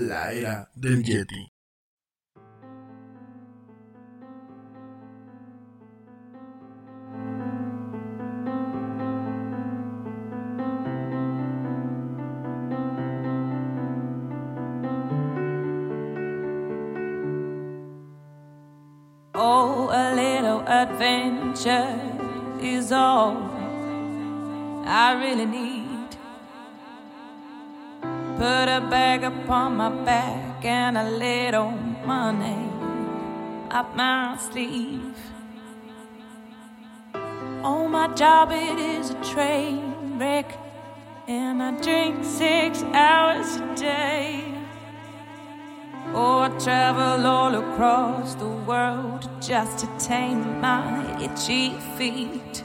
La era del Yeti. Oh, a little adventure is all I really need. Put a bag upon my back and a little money up my sleeve. Oh, my job it is a train wreck, and I drink six hours a day. Oh, I travel all across the world just to tame my itchy feet.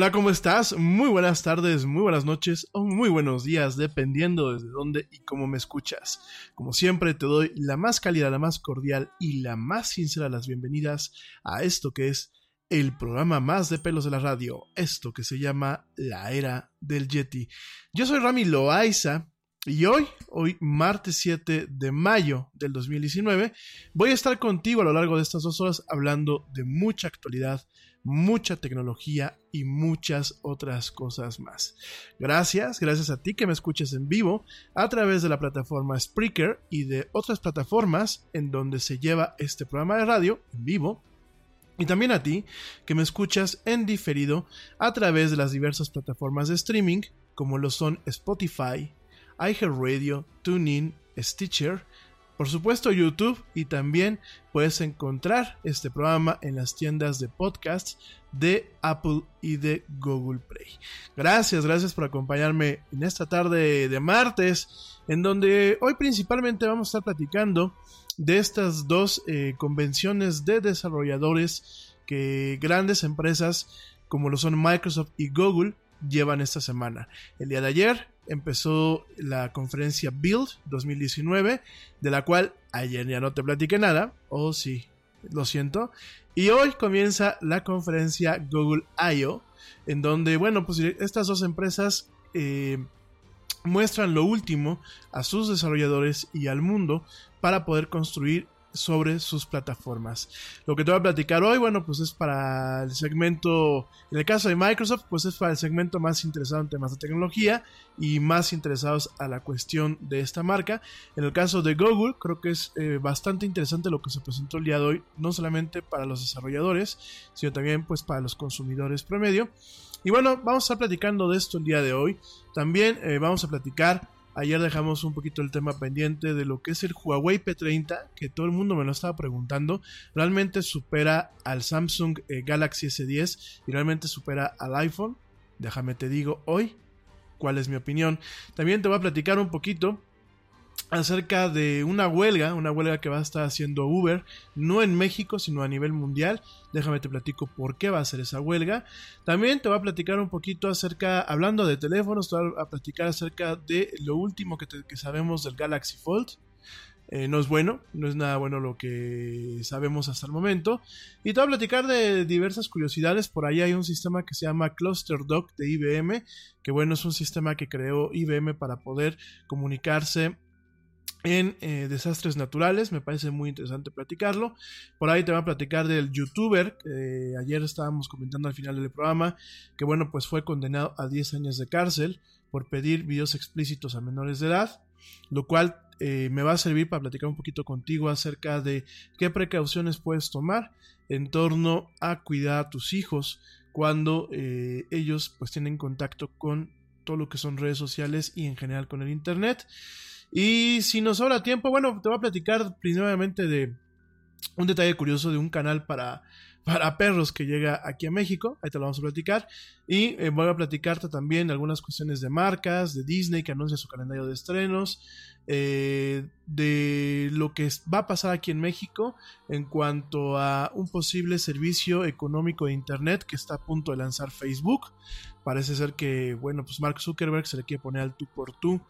Hola, ¿cómo estás? Muy buenas tardes, muy buenas noches o muy buenos días, dependiendo desde dónde y cómo me escuchas. Como siempre, te doy la más cálida, la más cordial y la más sincera de las bienvenidas a esto que es el programa más de pelos de la radio, esto que se llama La Era del Yeti. Yo soy Rami Loaiza y hoy, hoy martes 7 de mayo del 2019, voy a estar contigo a lo largo de estas dos horas hablando de mucha actualidad, mucha tecnología y muchas otras cosas más. Gracias, gracias a ti que me escuches en vivo a través de la plataforma Spreaker y de otras plataformas en donde se lleva este programa de radio en vivo. Y también a ti que me escuchas en diferido a través de las diversas plataformas de streaming como lo son Spotify, iHeartRadio, TuneIn, Stitcher, por supuesto YouTube y también puedes encontrar este programa en las tiendas de podcasts de Apple y de Google Play. Gracias, gracias por acompañarme en esta tarde de martes, en donde hoy principalmente vamos a estar platicando de estas dos eh, convenciones de desarrolladores que grandes empresas como lo son Microsoft y Google llevan esta semana. El día de ayer empezó la conferencia Build 2019, de la cual ayer ya no te platiqué nada, oh, sí, lo siento. Y hoy comienza la conferencia Google I.O., en donde, bueno, pues estas dos empresas eh, muestran lo último a sus desarrolladores y al mundo para poder construir sobre sus plataformas. Lo que te voy a platicar hoy, bueno, pues es para el segmento, en el caso de Microsoft, pues es para el segmento más interesado en temas de tecnología y más interesados a la cuestión de esta marca. En el caso de Google, creo que es eh, bastante interesante lo que se presentó el día de hoy, no solamente para los desarrolladores, sino también pues para los consumidores promedio. Y bueno, vamos a estar platicando de esto el día de hoy. También eh, vamos a platicar Ayer dejamos un poquito el tema pendiente de lo que es el Huawei P30, que todo el mundo me lo estaba preguntando. Realmente supera al Samsung eh, Galaxy S10 y realmente supera al iPhone. Déjame te digo hoy cuál es mi opinión. También te voy a platicar un poquito acerca de una huelga, una huelga que va a estar haciendo Uber, no en México, sino a nivel mundial. Déjame te platico por qué va a ser esa huelga. También te voy a platicar un poquito acerca, hablando de teléfonos, te voy a platicar acerca de lo último que, sabemos del Galaxy Fold. Eh, no es bueno, no es nada bueno lo que sabemos hasta el momento. Y te voy a platicar de diversas curiosidades. Por ahí hay un sistema que se llama Cluster Dock de IBM, que bueno, es un sistema que creó IBM para poder comunicarse en eh, desastres naturales. Me parece muy interesante platicarlo. Por ahí te va a platicar del youtuber ayer estábamos comentando al final del programa, que bueno, pues fue condenado a 10 años de cárcel por pedir videos explícitos a menores de edad, lo cual eh, me va a servir para platicar un poquito contigo acerca de qué precauciones puedes tomar en torno a cuidar a tus hijos cuando eh, ellos pues tienen contacto con todo lo que son redes sociales y en general con el internet. Y si nos sobra tiempo, bueno, te voy a platicar primeramente de un detalle curioso de un canal para, para perros que llega aquí a México. Ahí te lo vamos a platicar. Y eh, voy a platicarte también de algunas cuestiones de marcas, de Disney que anuncia su calendario de estrenos, eh, de lo que va a pasar aquí en México en cuanto a un posible servicio económico de Internet que está a punto de lanzar Facebook. Parece ser que, bueno, pues Mark Zuckerberg se le quiere poner al tú por tú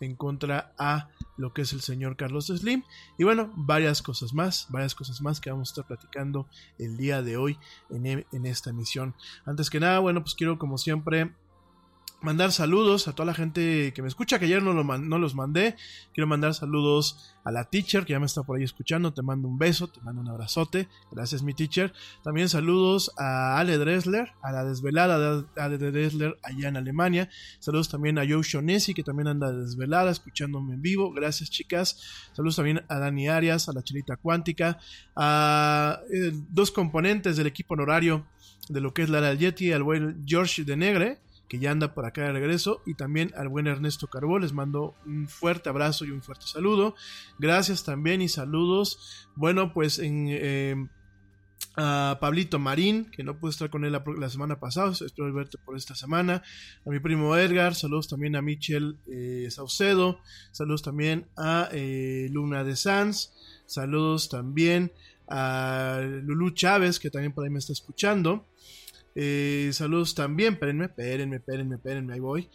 en contra a lo que es el señor Carlos Slim. Y bueno, varias cosas más, varias cosas más que vamos a estar platicando el día de hoy en, en esta emisión. Antes que nada, bueno, pues quiero como siempre mandar saludos a toda la gente que me escucha, que ayer no, los mandé. Quiero mandar saludos a la teacher, que ya me está por ahí escuchando. Te mando un beso, te mando un abrazote. Gracias, mi teacher. También saludos a Ale Dressler, a la desvelada de Ale Dressler allá en Alemania. Saludos también a Joe Shonesi, que también anda desvelada, escuchándome en vivo. Gracias, chicas. Saludos también a Dani Arias, a la Chelita Cuántica, a eh, dos componentes del equipo honorario de lo que es la Yeti, al buen George de Negre que ya anda por acá de regreso, y también al buen Ernesto Carbó, les mando un fuerte abrazo y un fuerte saludo. Gracias también y saludos. Bueno, pues en... Eh, a Pablito Marín, que no pude estar con él la, semana pasada, espero verte por esta semana, a mi primo Edgar, saludos también a Michel eh, Saucedo, saludos también a eh, Luna de Sanz, saludos también a Lulu Chávez, que también por ahí me está escuchando, eh, saludos también, espérenme, espérenme, espérenme, espérenme, ahí voy.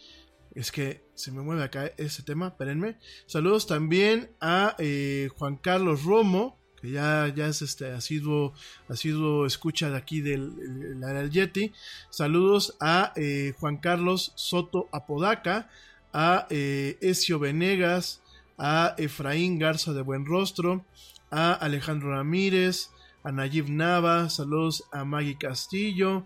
Es que se me mueve acá ese tema, espérenme. Saludos también a eh, Juan Carlos Romo, que ya, ya es este asiduo, asiduo escucha de aquí del, del Yeti. Saludos a eh, Juan Carlos Soto Apodaca, a Ezio Venegas, a Efraín Garza de Buen Rostro, a Alejandro Ramírez, a Nayib Nava, saludos a Maggie Castillo,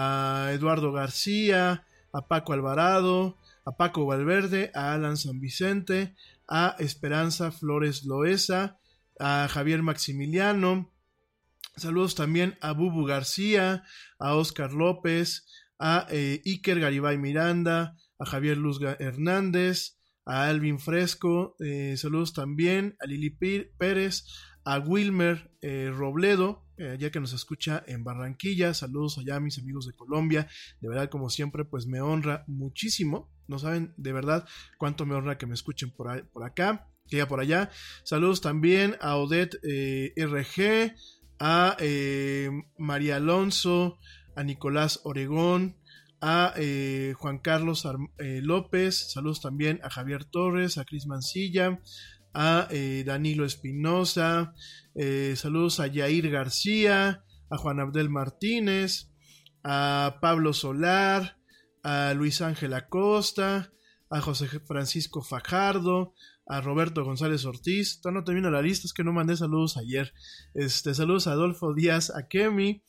a Eduardo García, a Paco Alvarado, a Paco Valverde, a Alan San Vicente, a Esperanza Flores Loesa, a Javier Maximiliano. Saludos también a Bubu García, a Oscar López, a eh, Iker Garibay Miranda, a Javier Luz Hernández, a Alvin Fresco. Eh, saludos también a Lili Pérez, a Wilmer eh, Robledo, eh, ya que nos escucha en Barranquilla. Saludos allá a mis amigos de Colombia. De verdad, como siempre, pues me honra muchísimo. No saben de verdad cuánto me honra que me escuchen por, por acá, que ya por allá. Saludos también a Odette eh, RG, a eh, María Alonso, a Nicolás Oregón, a Juan Carlos López, saludos también a Javier Torres, a Cris Mancilla, a Danilo Espinosa, eh, saludos a Yair García, a Juan Abdel Martínez, a Pablo Solar, a Luis Ángel Acosta, a José Francisco Fajardo, a Roberto González Ortiz. Todavía no termino la lista, es que no mandé saludos ayer. Este, saludos a Adolfo Díaz Akemi,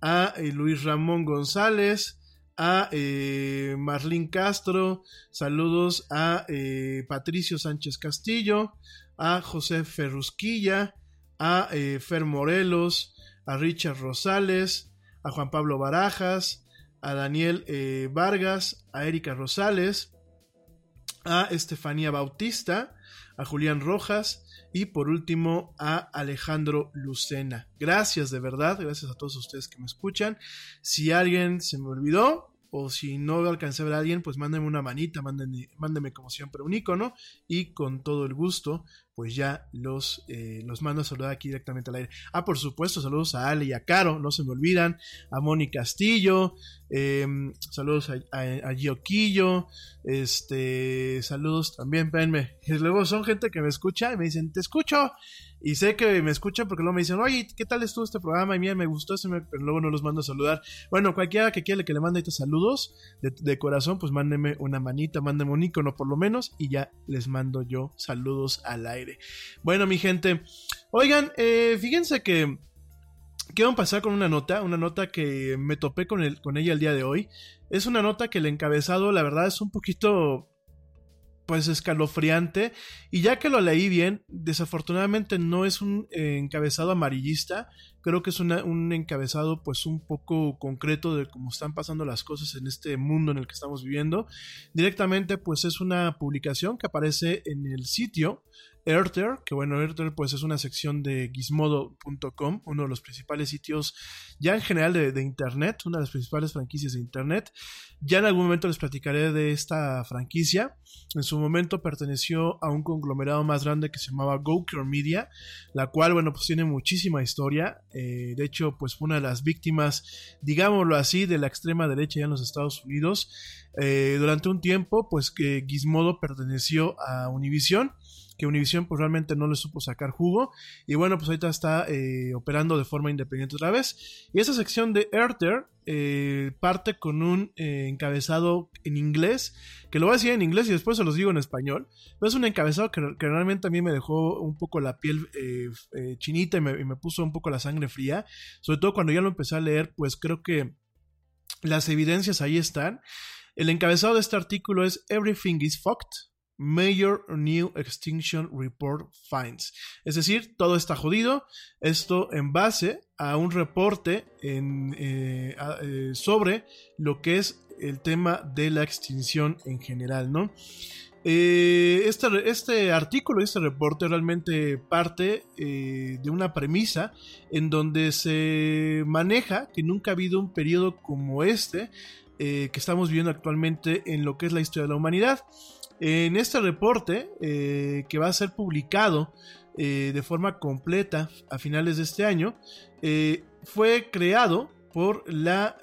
a eh, Luis Ramón González, a eh, Marlín Castro, saludos a eh, Patricio Sánchez Castillo, a José Ferrusquilla, a eh, Fer Morelos, a Richard Rosales, a Juan Pablo Barajas, a Daniel Vargas, a Erika Rosales, a Estefanía Bautista, a Julián Rojas y por último a Alejandro Lucena. Gracias de verdad, gracias a todos ustedes que me escuchan. Si alguien se me olvidó, o si no alcancé a ver a alguien, pues mándenme una manita, mándenme, como siempre un icono y con todo el gusto, pues ya los, eh, los mando a saludar aquí directamente al aire. Ah, por supuesto, saludos a Ale y a Caro, no se me olvidan, a Moni Castillo, eh, saludos a, a, Gioquillo, este, saludos también, y luego son gente que me escucha y me dicen, te escucho, y sé que me escuchan porque luego me dicen, oye, ¿qué tal estuvo este programa? Y mira, me gustó pero luego no los mando a saludar. Bueno, cualquiera que quiera que le mande estos saludos de, de, corazón, pues mándeme una manita, mándeme un icono por lo menos y ya les mando yo saludos al aire. Bueno, mi gente, oigan, eh, fíjense que... Quiero pasar con una nota, una nota que me topé con, el, con ella el día de hoy. Es una nota que el encabezado, la verdad, es un poquito pues escalofriante y ya que lo leí bien, desafortunadamente no es un eh, encabezado amarillista, creo que es una, un encabezado pues un poco concreto de cómo están pasando las cosas en este mundo en el que estamos viviendo. Directamente pues es una publicación que aparece en el sitio Airter, que bueno, Airter pues es una sección de gizmodo.com, uno de los principales sitios ya en general de, Internet, una de las principales franquicias de Internet. Ya en algún momento les platicaré de esta franquicia. En su momento perteneció a un conglomerado más grande que se llamaba GoCure Media, la cual, bueno, pues tiene muchísima historia. Eh, de hecho, pues fue una de las víctimas, digámoslo así, de la extrema derecha ya en los Estados Unidos. Eh, durante un tiempo, pues que Gizmodo perteneció a Univision que Univision pues realmente no le supo sacar jugo. Y bueno pues ahorita está eh, operando de forma independiente otra vez. Y esa sección de Airter eh, parte con un eh, encabezado en inglés que lo voy a decir en inglés y después se los digo en español pero es un encabezado que, que realmente a mí me dejó un poco la piel chinita y me, y me puso un poco la sangre fría. Sobre todo cuando ya lo empecé a leer pues creo que las evidencias ahí están. El encabezado de este artículo es Everything is fucked Major New Extinction Report finds. Es decir, todo está jodido. Esto en base a un reporte en, eh, eh, sobre lo que es el tema de la extinción en general, ¿no? Eh, este, este, artículo, este reporte realmente parte de una premisa en donde se maneja que nunca ha habido un periodo como este que estamos viviendo actualmente en lo que es la historia de la humanidad. En este reporte, eh, que va a ser publicado eh, de forma completa a finales de este año, eh, fue creado por la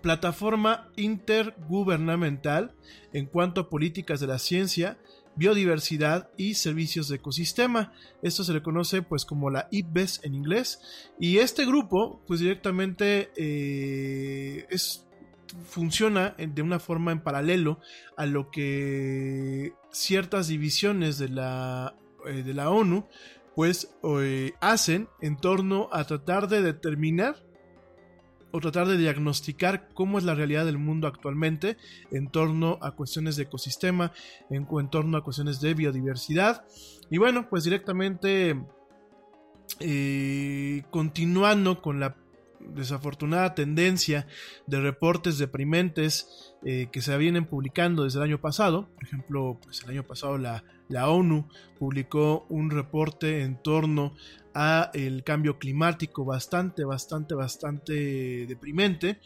plataforma intergubernamental en cuanto a políticas de la ciencia, biodiversidad y servicios de ecosistema. Esto se le conoce pues como la IPBES en inglés. Y este grupo pues directamente es funciona de una forma en paralelo a lo que ciertas divisiones de la, eh, de la ONU pues eh, hacen en torno a tratar de determinar o tratar de diagnosticar cómo es la realidad del mundo actualmente en torno a cuestiones de ecosistema, en, en torno a cuestiones de biodiversidad. Y bueno, pues directamente eh, continuando con la desafortunada tendencia de reportes deprimentes eh, que se vienen publicando desde el año pasado. Por ejemplo, pues el año pasado la, la ONU publicó un reporte en torno a el cambio climático bastante, bastante, bastante deprimente.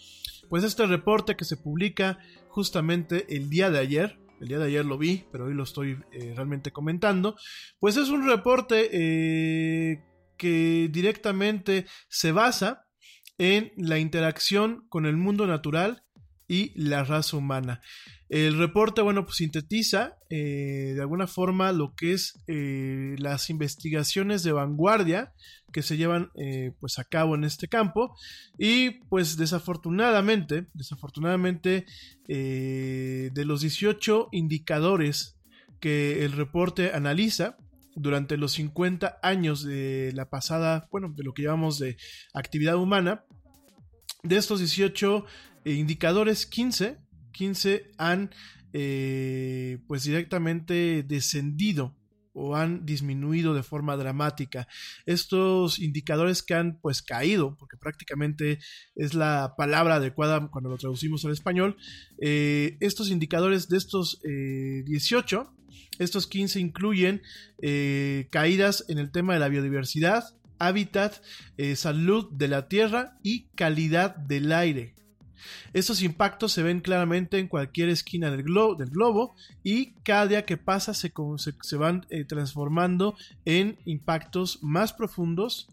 Pues este reporte que se publica justamente el día de ayer, el día de ayer lo vi, pero hoy lo estoy eh, realmente comentando, pues es un reporte eh, que directamente se basa en la interacción con el mundo natural y la raza humana. El reporte, bueno, pues sintetiza eh, de alguna forma lo que es eh, las investigaciones de vanguardia que se llevan eh, pues a cabo en este campo y pues desafortunadamente, desafortunadamente de los 18 indicadores que el reporte analiza durante los 50 años de la pasada, bueno, de lo que llamamos de actividad humana, de estos 18 eh, indicadores, 15, 15 han eh, pues directamente descendido o han disminuido de forma dramática. Estos indicadores que han pues caído, porque prácticamente es la palabra adecuada cuando lo traducimos al español, eh, estos indicadores de estos 18, estos 15 incluyen caídas en el tema de la biodiversidad, hábitat, salud de la tierra y calidad del aire. Estos impactos se ven claramente en cualquier esquina del, globo y cada día que pasa se, van eh, transformando en impactos más profundos,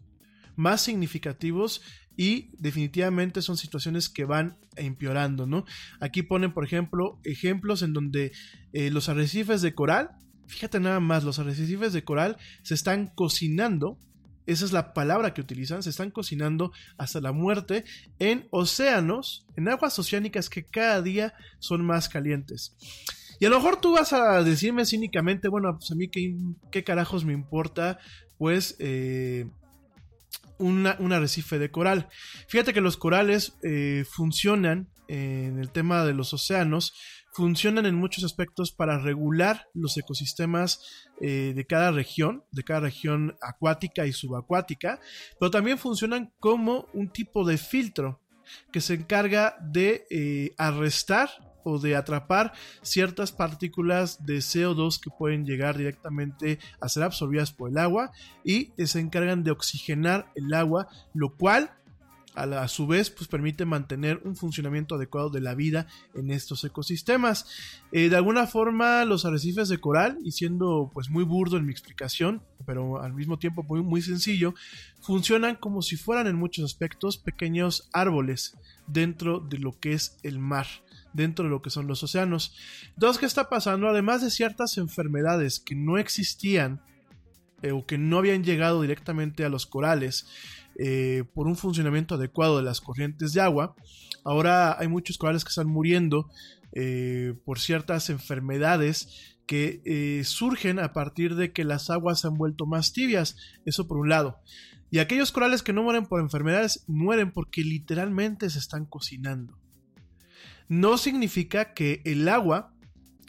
más significativos y definitivamente son situaciones que van empeorando, ¿no? Aquí ponen, por ejemplo, ejemplos en donde eh, los arrecifes de coral, fíjate nada más, los arrecifes de coral se están cocinando esa es la palabra que utilizan, se están cocinando hasta la muerte en océanos, en aguas oceánicas que cada día son más calientes. Y a lo mejor tú vas a decirme cínicamente, bueno, pues a mí qué, carajos me importa, pues, eh, un arrecife de coral. Fíjate que los corales eh, funcionan en el tema de los océanos funcionan en muchos aspectos para regular los ecosistemas eh, de cada región, de cada región acuática y subacuática, pero también funcionan como un tipo de filtro que se encarga de eh, arrestar o de atrapar ciertas partículas de CO2 que pueden llegar directamente a ser absorbidas por el agua y se encargan de oxigenar el agua, lo cual a, su vez pues permite mantener un funcionamiento adecuado de la vida en estos ecosistemas. Eh, de alguna forma los arrecifes de coral, y siendo pues muy burdo en mi explicación, pero al mismo tiempo muy, muy sencillo, funcionan como si fueran en muchos aspectos pequeños árboles dentro de lo que es el mar dentro de lo que son los océanos. Dos, ¿qué está pasando? Además de ciertas enfermedades que no existían eh, o que no habían llegado directamente a los corales, eh, por un funcionamiento adecuado de las corrientes de agua. Ahora hay muchos corales que están muriendo eh, por ciertas enfermedades que surgen a partir de que las aguas se han vuelto más tibias. Eso por un lado. Y aquellos corales que no mueren por enfermedades mueren porque literalmente se están cocinando. No significa que el agua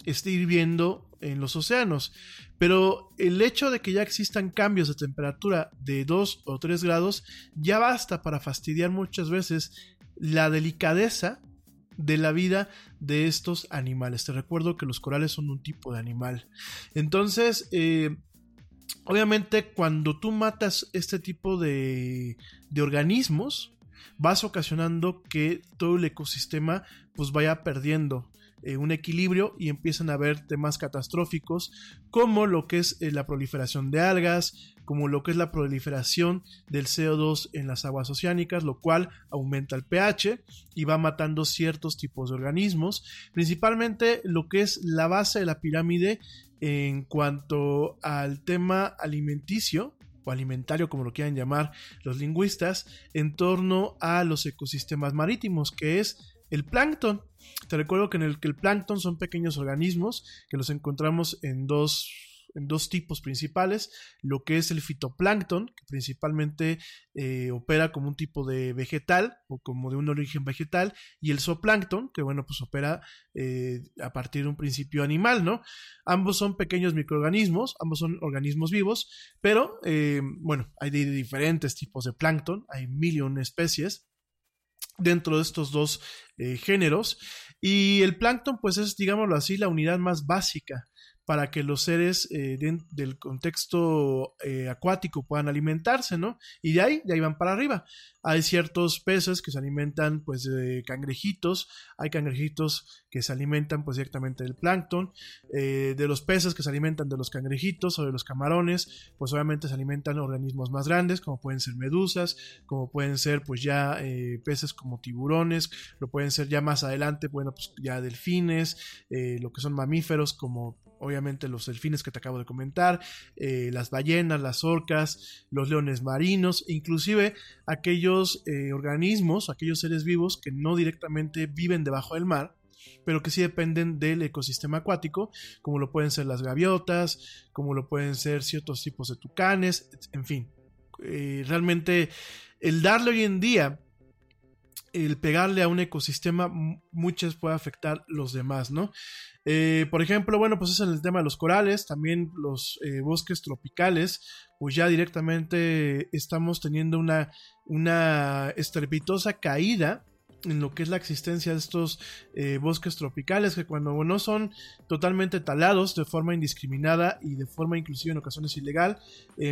esté hirviendo en los océanos. Pero el hecho de que ya existan cambios de temperatura de 2 o 3 grados ya basta para fastidiar muchas veces la delicadeza de la vida de estos animales. Te recuerdo que los corales son un tipo de animal. Entonces, eh, obviamente cuando tú matas este tipo de, de organismos, vas ocasionando que todo el ecosistema pues vaya perdiendo eh, un equilibrio y empiezan a haber temas catastróficos como lo que es eh, la proliferación de algas, como lo que es la proliferación del CO2 en las aguas oceánicas, lo cual aumenta el pH y va matando ciertos tipos de organismos, principalmente lo que es la base de la pirámide en cuanto al tema alimenticio, o alimentario, como lo quieran llamar los lingüistas, en torno a los ecosistemas marítimos, que es el plancton. Te recuerdo que en el que el plancton son pequeños organismos que los encontramos en dos en dos tipos principales, lo que es el fitoplancton, que principalmente eh, opera como un tipo de vegetal o como de un origen vegetal, y el zooplancton, que bueno, pues opera eh, a partir de un principio animal, ¿no? Ambos son pequeños microorganismos, ambos son organismos vivos, pero eh, bueno, hay de diferentes tipos de plancton, hay millón especies, dentro de estos dos géneros. Y el plancton, pues es, digámoslo así, la unidad más básica para que los seres eh, del contexto eh, acuático puedan alimentarse, ¿no? Y de ahí, de ahí van para arriba. Hay ciertos peces que se alimentan pues de cangrejitos, hay cangrejitos que se alimentan pues directamente del plancton, eh, de los peces que se alimentan de los cangrejitos o de los camarones, pues obviamente se alimentan organismos más grandes como pueden ser medusas, como pueden ser pues ya peces como tiburones, lo pueden ser ya más adelante, bueno pues ya delfines, lo que son mamíferos como obviamente los delfines que te acabo de comentar, eh, las ballenas, las orcas, los leones marinos, inclusive aquellos eh, organismos, aquellos seres vivos que no directamente viven debajo del mar, pero que sí dependen del ecosistema acuático, como lo pueden ser las gaviotas, como lo pueden ser ciertos tipos de tucanes, en fin. Eh, realmente el darle hoy en día el pegarle a un ecosistema, muchas puede afectar los demás, ¿no? Eh, por ejemplo, bueno, pues es en el tema de los corales, también los eh, bosques tropicales, pues ya directamente estamos teniendo una, una estrepitosa caída en lo que es la existencia de estos eh, bosques tropicales que cuando no son totalmente talados de forma indiscriminada y de forma inclusive en ocasiones ilegal,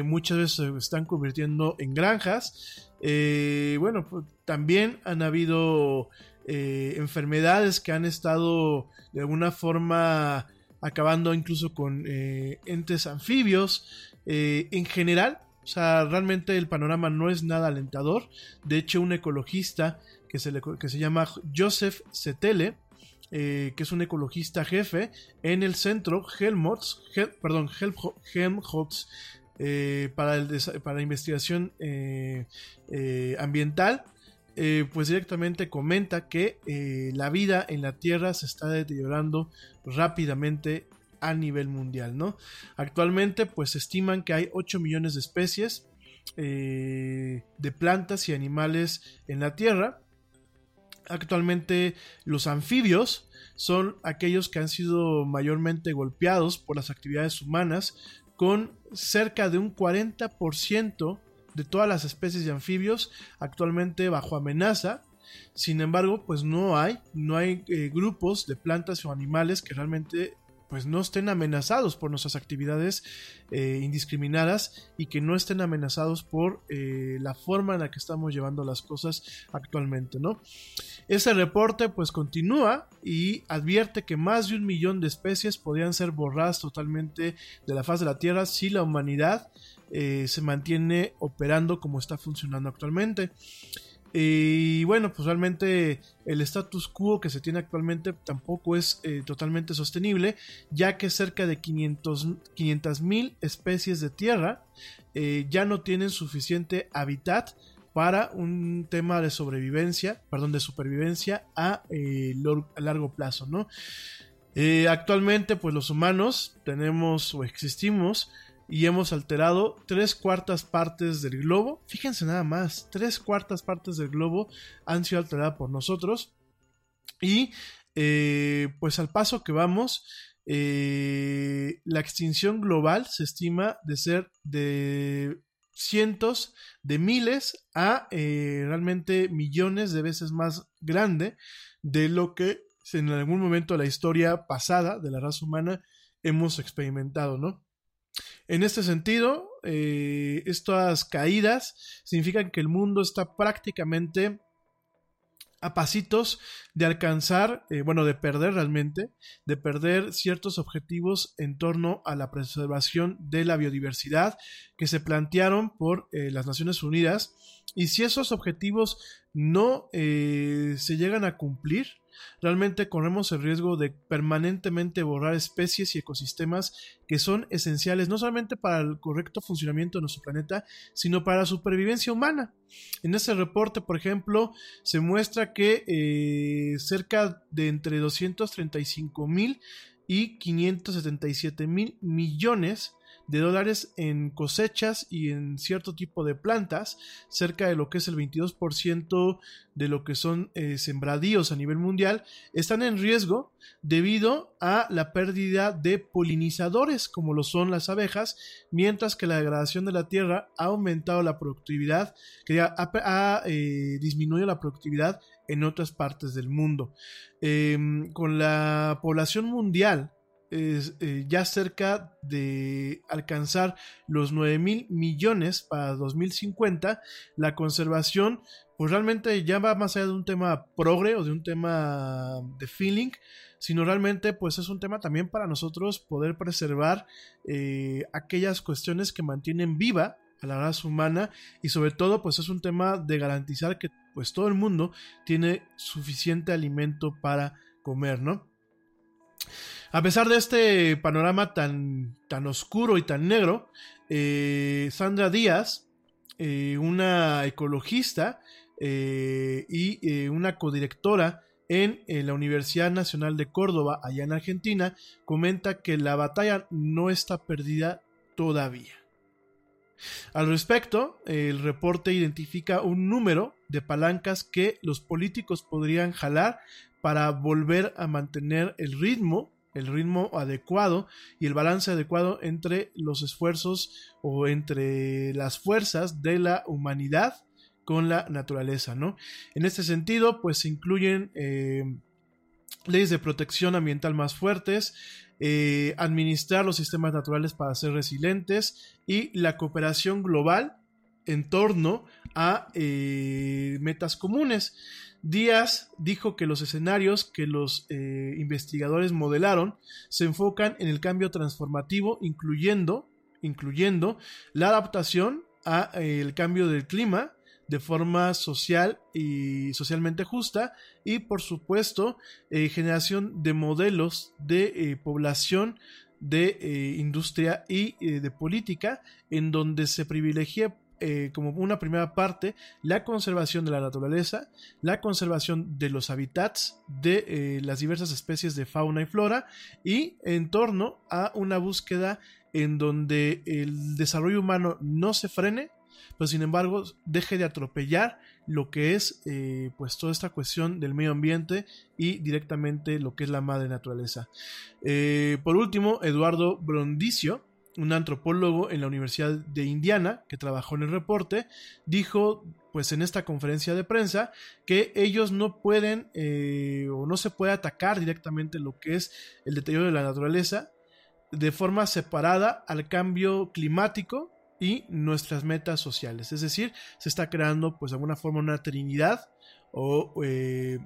muchas veces se están convirtiendo en granjas. bueno, pues, también han habido eh, enfermedades que han estado de alguna forma acabando incluso con eh, entes anfibios. Eh, en general, o sea, realmente el panorama no es nada alentador. De hecho, un ecologista que se, que se llama Joseph Setele, que es un ecologista jefe en el centro Helmholtz, perdón, Helmholtz para, el, para investigación ambiental, eh, pues directamente comenta que eh, la vida en la Tierra se está deteriorando rápidamente a nivel mundial, ¿no? Actualmente, pues estiman que hay 8 millones de especies eh, de plantas y animales en la Tierra. Actualmente, los anfibios son aquellos que han sido mayormente golpeados por las actividades humanas, con cerca de un 40% de todas las especies de anfibios actualmente bajo amenaza. Sin embargo, pues no hay, no hay eh, grupos de plantas o animales que realmente pues no estén amenazados por nuestras actividades eh, indiscriminadas y que no estén amenazados por eh, la forma en la que estamos llevando las cosas actualmente, ¿no? Ese reporte pues continúa y advierte que más de un millón de especies podrían ser borradas totalmente de la faz de la Tierra si la humanidad eh, se mantiene operando como está funcionando actualmente. Y bueno, pues realmente el status quo que se tiene actualmente tampoco es eh, totalmente sostenible, ya que cerca de 500 mil especies de tierra eh, ya no tienen suficiente hábitat para un tema de sobrevivencia, perdón, de supervivencia a, a largo plazo, ¿no? actualmente, pues los humanos tenemos o existimos y hemos alterado tres cuartas partes del globo. Fíjense nada más, tres cuartas partes del globo han sido alteradas por nosotros. Y eh, pues al paso que vamos, eh, la extinción global se estima de ser de cientos de miles a eh, realmente millones de veces más grande de lo que en algún momento de la historia pasada de la raza humana hemos experimentado, ¿no? En este sentido, eh, estas caídas significan que el mundo está prácticamente a pasitos de alcanzar, eh, bueno, de perder realmente, de perder ciertos objetivos en torno a la preservación de la biodiversidad que se plantearon por eh, las Naciones Unidas. Y si esos objetivos no se llegan a cumplir, realmente corremos el riesgo de permanentemente borrar especies y ecosistemas que son esenciales no solamente para el correcto funcionamiento de nuestro planeta, sino para la supervivencia humana. En ese reporte, por ejemplo, se muestra que eh, cerca de entre 235 mil y 577 mil millones de dólares en cosechas y en cierto tipo de plantas, cerca de lo que es el 22% de lo que son eh, sembradíos a nivel mundial, están en riesgo debido a la pérdida de polinizadores como lo son las abejas, mientras que la degradación de la tierra ha aumentado la productividad, que ha, eh, disminuido la productividad en otras partes del mundo. Em, con la población mundial es, eh, ya cerca de alcanzar los 9 mil millones para 2050, la conservación pues realmente ya va más allá de un tema progre o de un tema de feeling, sino realmente pues es un tema también para nosotros poder preservar eh, aquellas cuestiones que mantienen viva a la raza humana y sobre todo pues es un tema de garantizar que pues todo el mundo tiene suficiente alimento para comer, ¿no? A pesar de este panorama tan, tan oscuro y tan negro, eh, Sandra Díaz, eh, una ecologista eh, y una codirectora en, en la Universidad Nacional de Córdoba, allá en Argentina, comenta que la batalla no está perdida todavía. Al respecto, el reporte identifica un número de palancas que los políticos podrían jalar para volver a mantener el ritmo, el ritmo adecuado y el balance adecuado entre los esfuerzos o entre las fuerzas de la humanidad con la naturaleza, ¿no? En este sentido, pues se incluyen eh, leyes de protección ambiental más fuertes, eh, administrar los sistemas naturales para ser resilientes y la cooperación global en torno a eh, metas comunes. Díaz dijo que los escenarios que los eh, investigadores modelaron se enfocan en el cambio transformativo, incluyendo, incluyendo la adaptación al cambio del clima, de forma social y socialmente justa y por supuesto eh, generación de modelos de eh, población de eh, industria y de política en donde se privilegia como una primera parte la conservación de la naturaleza, la conservación de los hábitats de las diversas especies de fauna y flora y en torno a una búsqueda en donde el desarrollo humano no se frene, pero sin embargo deje de atropellar lo que es eh, pues toda esta cuestión del medio ambiente y directamente lo que es la madre naturaleza. Eh, por último, Eduardo Brondicio, un antropólogo en la Universidad de Indiana que trabajó en el reporte, dijo pues en esta conferencia de prensa que ellos no pueden eh, o no se puede atacar directamente lo que es el deterioro de la naturaleza de forma separada al cambio climático y nuestras metas sociales. Es decir, se está creando pues de alguna forma una trinidad o eh,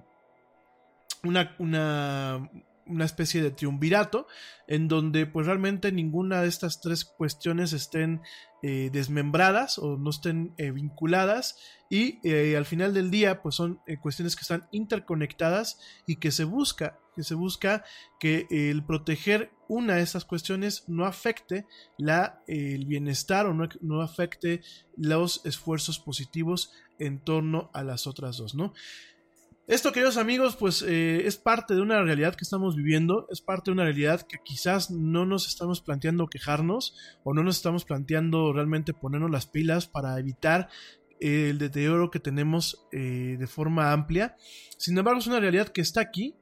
una, una, una, especie de triunvirato en donde pues realmente ninguna de estas tres cuestiones estén eh, desmembradas o no estén eh, vinculadas y al final del día pues son cuestiones que están interconectadas y que se busca que se busca que el proteger una de esas cuestiones no afecte la, el bienestar o no, afecte los esfuerzos positivos en torno a las otras dos, ¿no? Esto, queridos amigos, pues eh, es parte de una realidad que estamos viviendo, es parte de una realidad que quizás no nos estamos planteando quejarnos o no nos estamos planteando realmente ponernos las pilas para evitar el deterioro que tenemos eh, de forma amplia. Sin embargo, es una realidad que está aquí,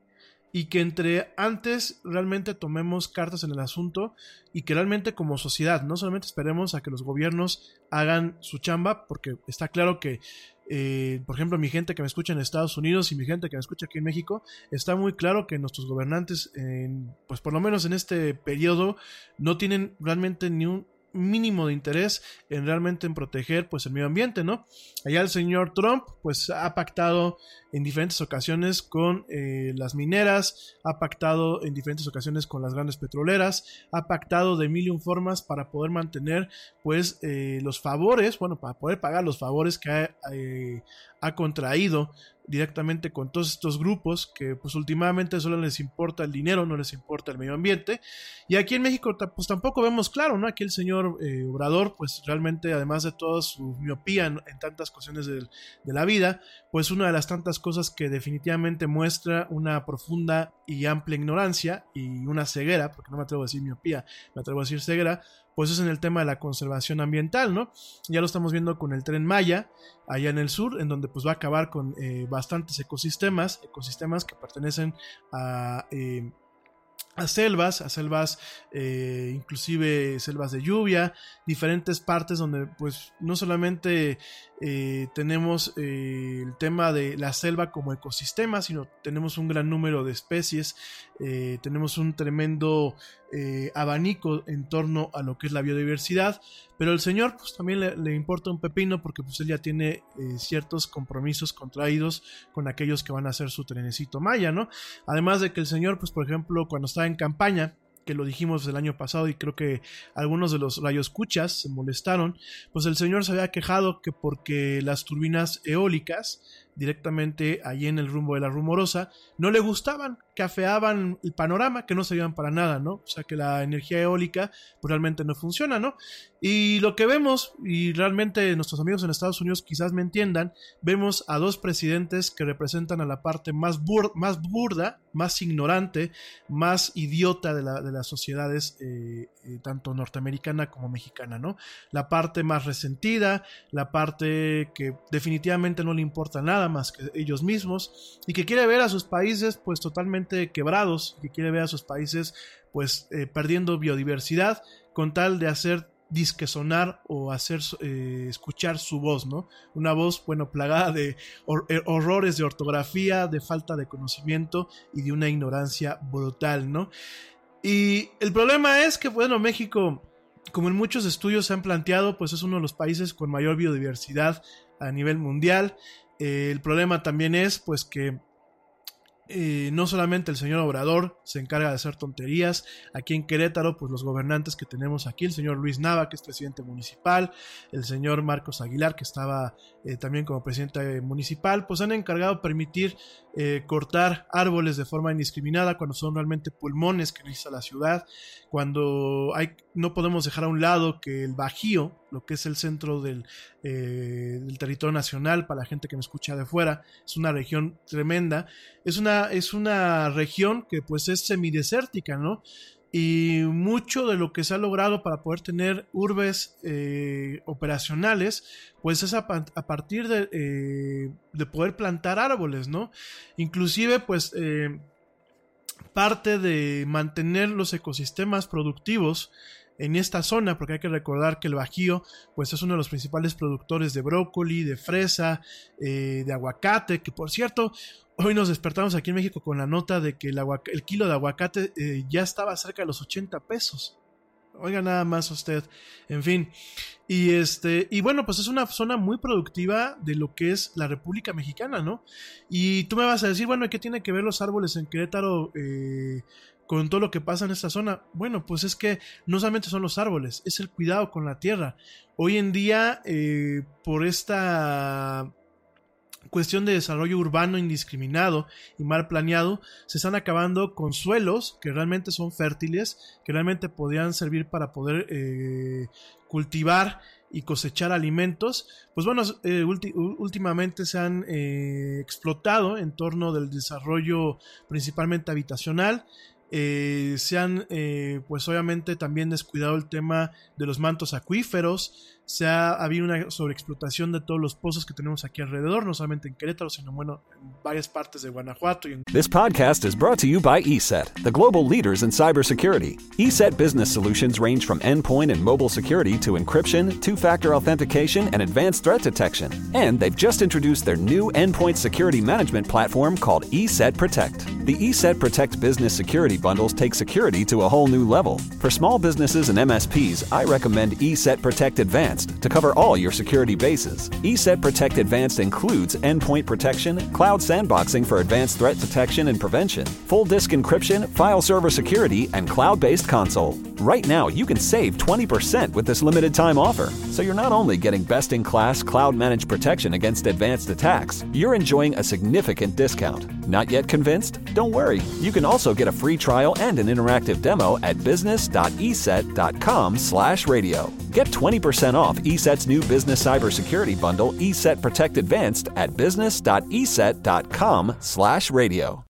y que entre antes realmente tomemos cartas en el asunto y que realmente como sociedad no solamente esperemos a que los gobiernos hagan su chamba, porque está claro que, eh, por ejemplo, mi gente que me escucha en Estados Unidos y mi gente que me escucha aquí en México, está muy claro que nuestros gobernantes, pues por lo menos en este periodo, no tienen realmente ni un mínimo de interés en realmente en proteger pues el medio ambiente, ¿no? Allá el señor Trump pues ha pactado en diferentes ocasiones con eh, las mineras, ha pactado en diferentes ocasiones con las grandes petroleras, ha pactado de mil y un formas para poder mantener pues eh, los favores, bueno, para poder pagar los favores que ha, eh, ha contraído directamente con todos estos grupos que pues últimamente solo les importa el dinero, no les importa el medio ambiente. Y aquí en México pues tampoco vemos claro, ¿no? Aquí el señor eh, Obrador pues realmente además de toda su miopía en, tantas cuestiones de, de, la vida, pues una de las tantas cosas que definitivamente muestra una profunda y amplia ignorancia y una ceguera, porque no me atrevo a decir miopía, me atrevo a decir ceguera, pues es en el tema de la conservación ambiental, ¿no? Ya lo estamos viendo con el tren Maya, allá en el sur, en donde pues va a acabar con eh, bastantes ecosistemas, ecosistemas que pertenecen a... Eh, a selvas, a selvas, eh, inclusive selvas de lluvia, diferentes partes donde pues no solamente eh, tenemos eh, el tema de la selva como ecosistema, sino tenemos un gran número de especies, tenemos un tremendo abanico en torno a lo que es la biodiversidad, pero el señor pues también le, importa un pepino porque pues él ya tiene ciertos compromisos contraídos con aquellos que van a hacer su trenecito maya, ¿no? Además de que el señor pues por ejemplo cuando está en campaña, que lo dijimos el año pasado y creo que algunos de los escuchas se molestaron, pues el señor se había quejado que porque las turbinas eólicas directamente allí en el rumbo de la rumorosa, no le gustaban, cafeaban el panorama, que no servían para nada, ¿no? O sea que la energía eólica pues, realmente no funciona, ¿no? Y lo que vemos, y realmente nuestros amigos en Estados Unidos quizás me entiendan, vemos a dos presidentes que representan a la parte más, más burda, más ignorante, más idiota de, la, de las sociedades, eh, eh, tanto norteamericana como mexicana, ¿no? La parte más resentida, la parte que definitivamente no le importa nada más que ellos mismos y que quiere ver a sus países pues totalmente quebrados, que quiere ver a sus países pues eh, perdiendo biodiversidad con tal de hacer disque sonar o hacer eh, escuchar su voz, ¿no? Una voz, bueno, plagada de eh, horrores de ortografía, de falta de conocimiento y de una ignorancia brutal, ¿no? Y el problema es que, bueno, México, como en muchos estudios se han planteado, pues es uno de los países con mayor biodiversidad a nivel mundial. Eh, el problema también es, pues, que eh, no solamente el señor Obrador se encarga de hacer tonterías, aquí en Querétaro, pues los gobernantes que tenemos aquí, el señor Luis Nava, que es presidente municipal, el señor Marcos Aguilar, que estaba eh, también como presidente municipal, pues han encargado permitir cortar árboles de forma indiscriminada cuando son realmente pulmones que necesita la ciudad, cuando no podemos dejar a un lado que el Bajío, lo que es el centro del, del territorio nacional, para la gente que me escucha de fuera, es una región tremenda, es una es una región que pues es semidesértica, ¿no? Y mucho de lo que se ha logrado para poder tener urbes eh, operacionales, pues es a, partir de, eh, de, poder plantar árboles, ¿no? Inclusive, pues, eh, parte de mantener los ecosistemas productivos en esta zona, porque hay que recordar que el Bajío, pues es uno de los principales productores de brócoli, de fresa, de aguacate, que por cierto, Hoy nos despertamos aquí en México con la nota de que el, el kilo de aguacate eh, ya estaba cerca de los 80 pesos. Oiga nada más usted. En fin. Y este. Y bueno, pues es una zona muy productiva de lo que es la República Mexicana, ¿no? Y tú me vas a decir, bueno, ¿qué tiene que ver los árboles en Querétaro eh, con todo lo que pasa en esta zona? Bueno, pues es que no solamente son los árboles, es el cuidado con la tierra. Hoy en día, eh, por esta cuestión de desarrollo urbano indiscriminado y mal planeado, se están acabando con suelos que realmente son fértiles, que realmente podrían servir para poder eh, cultivar y cosechar alimentos, pues bueno, eh, últimamente se han eh, explotado en torno del desarrollo principalmente habitacional, se han pues obviamente también descuidado el tema de los mantos acuíferos, se ha habido una sobreexplotación de todos los pozos que tenemos aquí alrededor, no solamente en Querétaro, sino bueno, en varias partes de Guanajuato. Y en... This podcast is brought to you by ESET, the global leaders in cybersecurity. ESET business solutions range from endpoint and mobile security to encryption, two-factor authentication, and advanced threat detection. And they've just introduced their new endpoint security management platform called ESET Protect. The ESET Protect business security bundles take security to a whole new level. For small businesses and MSPs, I recommend ESET Protect Advanced to cover all your security bases. ESET Protect Advanced includes endpoint protection, cloud sandboxing for advanced threat detection and prevention, full disk encryption, file server security, and cloud based console. Right now, you can save 20% with this limited time offer. So you're not only getting best in class cloud managed protection against advanced attacks, you're enjoying a significant discount. Not yet convinced? Don't worry. You can also get a free trial and an interactive demo at business.eset.com/radio. Get 20% off ESET's new business cybersecurity bundle, ESET Protect Advanced, at business.eset.com/radio.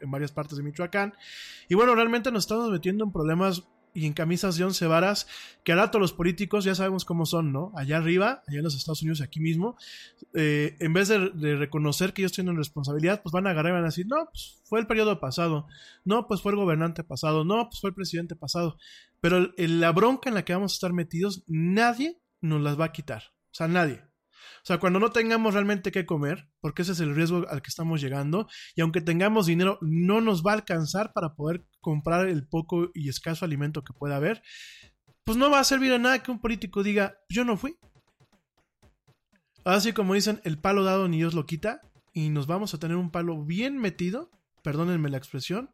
En varias partes de Michoacán. Y bueno, realmente nos estamos metiendo en problemas y en camisas de once varas, que al rato los políticos ya sabemos cómo son, ¿no? Allá arriba, allá en los Estados Unidos, aquí mismo, eh, en vez de, reconocer que ellos tienen responsabilidad, pues van a agarrar y van a decir, no, pues fue el periodo pasado, no, pues fue el gobernante pasado, no, pues fue el presidente pasado. Pero la bronca en la que vamos a estar metidos, nadie nos las va a quitar. O sea, nadie. O sea, cuando no tengamos realmente qué comer, porque ese es el riesgo al que estamos llegando, y aunque tengamos dinero, no nos va a alcanzar para poder comprar el poco y escaso alimento que pueda haber, pues no va a servir de nada que un político diga, yo no fui. Así como dicen, el palo dado ni Dios lo quita, y nos vamos a tener un palo bien metido, perdónenme la expresión,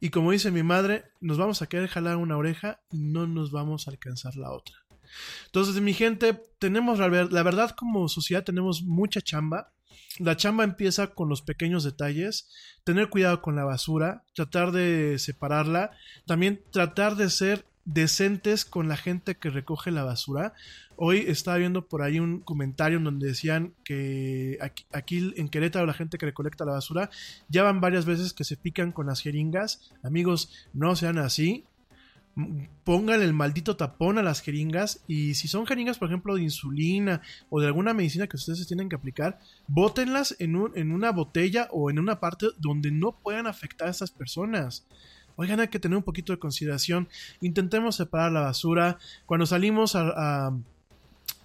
y como dice mi madre, nos vamos a querer jalar una oreja y no nos vamos a alcanzar la otra. Entonces, mi gente, tenemos la, verdad como sociedad tenemos mucha chamba. La chamba empieza con los pequeños detalles, tener cuidado con la basura, tratar de separarla, también tratar de ser decentes con la gente que recoge la basura. Hoy estaba viendo por ahí un comentario en donde decían que aquí, aquí, en Querétaro la gente que recolecta la basura ya van varias veces que se pican con las jeringas. Amigos, no sean así pongan el maldito tapón a las jeringas y si son jeringas, por ejemplo, de insulina o de alguna medicina que ustedes tienen que aplicar, bótenlas en, un, en una botella o en una parte donde no puedan afectar a esas personas. Oigan, hay que tener un poquito de consideración. Intentemos separar la basura. Cuando salimos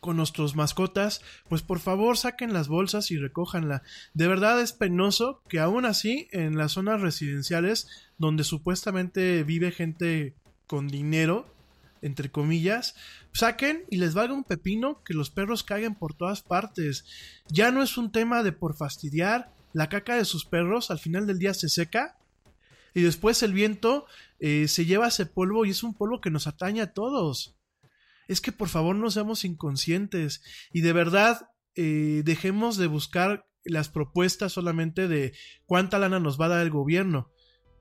con nuestros mascotas, pues por favor saquen las bolsas y recójanla. De verdad es penoso que aún así en las zonas residenciales donde supuestamente vive gente con dinero, entre comillas, saquen y les valga un pepino que los perros caguen por todas partes. Ya no es un tema de por fastidiar, la caca de sus perros al final del día se seca y después el viento eh, se lleva ese polvo y es un polvo que nos atañe a todos. Es que por favor no seamos inconscientes y de verdad eh, dejemos de buscar las propuestas solamente de cuánta lana nos va a dar el gobierno.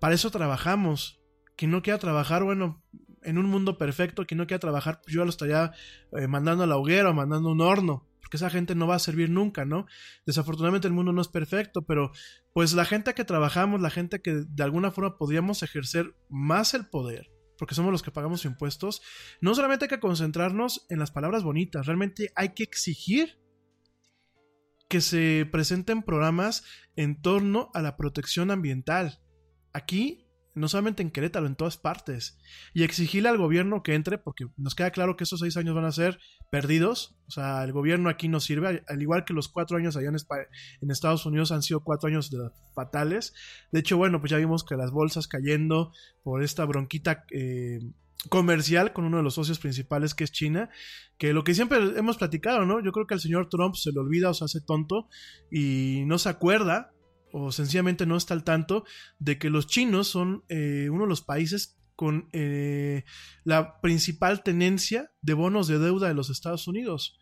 Para eso trabajamos, quien no quiera trabajar, bueno, en un mundo perfecto, quien no quiera trabajar, pues yo lo estaría eh, mandando a la hoguera o mandando un horno, porque esa gente no va a servir nunca, ¿no? Desafortunadamente el mundo no es perfecto, pero pues la gente que trabajamos, la gente que de alguna forma podríamos ejercer más el poder, porque somos los que pagamos impuestos, no solamente hay que concentrarnos en las palabras bonitas, realmente hay que exigir que se presenten programas en torno a la protección ambiental. Aquí no solamente en Querétaro, en todas partes. Y exigirle al gobierno que entre, porque nos queda claro que esos seis años van a ser perdidos. O sea, el gobierno aquí no sirve, al igual que los cuatro años allá en, Estados Unidos han sido cuatro años fatales. De hecho, bueno, pues ya vimos que las bolsas cayendo por esta bronquita eh, comercial con uno de los socios principales que es China, que lo que siempre hemos platicado, ¿no? Yo creo que al señor Trump se le olvida o se hace tonto y no se acuerda o sencillamente no está al tanto de que los chinos son eh, uno de los países con eh, la principal tenencia de bonos de deuda de los Estados Unidos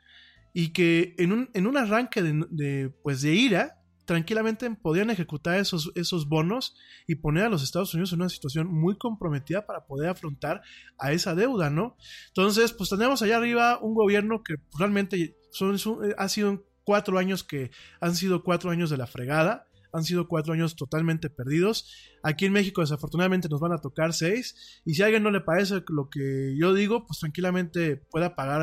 y que en un, en un arranque de, pues de ira tranquilamente podían ejecutar esos, esos bonos y poner a los Estados Unidos en una situación muy comprometida para poder afrontar a esa deuda, ¿no? Entonces, pues tenemos allá arriba un gobierno que realmente son, ha sido cuatro años que han sido cuatro años de la fregada han sido cuatro años totalmente perdidos. Aquí en México desafortunadamente nos van a tocar seis. Y si a alguien no le parece lo que yo digo, pues tranquilamente pueda apagar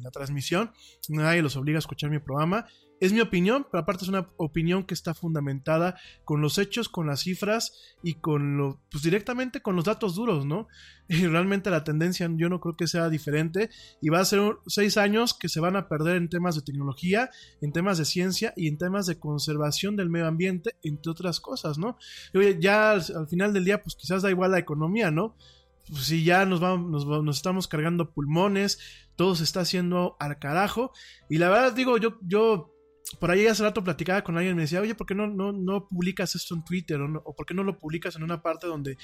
la transmisión. Nadie los obliga a escuchar mi programa. Es mi opinión, pero aparte es una opinión que está fundamentada con los hechos, con las cifras y con lo, pues directamente con los datos duros, ¿no? Y realmente la tendencia yo no creo que sea diferente y va a ser seis años que se van a perder en temas de tecnología, en temas de ciencia y en temas de conservación del medio ambiente, entre otras cosas, ¿no? oye, ya al, final del día, pues quizás da igual la economía, ¿no? Pues si ya nos, vamos, nos, estamos cargando pulmones, todo se está haciendo al carajo. Y la verdad digo, yo, yo por ahí hace rato platicaba con alguien y me decía, oye, ¿por qué no, no, no publicas esto en Twitter? O, por qué no lo publicas en una parte donde,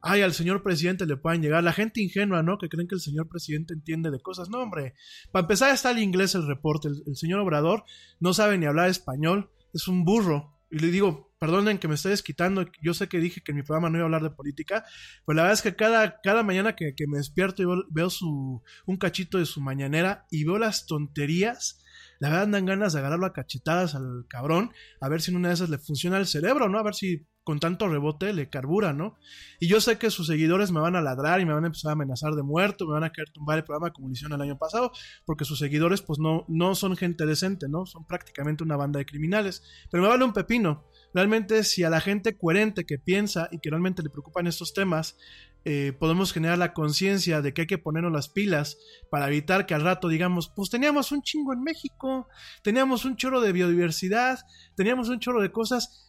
ay, al señor presidente le puedan llegar? La gente ingenua, ¿no? Que creen que el señor presidente entiende de cosas. No, hombre. Para empezar está el inglés el reporte. El, señor Obrador no sabe ni hablar español. Es un burro. Y le digo, perdonen que me esté desquitando. Yo sé que dije que en mi programa no iba a hablar de política. Pero la verdad es que cada, cada mañana que, que me despierto y veo su, un cachito de su mañanera y veo las tonterías la verdad dan ganas de agarrarlo a cachetadas al cabrón, a ver si en una de esas le funciona el cerebro, ¿no? A ver si con tanto rebote le carbura, ¿no? Y yo sé que sus seguidores me van a ladrar y me van a empezar a amenazar de muerto, me van a querer tumbar el programa como lo hicieron el año pasado, porque sus seguidores pues no, no son gente decente, ¿no? Son prácticamente una banda de criminales. Pero me vale un pepino. Realmente si a la gente coherente que piensa y que realmente le preocupan estos temas, eh, podemos generar la conciencia de que hay que ponernos las pilas para evitar que al rato digamos, pues teníamos un chingo en México, teníamos un chorro de biodiversidad, teníamos un chorro de cosas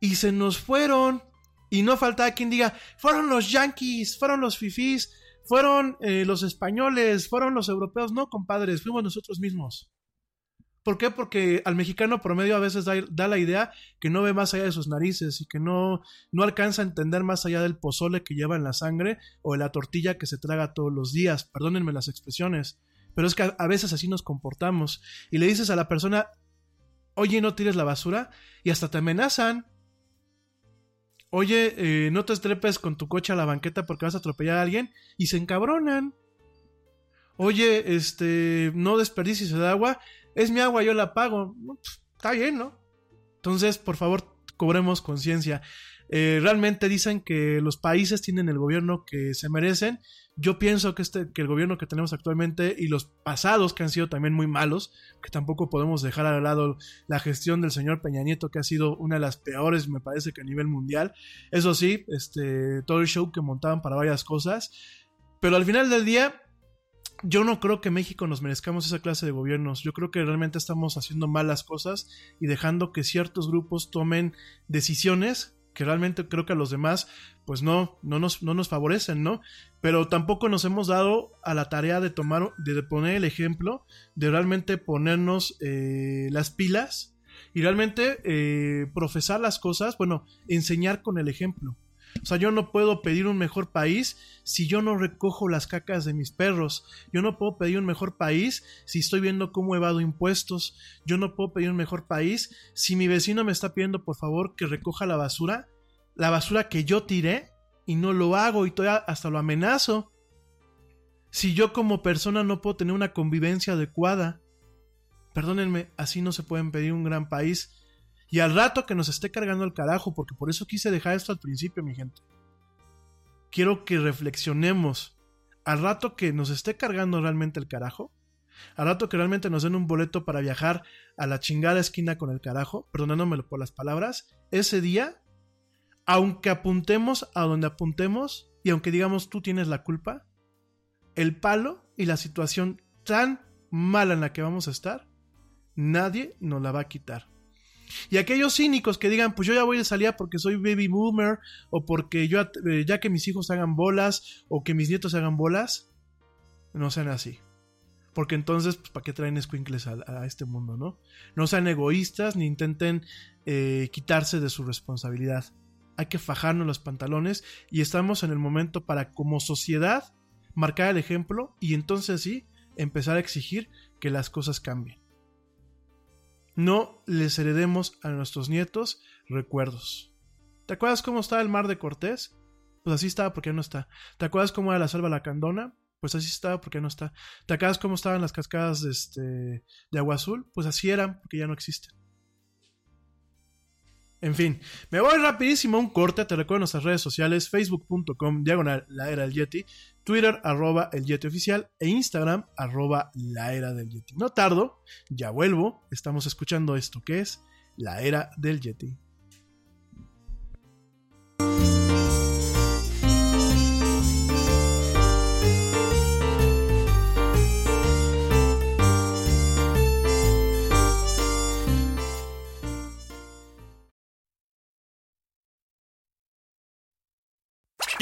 y se nos fueron. Y no falta quien diga, fueron los yankees, fueron los fifís, fueron eh, los españoles, fueron los europeos. No, compadres, fuimos nosotros mismos. ¿Por qué? Porque al mexicano promedio a veces da, la idea que no ve más allá de sus narices y que no, no alcanza a entender más allá del pozole que lleva en la sangre o de la tortilla que se traga todos los días. Perdónenme las expresiones, pero es que a, a veces así nos comportamos. Y le dices a la persona, oye, no tires la basura, y hasta te amenazan oye, eh, no te estrepes con tu coche a la banqueta porque vas a atropellar a alguien y se encabronan. Oye, este, no desperdicies el agua, es mi agua, yo la pago. Pues, está bien, ¿no? Entonces, por favor, cobremos conciencia. Eh, realmente dicen que los países tienen el gobierno que se merecen. Yo pienso que, este, que el gobierno que tenemos actualmente y los pasados que han sido también muy malos, que tampoco podemos dejar al lado la gestión del señor Peña Nieto, que ha sido una de las peores, me parece que a nivel mundial. Eso sí, este, todo el show que montaban para varias cosas. Pero al final del día, yo no creo que México nos merezcamos esa clase de gobiernos. Yo creo que realmente estamos haciendo malas cosas y dejando que ciertos grupos tomen decisiones que realmente creo que a los demás pues no, no nos, no nos favorecen, ¿no? Pero tampoco nos hemos dado a la tarea de tomar, de poner el ejemplo, de realmente ponernos eh, las pilas y realmente eh, profesar las cosas, bueno, enseñar con el ejemplo. O sea, yo no puedo pedir un mejor país si yo no recojo las cacas de mis perros. Yo no puedo pedir un mejor país si estoy viendo cómo evado impuestos. Yo no puedo pedir un mejor país si mi vecino me está pidiendo por favor que recoja la basura. La basura que yo tiré y no lo hago y todavía hasta lo amenazo. Si yo como persona no puedo tener una convivencia adecuada. Perdónenme, así no se pueden pedir un gran país y al rato que nos esté cargando el carajo, porque por eso quise dejar esto al principio, mi gente. Quiero que reflexionemos. Al rato que nos esté cargando realmente el carajo, al rato que realmente nos den un boleto para viajar a la chingada esquina con el carajo, perdonándomelo por las palabras, ese día, aunque apuntemos a donde apuntemos y aunque digamos tú tienes la culpa, el palo y la situación tan mala en la que vamos a estar, nadie nos la va a quitar. Y aquellos cínicos que digan, pues yo ya voy de salida porque soy baby boomer, o porque yo eh, ya que mis hijos hagan bolas, o que mis nietos hagan bolas, no sean así. Porque entonces, pues, ¿para qué traen squinkles a, este mundo, no? No sean egoístas ni intenten eh, quitarse de su responsabilidad. Hay que fajarnos los pantalones y estamos en el momento para, como sociedad, marcar el ejemplo y entonces sí, empezar a exigir que las cosas cambien no les heredemos a nuestros nietos recuerdos. ¿Te acuerdas cómo estaba el mar de Cortés? Pues así estaba porque no está. ¿Te acuerdas cómo era la selva lacandona? Pues así estaba porque no está. ¿Te acuerdas cómo estaban las cascadas de, este, de agua azul? Pues así eran porque ya no existen. En fin, me voy rapidísimo a un corte, te recuerdo nuestras redes sociales, facebook.com, diagonal, la era del Yeti, Twitter, arroba el Yeti oficial, e Instagram, arroba la era del Yeti. No tardo, ya vuelvo, estamos escuchando esto que es la era del Yeti.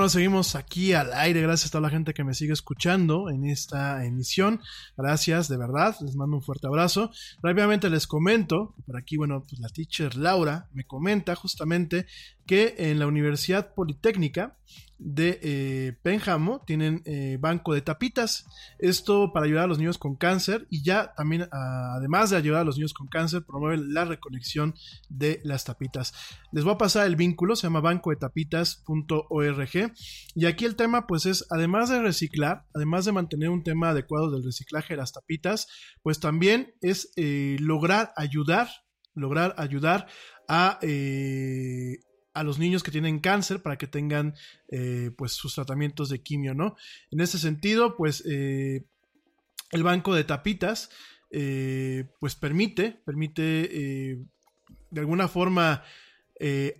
Bueno, seguimos aquí al aire. Gracias a toda la gente que me sigue escuchando en esta emisión. Gracias, de verdad. Les mando un fuerte abrazo. Rápidamente les comento, por aquí, bueno, pues la teacher Laura me comenta justamente que en la Universidad Politécnica de eh, Penjamo tienen eh, banco de tapitas. Esto para ayudar a los niños con cáncer y ya también, además de ayudar a los niños con cáncer, promueven la reconexión de las tapitas. Les voy a pasar el vínculo, se llama bancodetapitas.org. Y aquí el tema, pues es, además de reciclar, además de mantener un tema adecuado del reciclaje de las tapitas, pues también es eh, lograr ayudar, lograr ayudar a a los niños que tienen cáncer para que tengan eh, pues sus tratamientos de quimio, ¿no? En ese sentido, pues eh, el banco de tapitas eh, pues permite, permite de alguna forma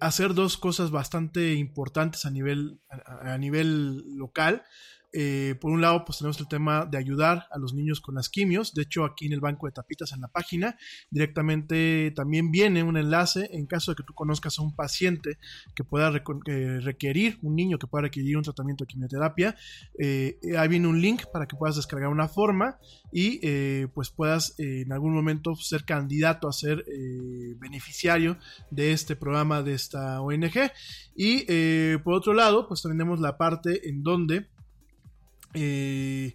hacer dos cosas bastante importantes a nivel, a nivel local. Eh, por un lado, pues tenemos el tema de ayudar a los niños con las quimios. De hecho, aquí en el banco de tapitas en la página, directamente también viene un enlace en caso de que tú conozcas a un paciente que pueda requerir, un niño que pueda requerir un tratamiento de quimioterapia. Eh, ahí viene un link para que puedas descargar una forma y eh, pues puedas en algún momento ser candidato a ser beneficiario de este programa de esta ONG. Y por otro lado, pues tenemos la parte en donde eh,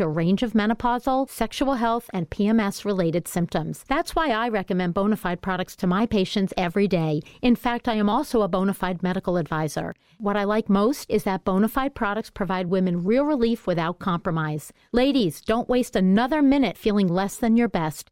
a range of menopausal, sexual health, and PMS related symptoms. That's why I recommend Bonafide products to my patients every day. In fact, I am also a Bonafide medical advisor. What I like most is that Bonafide products provide women real relief without compromise. Ladies, don't waste another minute feeling less than your best.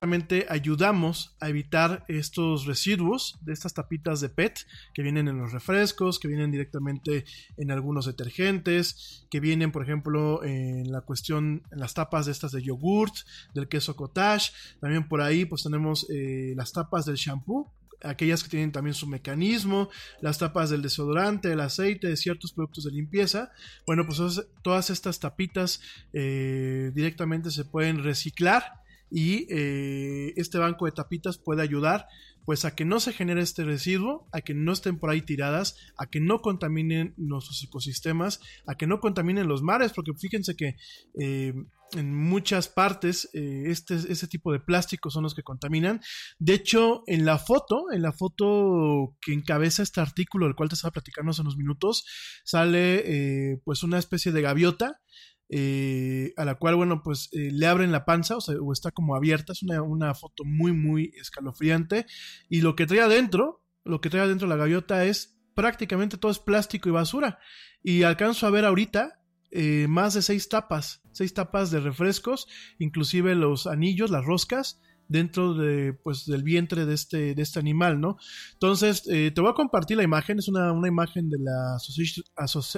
Realmente ayudamos a evitar estos residuos de estas tapitas de PET que vienen en los refrescos, que vienen directamente en algunos detergentes, que vienen, por ejemplo, en la cuestión, en las tapas de estas de yogurt, del queso cottage. También por ahí, pues tenemos eh, las tapas del shampoo, aquellas que tienen también su mecanismo, las tapas del desodorante, el aceite, de ciertos productos de limpieza. Bueno, pues todas estas tapitas eh, directamente se pueden reciclar y eh, este banco de tapitas puede ayudar pues a que no se genere este residuo, a que no estén por ahí tiradas, a que no contaminen nuestros ecosistemas, a que no contaminen los mares, porque fíjense que eh, en muchas partes eh, este, este tipo de plásticos son los que contaminan. De hecho, en la foto, en la foto que encabeza este artículo del cual te estaba platicando hace unos minutos, sale pues una especie de gaviota eh, a la cual, bueno, pues eh, le abren la panza, o, está como abierta, es una, una, foto muy, muy escalofriante, y lo que trae adentro, lo que trae adentro la gaviota es prácticamente todo es plástico y basura, y alcanzo a ver ahorita eh, más de seis tapas, seis tapas de refrescos, inclusive los anillos, las roscas, dentro de, pues, del vientre de este, de este animal, ¿no? Entonces, te voy a compartir la imagen, es una, una imagen de la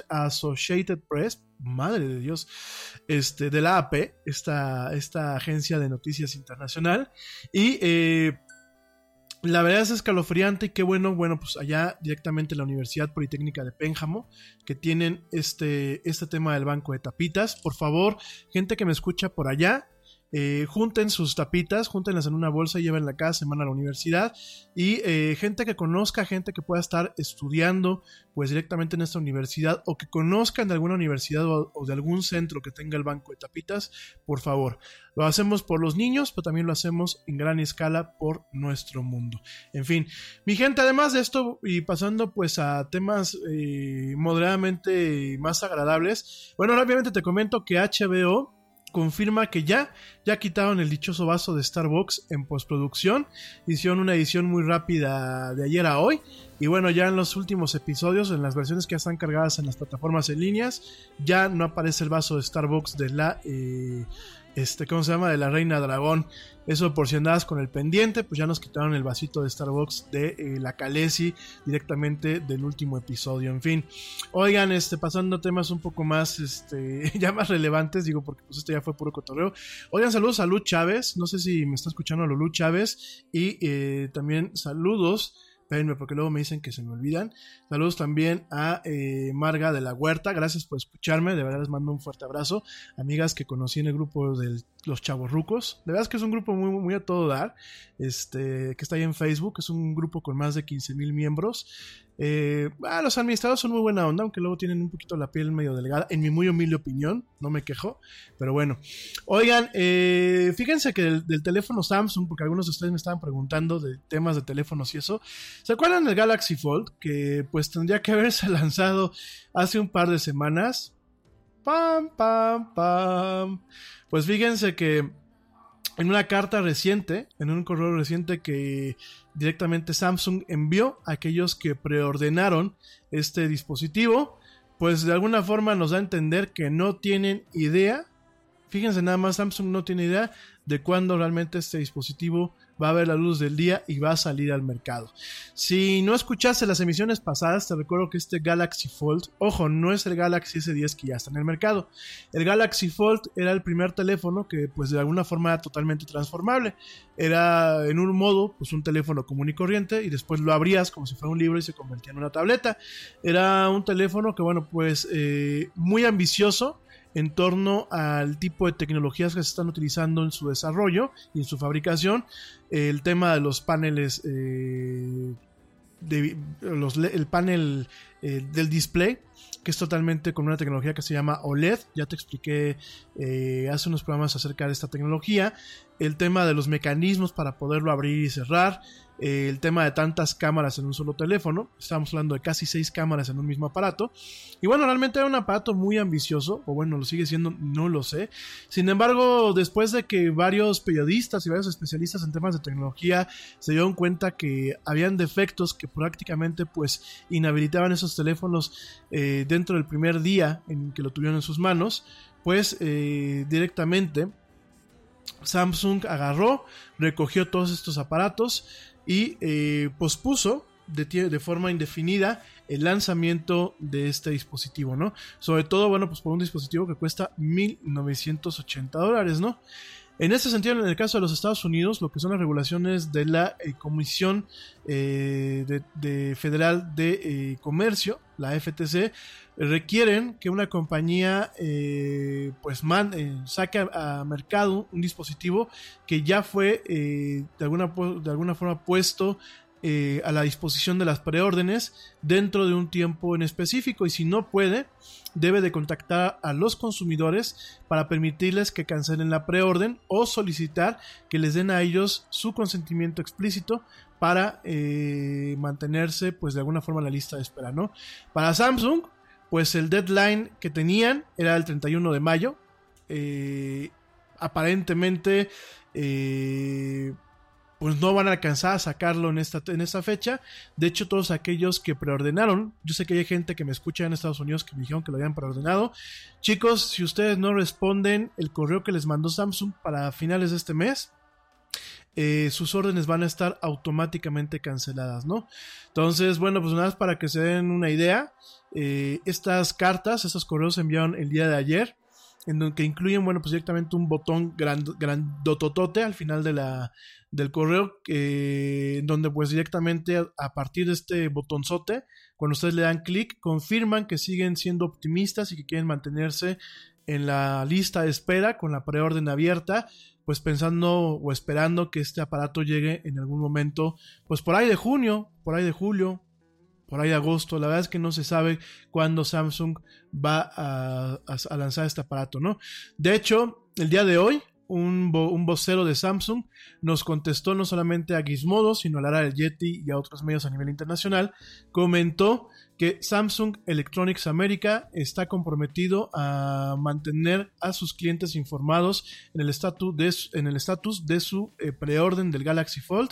Associated Press, madre de Dios, este, de la AP, esta, esta agencia de noticias internacional. Y eh, la verdad es escalofriante y qué bueno, bueno, pues allá directamente en la Universidad Politécnica de Pénjamo, que tienen este, este tema del banco de tapitas. Por favor, gente que me escucha por allá, eh, junten sus tapitas, júntenlas en una bolsa y lleven casa, se van a la universidad. Y eh, gente que conozca, gente que pueda estar estudiando pues directamente en esta universidad o que conozcan de alguna universidad o, de algún centro que tenga el banco de tapitas, por favor. Lo hacemos por los niños, pero también lo hacemos en gran escala por nuestro mundo. En fin, mi gente, además de esto y pasando pues a temas eh, moderadamente más agradables, bueno, obviamente te comento que HBO confirma que ya, ya quitaron el dichoso vaso de Starbucks en postproducción. Hicieron una edición muy rápida de ayer a hoy. Y bueno, ya en los últimos episodios, en las versiones que ya están cargadas en las plataformas en líneas, ya no aparece el vaso de Starbucks de la eh, este, ¿cómo se llama? De la Reina Dragón. Eso por si andabas con el pendiente, pues ya nos quitaron el vasito de Starbucks de eh, la Calesi directamente del último episodio. En fin, oigan, este, pasando temas un poco más, este, ya más relevantes, digo, porque pues esto ya fue puro cotorreo. Oigan, saludos a Lu Chávez, no sé si me está escuchando Lulu Chávez, y eh, también saludos Espérenme porque luego me dicen que se me olvidan. Saludos también a eh, Marga de la Huerta. Gracias por escucharme. De verdad les mando un fuerte abrazo. Amigas que conocí en el grupo de los Chavos Rucos. De verdad es que es un grupo muy, muy a todo dar. Este, que está ahí en Facebook. Es un grupo con más de 15 mil miembros. Eh, ah, los administradores son muy buena onda, aunque luego tienen un poquito la piel medio delgada, en mi muy humilde opinión, no me quejo, pero bueno. Oigan, eh, fíjense que del, teléfono Samsung, porque algunos de ustedes me estaban preguntando de temas de teléfonos y eso, ¿se acuerdan del Galaxy Fold? Que pues tendría que haberse lanzado hace un par de semanas. Pam, pam, pam. Pues fíjense que en una carta reciente, en un correo reciente que directamente Samsung envió a aquellos que preordenaron este dispositivo, pues de alguna forma nos da a entender que no tienen idea, fíjense nada más, Samsung no tiene idea de cuándo realmente este dispositivo va a ver la luz del día y va a salir al mercado. Si no escuchaste las emisiones pasadas, te recuerdo que este Galaxy Fold, ojo, no es el Galaxy S10 que ya está en el mercado. El Galaxy Fold era el primer teléfono que pues de alguna forma era totalmente transformable. Era en un modo pues un teléfono común y corriente y después lo abrías como si fuera un libro y se convertía en una tableta. Era un teléfono que bueno pues eh, muy ambicioso en torno al tipo de tecnologías que se están utilizando en su desarrollo y en su fabricación. El tema de los paneles, eh, de, el panel eh, del display, que es totalmente con una tecnología que se llama OLED. Ya te expliqué eh, hace unos programas acerca de esta tecnología. El tema de los mecanismos para poderlo abrir y cerrar. Eh, el tema de tantas cámaras en un solo teléfono. Estamos hablando de casi seis cámaras en un mismo aparato. Y bueno, realmente era un aparato muy ambicioso, o bueno, lo sigue siendo, no lo sé. Sin embargo, después de que varios periodistas y varios especialistas en temas de tecnología se dieron cuenta que habían defectos que prácticamente pues inhabilitaban esos teléfonos eh, dentro del primer día en que lo tuvieron en sus manos, pues eh, directamente Samsung agarró, recogió todos estos aparatos y eh, pospuso de, forma indefinida el lanzamiento de este dispositivo, ¿no? Sobre todo, bueno, pues por un dispositivo que cuesta 1.980 dólares, ¿no? En este sentido, en el caso de los Estados Unidos, lo que son las regulaciones de la eh, Comisión eh, de, Federal de Comercio, la FTC, requieren que una compañía pues man, saque a, mercado un dispositivo que ya fue de, alguna, de alguna forma puesto eh, a la disposición de las preórdenes dentro de un tiempo en específico. Y si no puede debe de contactar a los consumidores para permitirles que cancelen la preorden o solicitar que les den a ellos su consentimiento explícito para eh, mantenerse pues de alguna forma en la lista de espera no para Samsung pues el deadline que tenían era el 31 de mayo eh, aparentemente pues no van a alcanzar a sacarlo en esta, en esta fecha. De hecho, todos aquellos que preordenaron, yo sé que hay gente que me escucha en Estados Unidos que me dijeron que lo habían preordenado. Chicos, si ustedes no responden el correo que les mandó Samsung para finales de este mes, eh, sus órdenes van a estar automáticamente canceladas, ¿no? Entonces, bueno, pues nada más para que se den una idea, eh, estas cartas, estos correos se enviaron el día de ayer en donde incluyen, bueno, pues directamente un botón grandototote al final del correo, eh, donde pues directamente a, partir de este botonzote, cuando ustedes le dan clic, confirman que siguen siendo optimistas y que quieren mantenerse en la lista de espera con la preorden abierta, pues pensando o esperando que este aparato llegue en algún momento, pues por ahí de junio, por ahí de julio, por ahí de agosto. La verdad es que no se sabe cuándo Samsung va a, lanzar este aparato, ¿no? De hecho, el día de hoy, un, un, vocero de Samsung nos contestó no solamente a Gizmodo, sino a Lara del Yeti y a otros medios a nivel internacional. Comentó que Samsung Electronics America está comprometido a mantener a sus clientes informados en el estatus de, su eh, preorden del Galaxy Fold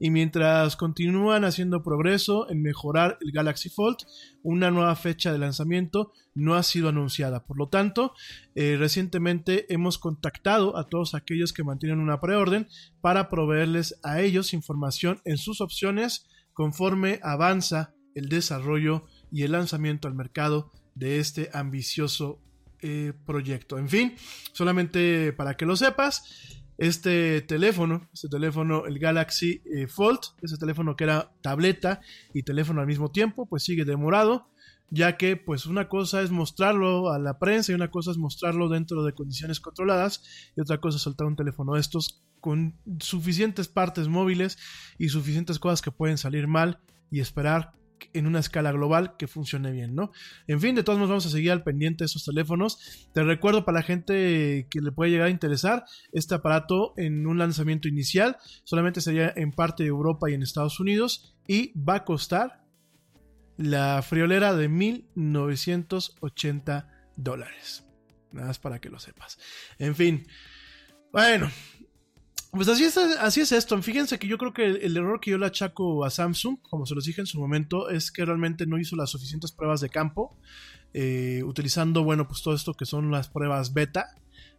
y mientras continúan haciendo progreso en mejorar el Galaxy Fold, una nueva fecha de lanzamiento no ha sido anunciada. Por lo tanto, eh, recientemente hemos contactado a todos aquellos que mantienen una preorden para proveerles a ellos información en sus opciones conforme avanza el desarrollo y el lanzamiento al mercado de este ambicioso eh, proyecto. En fin, solamente para que lo sepas, este teléfono, este teléfono, el Galaxy eh, Fold, ese teléfono que era tableta y teléfono al mismo tiempo, pues sigue demorado, ya que pues una cosa es mostrarlo a la prensa y una cosa es mostrarlo dentro de condiciones controladas y otra cosa es soltar un teléfono de estos con suficientes partes móviles y suficientes cosas que pueden salir mal y esperar en una escala global que funcione bien, ¿no? En fin, de todos modos vamos a seguir al pendiente de esos teléfonos. Te recuerdo para la gente que le puede llegar a interesar, este aparato en un lanzamiento inicial solamente sería en parte de Europa y en Estados Unidos y va a costar la friolera de 1980 dólares. Nada más para que lo sepas. En fin. Bueno, pues así es, así es esto. Fíjense que yo creo que el, error que yo le achaco a Samsung, como se los dije en su momento, es que realmente no hizo las suficientes pruebas de campo, eh, utilizando, bueno, pues todo esto que son las pruebas beta,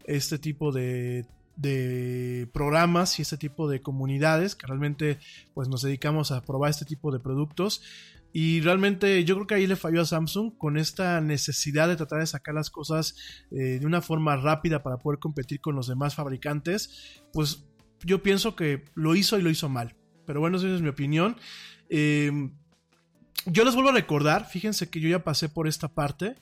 este tipo de, de programas y este tipo de comunidades que realmente pues nos dedicamos a probar este tipo de productos y realmente yo creo que ahí le falló a Samsung con esta necesidad de tratar de sacar las cosas eh, de una forma rápida para poder competir con los demás fabricantes. Pues yo pienso que lo hizo y lo hizo mal. Pero bueno, esa es mi opinión. Em, yo les vuelvo a recordar, fíjense que yo ya pasé por esta parte.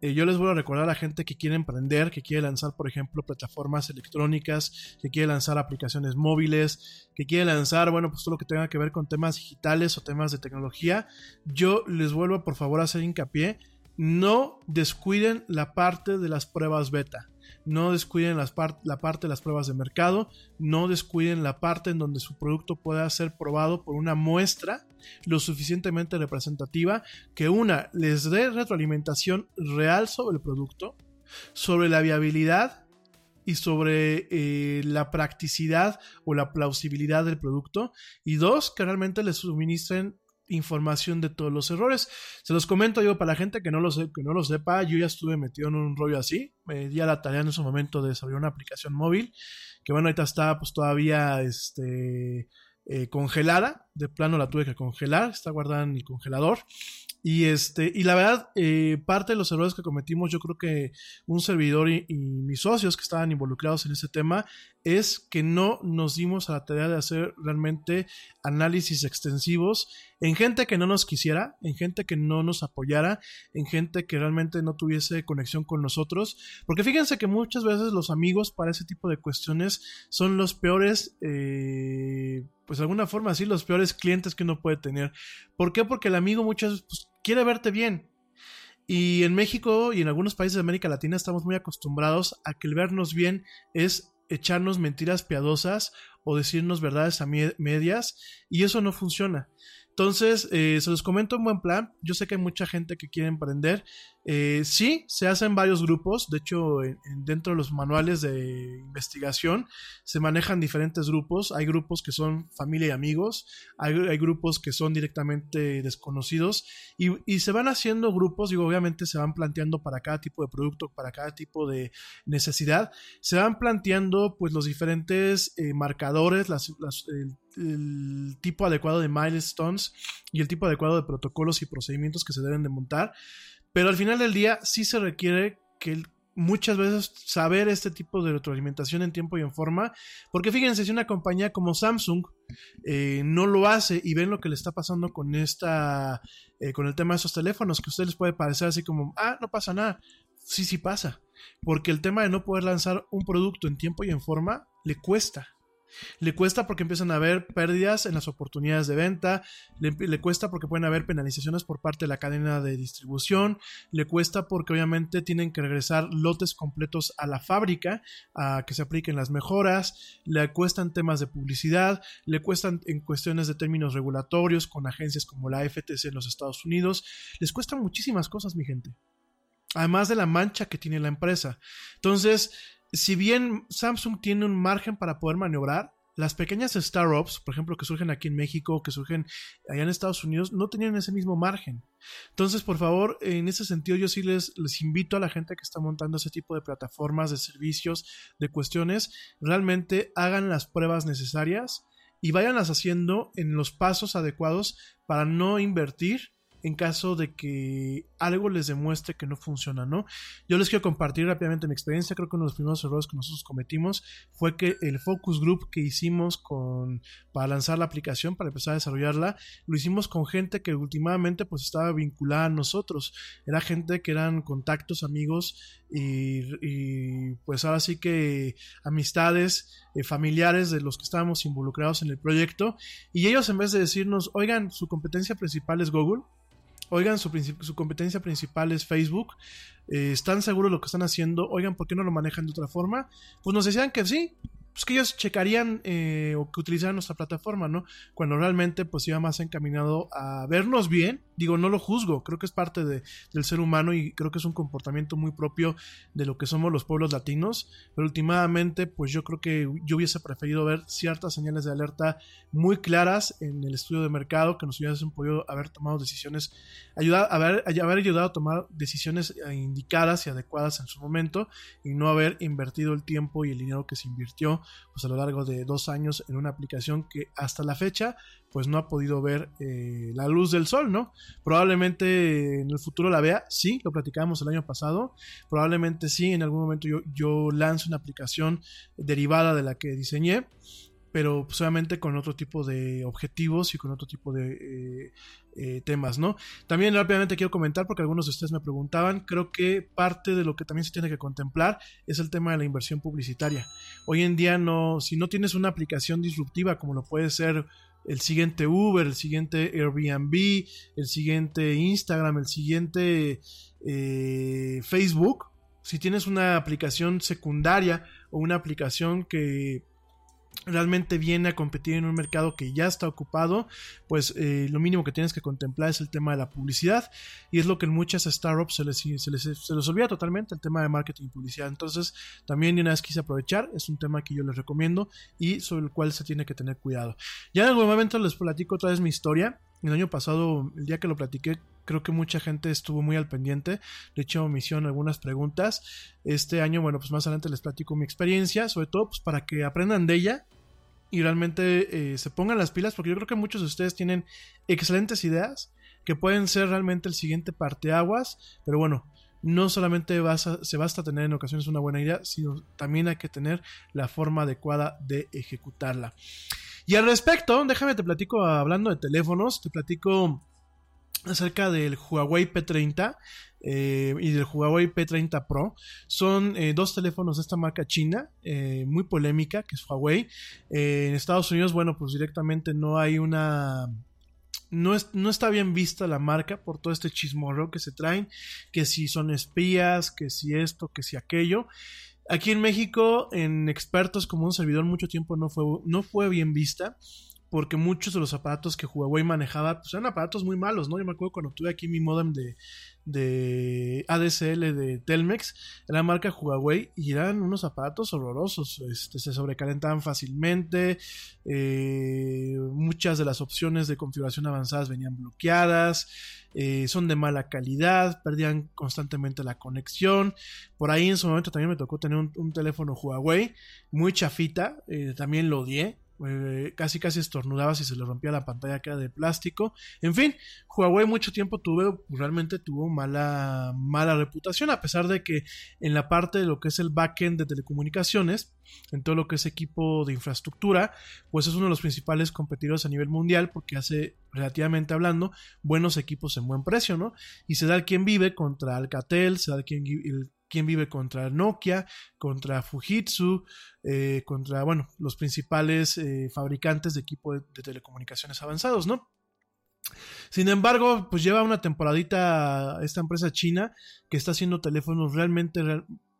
Eh, yo les vuelvo a recordar a la gente que quiere emprender, que quiere lanzar, por ejemplo, plataformas electrónicas, que quiere lanzar aplicaciones móviles, que quiere lanzar, bueno, pues todo lo que tenga que ver con temas digitales o temas de tecnología. Yo les vuelvo, por favor, a hacer hincapié no descuiden la parte de las pruebas beta. No descuiden la parte de las pruebas de mercado, no descuiden la parte en donde su producto pueda ser probado por una muestra lo suficientemente representativa que una les dé retroalimentación real sobre el producto, sobre la viabilidad y sobre eh, la practicidad o la plausibilidad del producto. Y dos, que realmente les suministren información de todos los errores. Se los comento yo para la gente que no lo, que no lo sepa, yo ya estuve metido en un rollo así, me di a la tarea en ese momento de desarrollar una aplicación móvil, que bueno, ahorita está pues todavía este, eh, congelada, de plano la tuve que congelar, está guardada en el congelador. Y, este, y la verdad, eh, parte de los errores que cometimos, yo creo que un servidor y, mis socios que estaban involucrados en ese tema, es que no nos dimos a la tarea de hacer realmente análisis extensivos en gente que no nos quisiera, en gente que no nos apoyara, en gente que realmente no tuviese conexión con nosotros. Porque fíjense que muchas veces los amigos para ese tipo de cuestiones son los peores, eh, pues de alguna forma así, los peores clientes que uno puede tener. ¿Por qué? Porque el amigo muchas veces pues, quiere verte bien. Y en México y en algunos países de América Latina estamos muy acostumbrados a que el vernos bien es echarnos mentiras piadosas o decirnos verdades a medias y eso no funciona. Entonces, eh, se los comento en buen plan. Yo sé que hay mucha gente que quiere emprender. Eh, sí, se hacen varios grupos. De hecho, dentro de los manuales de investigación se manejan diferentes grupos. Hay grupos que son familia y amigos. Hay, grupos que son directamente desconocidos. Y, se van haciendo grupos. y obviamente se van planteando para cada tipo de producto, para cada tipo de necesidad. Se van planteando pues los diferentes eh, marcadores, el tipo adecuado de milestones y el tipo adecuado de protocolos y procedimientos que se deben de montar. Pero al final del día sí se requiere que muchas veces saber este tipo de retroalimentación en tiempo y en forma. Porque fíjense, si una compañía como Samsung eh, no lo hace y ven lo que le está pasando con esta, eh, con el tema de esos teléfonos, que a ustedes les puede parecer así como, ah, no pasa nada. Sí, sí pasa. Porque el tema de no poder lanzar un producto en tiempo y en forma le cuesta. Le cuesta porque empiezan a haber pérdidas en las oportunidades de venta, le, cuesta porque pueden haber penalizaciones por parte de la cadena de distribución, le cuesta porque obviamente tienen que regresar lotes completos a la fábrica a que se apliquen las mejoras, le cuestan temas de publicidad, le cuestan en cuestiones de términos regulatorios con agencias como la FTC en los Estados Unidos, les cuestan muchísimas cosas, mi gente. Además de la mancha que tiene la empresa. Entonces, si bien Samsung tiene un margen para poder maniobrar, las pequeñas startups, por ejemplo, que surgen aquí en México, que surgen allá en Estados Unidos, no tenían ese mismo margen. Entonces, por favor, en ese sentido, yo sí les, les invito a la gente que está montando ese tipo de plataformas, de servicios, de cuestiones, realmente hagan las pruebas necesarias y váyanlas haciendo en los pasos adecuados para no invertir en caso de que algo les demuestre que no funciona, ¿no? Yo les quiero compartir rápidamente mi experiencia. Creo que uno de los primeros errores que nosotros cometimos fue que el focus group que hicimos con, para lanzar la aplicación, para empezar a desarrollarla, lo hicimos con gente que últimamente pues estaba vinculada a nosotros. Era gente que eran contactos, amigos y, pues ahora sí que amistades, eh, familiares de los que estábamos involucrados en el proyecto. Y ellos en vez de decirnos, oigan, su competencia principal es Google, Oigan, su, su competencia principal es Facebook. Eh, ¿Están seguros de lo que están haciendo? Oigan, ¿por qué no lo manejan de otra forma? Pues nos decían que sí, pues que ellos checarían eh, o que utilizaran nuestra plataforma, ¿no? Cuando realmente pues iba más encaminado a vernos bien, digo, no lo juzgo, creo que es parte de, del ser humano y creo que es un comportamiento muy propio de lo que somos los pueblos latinos, pero últimamente pues yo creo que yo hubiese preferido ver ciertas señales de alerta muy claras en el estudio de mercado que nos hubiesen podido haber tomado decisiones, ayudar, haber, haber ayudado a tomar decisiones eh, indicadas y adecuadas en su momento y no haber invertido el tiempo y el dinero que se invirtió pues a lo largo de dos años en una aplicación que hasta la fecha pues no ha podido ver eh, la luz del sol, ¿no? Probablemente en el futuro la vea, sí, lo platicábamos el año pasado, probablemente sí, en algún momento yo, yo lance una aplicación derivada de la que diseñé, pero solamente con otro tipo de objetivos y con otro tipo de eh, eh, temas, ¿no? También rápidamente quiero comentar, porque algunos de ustedes me preguntaban, creo que parte de lo que también se tiene que contemplar es el tema de la inversión publicitaria. Hoy en día no, si no tienes una aplicación disruptiva como lo puede ser el siguiente Uber, el siguiente Airbnb, el siguiente Instagram, el siguiente eh, Facebook, si tienes una aplicación secundaria o una aplicación que realmente viene a competir en un mercado que ya está ocupado, pues eh, lo mínimo que tienes que contemplar es el tema de la publicidad y es lo que en muchas startups se les, se les, se les olvida totalmente, el tema de marketing y publicidad. Entonces, también de una vez quise aprovechar, es un tema que yo les recomiendo y sobre el cual se tiene que tener cuidado. Ya en algún momento les platico otra vez mi historia. El año pasado, el día que lo platiqué, creo que mucha gente estuvo muy al pendiente. De hecho, me hicieron algunas preguntas. Este año, bueno, pues más adelante les platico mi experiencia, sobre todo pues para que aprendan de ella y realmente eh, se pongan las pilas, porque yo creo que muchos de ustedes tienen excelentes ideas que pueden ser realmente el siguiente parteaguas, pero bueno, no solamente se basta tener en ocasiones una buena idea, sino también hay que tener la forma adecuada de ejecutarla. Y al respecto, déjame te platico hablando de teléfonos, te platico acerca del Huawei P30 eh, y del Huawei P30 Pro. Son eh, dos teléfonos de esta marca china, eh, muy polémica, que es Huawei. en Estados Unidos, bueno, pues directamente no hay una... No, es, no está bien vista la marca por todo este chismorro que se traen, que si son espías, que si esto, que si aquello. Aquí en México, en expertos como un servidor, mucho tiempo no fue, no fue bien vista porque muchos de los aparatos que Huawei manejaba pues eran aparatos muy malos, ¿no? Yo me acuerdo cuando tuve aquí mi modem de, de ADSL de Telmex, era marca Huawei y eran unos aparatos horrorosos, este, se sobrecalentaban fácilmente, eh, muchas de las opciones de configuración avanzadas venían bloqueadas, eh, son de mala calidad, perdían constantemente la conexión, por ahí en su momento también me tocó tener un, teléfono Huawei, muy chafita, eh, también lo odié, eh, casi casi estornudaba si se le rompía la pantalla que era de plástico. En fin, Huawei mucho tiempo tuvo, realmente tuvo mala, mala reputación, a pesar de que en la parte de lo que es el backend de telecomunicaciones, en todo lo que es equipo de infraestructura, pues es uno de los principales competidores a nivel mundial porque hace relativamente hablando buenos equipos en buen precio, ¿no? Y se da el quien vive contra Alcatel, se da el quien, el quién vive contra Nokia, contra Fujitsu, eh, contra, bueno, los principales eh, fabricantes de equipo de, telecomunicaciones avanzados, ¿no? Sin embargo, pues lleva una temporadita esta empresa china que está haciendo teléfonos realmente,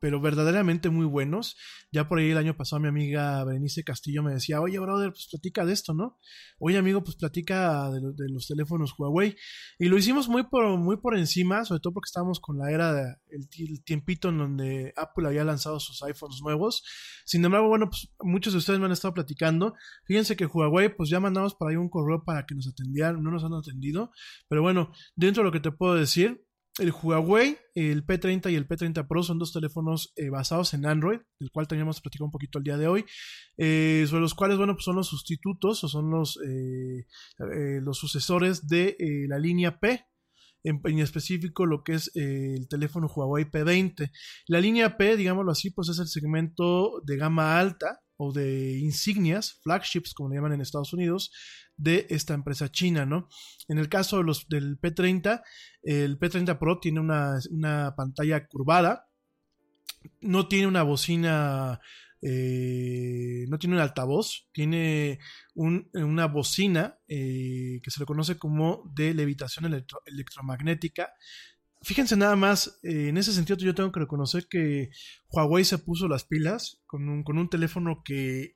pero verdaderamente muy buenos. Ya por ahí el año pasado mi amiga Berenice Castillo me decía, oye, brother, pues platica de esto, ¿no? Oye, amigo, pues platica de, los teléfonos Huawei. Y lo hicimos muy por, muy por encima, sobre todo porque estábamos con la era, de, el, tiempito en donde Apple había lanzado sus iPhones nuevos. Sin embargo, bueno, pues muchos de ustedes me han estado platicando. Fíjense que Huawei, pues ya mandamos por ahí un correo para que nos atendieran, no nos han atendido. Pero bueno, dentro de lo que te puedo decir, el Huawei, el P30 y el P30 Pro son dos teléfonos eh, basados en Android, del cual teníamos platicado un poquito el día de hoy, eh, sobre los cuales, bueno, pues son los sustitutos o son los, eh, los sucesores de la línea P, en, en, específico lo que es el teléfono Huawei P20. La línea P, digámoslo así, pues es el segmento de gama alta o de insignias, flagships, como le llaman en Estados Unidos, de esta empresa china, ¿no? En el caso de los, del P30, el P30 Pro tiene una, pantalla curvada, no tiene una bocina, eh, no tiene un altavoz, tiene una bocina eh, que se le conoce como de levitación electromagnética. Fíjense nada más, eh, en ese sentido yo tengo que reconocer que Huawei se puso las pilas con un, con un teléfono que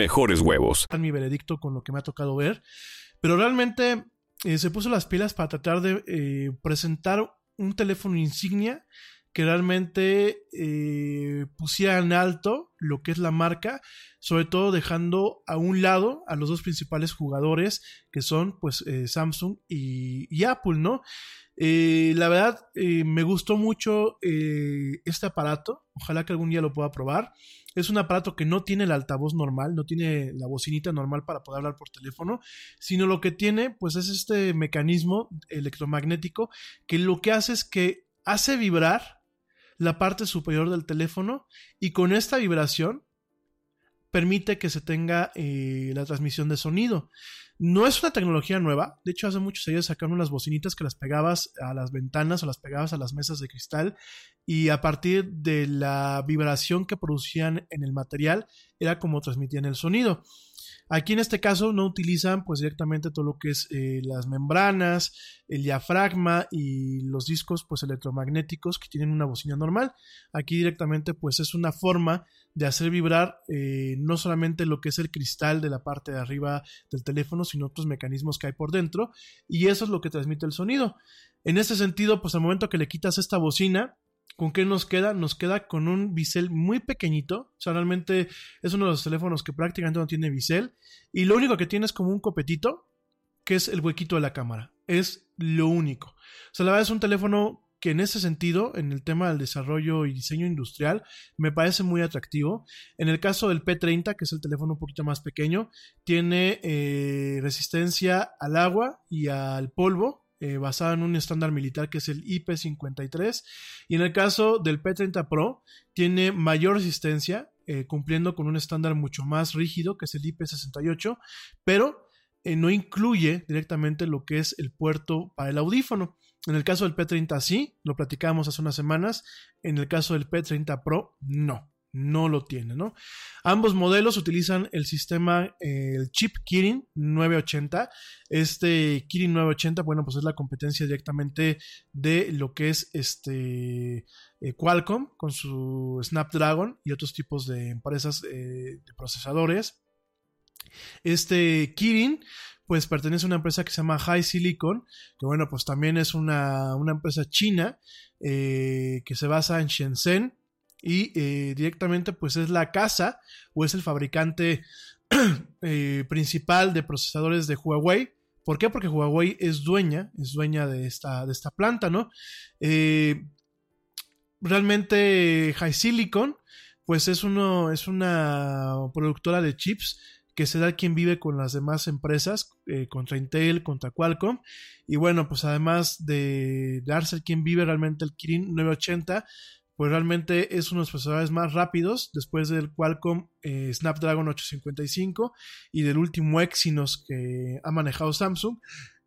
mejores huevos. Mi veredicto con lo que me ha tocado ver, pero realmente eh, se puso las pilas para tratar de eh, presentar un teléfono insignia que realmente eh, pusiera en alto lo que es la marca, sobre todo dejando a un lado a los dos principales jugadores que son pues Samsung y, Apple, ¿no? La verdad me gustó mucho este aparato, ojalá que algún día lo pueda probar. Es un aparato que no tiene el altavoz normal, no tiene la bocinita normal para poder hablar por teléfono, sino lo que tiene pues es este mecanismo electromagnético que lo que hace es que hace vibrar la parte superior del teléfono y con esta vibración permite que se tenga eh, la transmisión de sonido. No es una tecnología nueva, de hecho hace muchos años sacaron unas bocinitas que las pegabas a las ventanas o las pegabas a las mesas de cristal y a partir de la vibración que producían en el material era como transmitían el sonido. Aquí en este caso no utilizan pues directamente todo lo que es eh, las membranas, el diafragma y los discos pues electromagnéticos que tienen una bocina normal. Aquí directamente pues es una forma de hacer vibrar eh, no solamente lo que es el cristal de la parte de arriba del teléfono, sino otros mecanismos que hay por dentro y eso es lo que transmite el sonido. En este sentido pues al momento que le quitas esta bocina ¿Con qué nos queda? Nos queda con un bisel muy pequeño. O sea, realmente es uno de los teléfonos que prácticamente no tiene bisel. Y lo único que tiene es como un copetito, que es el huequito de la cámara. Es lo único. O sea, la verdad es un teléfono que en ese sentido, en el tema del desarrollo y diseño industrial, me parece muy atractivo. En el caso del P30, que es el teléfono un poquito más pequeño, tiene eh, resistencia al agua y al polvo, eh, basada en un estándar militar que es el IP53 y en el caso del P30 Pro tiene mayor resistencia eh, cumpliendo con un estándar mucho más rígido que es el IP68 pero eh, no incluye directamente lo que es el puerto para el audífono. En el caso del P30 sí, lo platicamos hace unas semanas en el caso del P30 Pro no no lo tiene, ¿no? Ambos modelos utilizan el sistema, el chip Kirin 980. Este Kirin 980, bueno, pues es la competencia directamente de lo que es este eh, Qualcomm con su Snapdragon y otros tipos de empresas eh, de procesadores. Este Kirin, pues pertenece a una empresa que se llama High Silicon, que bueno, pues también es una, empresa china eh, que se basa en Shenzhen y eh, directamente pues es la casa o es el fabricante eh, principal de procesadores de Huawei. ¿Por qué? Porque Huawei es dueña, es dueña de esta, de esta planta, ¿no? Eh, realmente High Silicon pues es, uno, es una productora de chips que se da quien vive con las demás empresas, contra Intel, contra Qualcomm. Y bueno, pues además de darse quien vive realmente el Kirin 980, pues realmente es uno de los procesadores más rápidos después del Qualcomm eh, Snapdragon 855 y del último Exynos que ha manejado Samsung.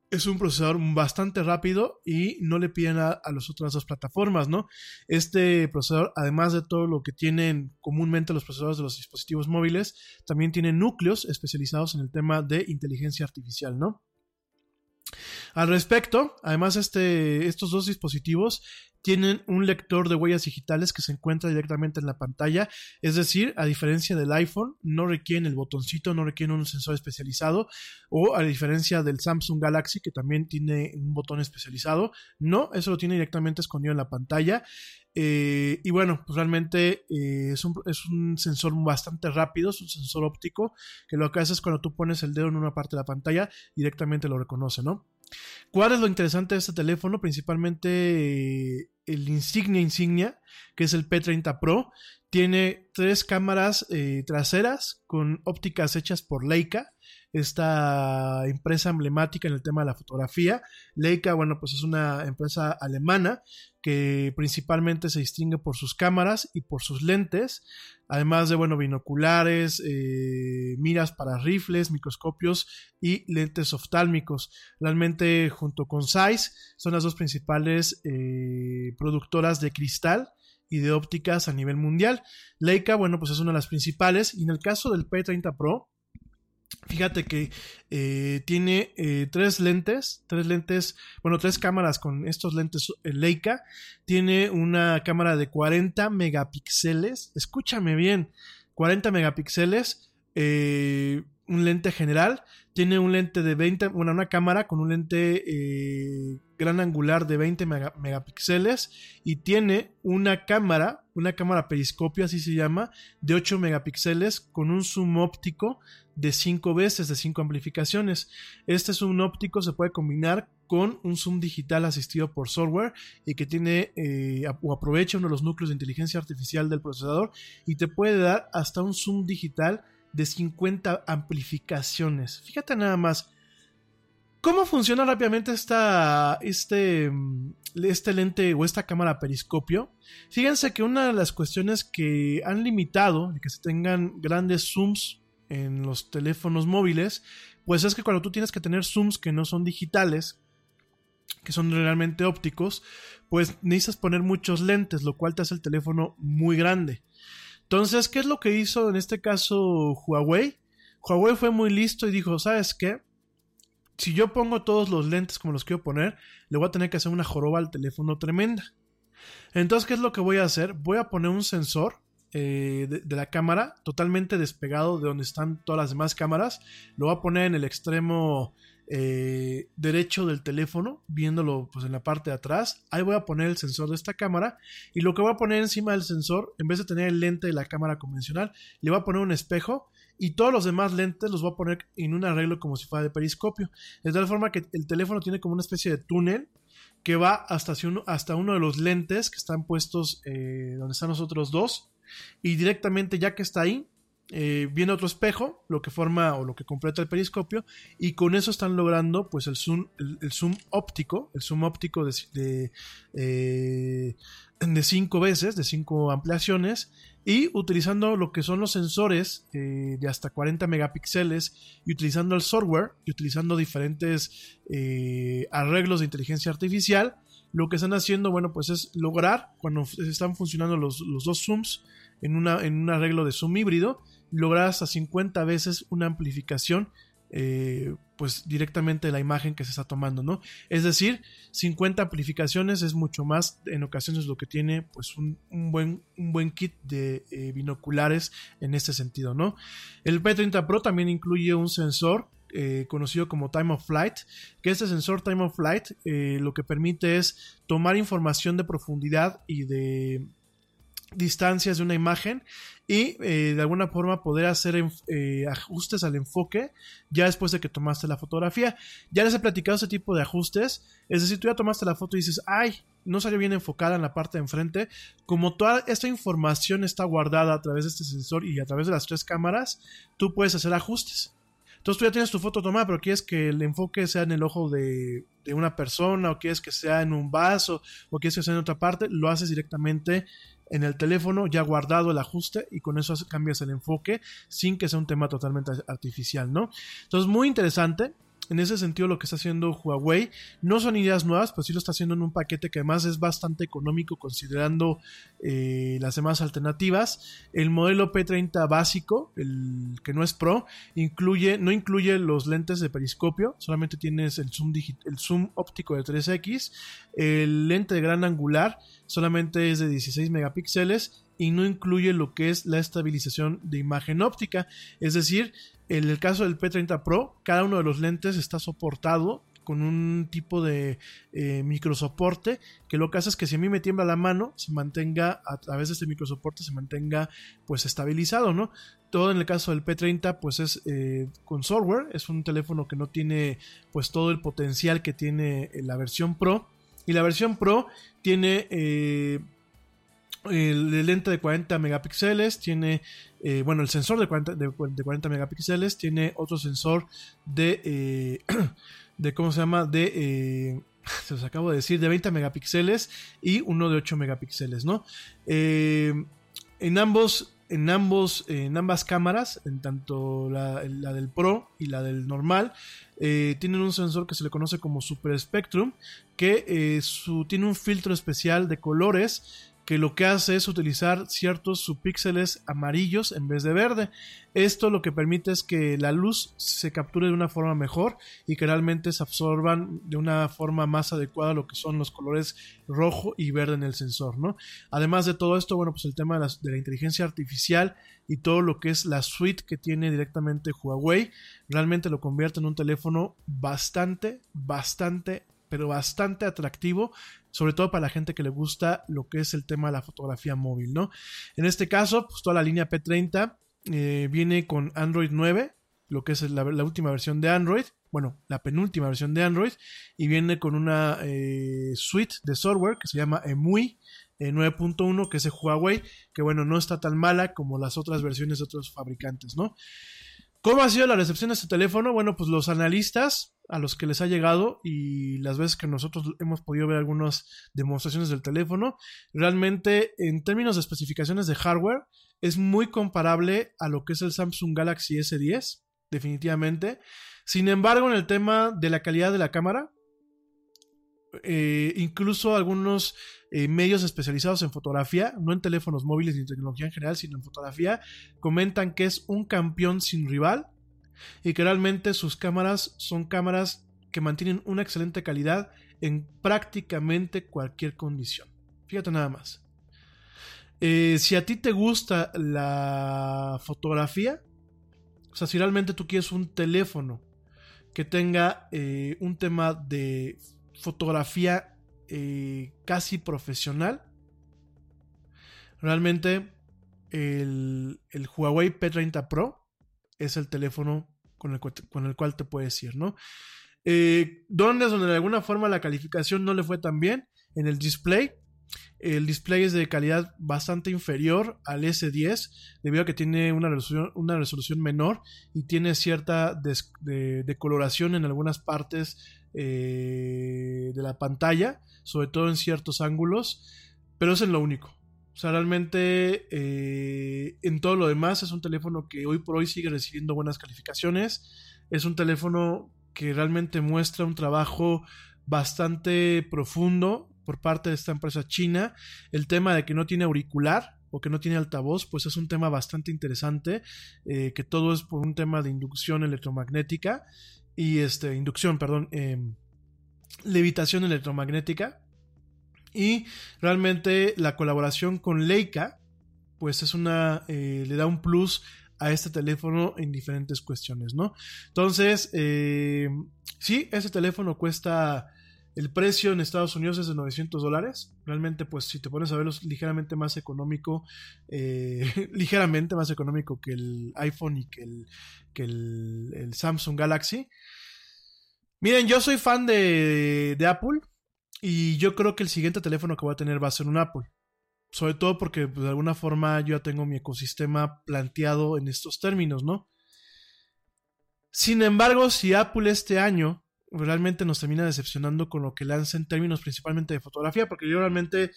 Es un procesador bastante rápido y no le piden a, a las otras dos plataformas, ¿no? Este procesador, además de todo lo que tienen comúnmente los procesadores de los dispositivos móviles, también tiene núcleos especializados en el tema de inteligencia artificial, ¿no? Al respecto, además este, estos dos dispositivos tienen un lector de huellas digitales que se encuentra directamente en la pantalla, es decir, a diferencia del iPhone, no requieren el botoncito, no requieren un sensor especializado, o a diferencia del Samsung Galaxy, que también tiene un botón especializado, no, eso lo tiene directamente escondido en la pantalla. Eh, y bueno, pues realmente eh, es, un, es, un, sensor bastante rápido, es un sensor óptico, que lo que hace es cuando tú pones el dedo en una parte de la pantalla, directamente lo reconoce, ¿no? ¿Cuál es lo interesante de este teléfono? Principalmente el insignia insignia, que es el P30 Pro. Tiene tres cámaras eh, traseras con ópticas hechas por Leica, esta empresa emblemática en el tema de la fotografía. Leica, bueno, pues es una empresa alemana que principalmente se distingue por sus cámaras y por sus lentes, además de, bueno, binoculares, eh, miras para rifles, microscopios y lentes oftálmicos. Realmente, junto con Zeiss, son las dos principales eh, productoras de cristal y de ópticas a nivel mundial. Leica, bueno, pues es una de las principales y en el caso del P30 Pro, Fíjate que eh, tiene eh, tres lentes, tres lentes, bueno, tres cámaras con estos lentes eh, Leica. Tiene una cámara de 40 megapíxeles. Escúchame bien, 40 megapíxeles. un un lente general, tiene un lente de 20, bueno, una cámara con un lente eh, gran angular de 20 megapíxeles y tiene una cámara, una cámara periscopio, así se llama, de 8 megapíxeles con un zoom óptico de 5 veces, de 5 amplificaciones. Este zoom óptico se puede combinar con un zoom digital asistido por software y que tiene eh, o aprovecha uno de los núcleos de inteligencia artificial del procesador y te puede dar hasta un zoom digital de 50 amplificaciones. Fíjate nada más. ¿Cómo funciona rápidamente esta, este, este lente o esta cámara periscopio? Fíjense que una de las cuestiones que han limitado que se tengan grandes zooms en los teléfonos móviles, pues es que cuando tú tienes que tener zooms que no son digitales, que son realmente ópticos, pues necesitas poner muchos lentes, lo cual te hace el teléfono muy grande. Entonces, ¿qué es lo que hizo en este caso Huawei? Huawei fue muy listo y dijo, ¿sabes qué? Si yo pongo todos los lentes como los quiero poner, le voy a tener que hacer una joroba al teléfono tremenda. Entonces, ¿qué es lo que voy a hacer? Voy a poner un sensor eh, de, la cámara totalmente despegado de donde están todas las demás cámaras. Lo voy a poner en el extremo eh, derecho del teléfono, viéndolo pues en la parte de atrás. Ahí voy a poner el sensor de esta cámara y lo que voy a poner encima del sensor, en vez de tener el lente de la cámara convencional, le voy a poner un espejo y todos los demás lentes los voy a poner en un arreglo como si fuera de periscopio. De tal forma que el teléfono tiene como una especie de túnel que va hasta, hasta uno de los lentes que están puestos eh, donde están los otros dos y directamente ya que está ahí eh, viene otro espejo, lo que forma o lo que completa el periscopio, y con eso están logrando pues el zoom, el, zoom óptico, el zoom óptico de, eh, de cinco veces, de cinco ampliaciones, y utilizando lo que son los sensores eh, de hasta 40 megapíxeles, y utilizando el software, y utilizando diferentes arreglos de inteligencia artificial, lo que están haciendo, bueno, pues es lograr, cuando están funcionando los, los dos zooms, en, un arreglo de zoom híbrido, lograr hasta 50 veces una amplificación eh, pues directamente de la imagen que se está tomando, ¿no? Es decir, 50 amplificaciones es mucho más en ocasiones lo que tiene pues un, buen, un buen kit de eh, binoculares en este sentido, ¿no? El P30 Pro también incluye un sensor eh, conocido como Time of Flight, que este sensor Time of Flight lo que permite es tomar información de profundidad y de distancias de una imagen y eh, de alguna forma poder hacer eh, ajustes al enfoque ya después de que tomaste la fotografía. Ya les he platicado ese tipo de ajustes, es decir, tú ya tomaste la foto y dices, ay, no salió bien enfocada en la parte de enfrente, como toda esta información está guardada a través de este sensor y a través de las tres cámaras, tú puedes hacer ajustes. Entonces tú ya tienes tu foto tomada, pero quieres que el enfoque sea en el ojo de, una persona, o quieres que sea en un vaso, o quieres que sea en otra parte, lo haces directamente en el teléfono ya guardado el ajuste y con eso cambias el enfoque sin que sea un tema totalmente artificial, ¿no? Entonces, muy interesante en ese sentido lo que está haciendo Huawei no son ideas nuevas, pues sí lo está haciendo en un paquete que además es bastante económico considerando eh, las demás alternativas. El modelo P30 básico, el que no es Pro, incluye, no incluye los lentes de periscopio, solamente tienes el zoom, el zoom óptico de 3X, el lente de gran angular solamente es de 16 megapíxeles y no incluye lo que es la estabilización de imagen óptica, es decir, en el caso del P30 Pro, cada uno de los lentes está soportado con un tipo de eh, microsoporte que lo que hace es que si a mí me tiembla la mano se mantenga a través de este microsoporte se mantenga pues estabilizado no todo en el caso del P30 pues es eh, con software es un teléfono que no tiene pues todo el potencial que tiene la versión Pro. Y la versión Pro tiene eh, el lente de 40 megapíxeles, tiene, eh, bueno, el sensor de 40, de, 40, megapíxeles, tiene otro sensor de, eh, de ¿cómo se llama? De, eh, se los acabo de decir, de 20 megapíxeles y uno de 8 megapíxeles, ¿no? en ambos, en ambos, en ambas cámaras, en tanto la, la del Pro y la del normal, tienen un sensor que se le conoce como Super Spectrum, que su, tiene un filtro especial de colores que lo que hace es utilizar ciertos subpíxeles amarillos en vez de verde. Esto lo que permite es que la luz se capture de una forma mejor y que realmente se absorban de una forma más adecuada lo que son los colores rojo y verde en el sensor, ¿no? Además de todo esto, bueno, pues el tema de la, de la inteligencia artificial y todo lo que es la suite que tiene directamente Huawei, realmente lo convierte en un teléfono bastante, bastante pero bastante atractivo, sobre todo para la gente que le gusta lo que es el tema de la fotografía móvil, ¿no? En este caso, pues toda la línea P30 eh, viene con Android 9, lo que es la, última versión de Android, bueno, la penúltima versión de Android, y viene con una eh, suite de software que se llama EMUI 9.1, eh, que es Huawei, que bueno, no está tan mala como las otras versiones de otros fabricantes, ¿no? ¿Cómo ha sido la recepción de este teléfono? Bueno, pues los analistas a los que les ha llegado y las veces que nosotros hemos podido ver algunas demostraciones del teléfono, realmente en términos de especificaciones de hardware es muy comparable a lo que es el Samsung Galaxy S10, definitivamente. Sin embargo, en el tema de la calidad de la cámara, eh, incluso algunos eh, medios especializados en fotografía, no en teléfonos móviles ni tecnología en general, sino en fotografía, comentan que es un campeón sin rival y que realmente sus cámaras son cámaras que mantienen una excelente calidad en prácticamente cualquier condición. Fíjate nada más. Eh, si a ti te gusta la fotografía, o sea, si realmente tú quieres un teléfono que tenga un tema de fotografía eh, casi profesional. Realmente el, Huawei P30 Pro es el teléfono con el, con el cual te puedes ir, ¿no? Eh, ¿Dónde es donde de alguna forma la calificación no le fue tan bien? En el display. El display es de calidad bastante inferior al S10 debido a que tiene una resolución, una resolución menor y tiene cierta decoloración en algunas partes eh, de la pantalla, sobre todo en ciertos ángulos, pero es en lo único. O sea, realmente eh, en todo lo demás es un teléfono que hoy por hoy sigue recibiendo buenas calificaciones. Es un teléfono que realmente muestra un trabajo bastante profundo por parte de esta empresa china. El tema de que no tiene auricular o que no tiene altavoz, pues es un tema bastante interesante, eh, que todo es por un tema de inducción electromagnética y este, inducción, perdón, em, levitación electromagnética. Y realmente la colaboración con Leica, pues es una, eh, le da un plus a este teléfono en diferentes cuestiones, ¿no? Entonces, eh, sí, ese teléfono cuesta el precio en Estados Unidos es de 900 dólares. Realmente, pues si te pones a verlo, es ligeramente más económico, eh, ligeramente más económico que el iPhone y que el, que el, Samsung Galaxy. Miren, yo soy fan de, de, Apple y yo creo que el siguiente teléfono que voy a tener va a ser un Apple. Sobre todo porque pues, de alguna forma yo ya tengo mi ecosistema planteado en estos términos, ¿no? Sin embargo, si Apple este año realmente nos termina decepcionando con lo que lanza en términos principalmente de fotografía, porque yo realmente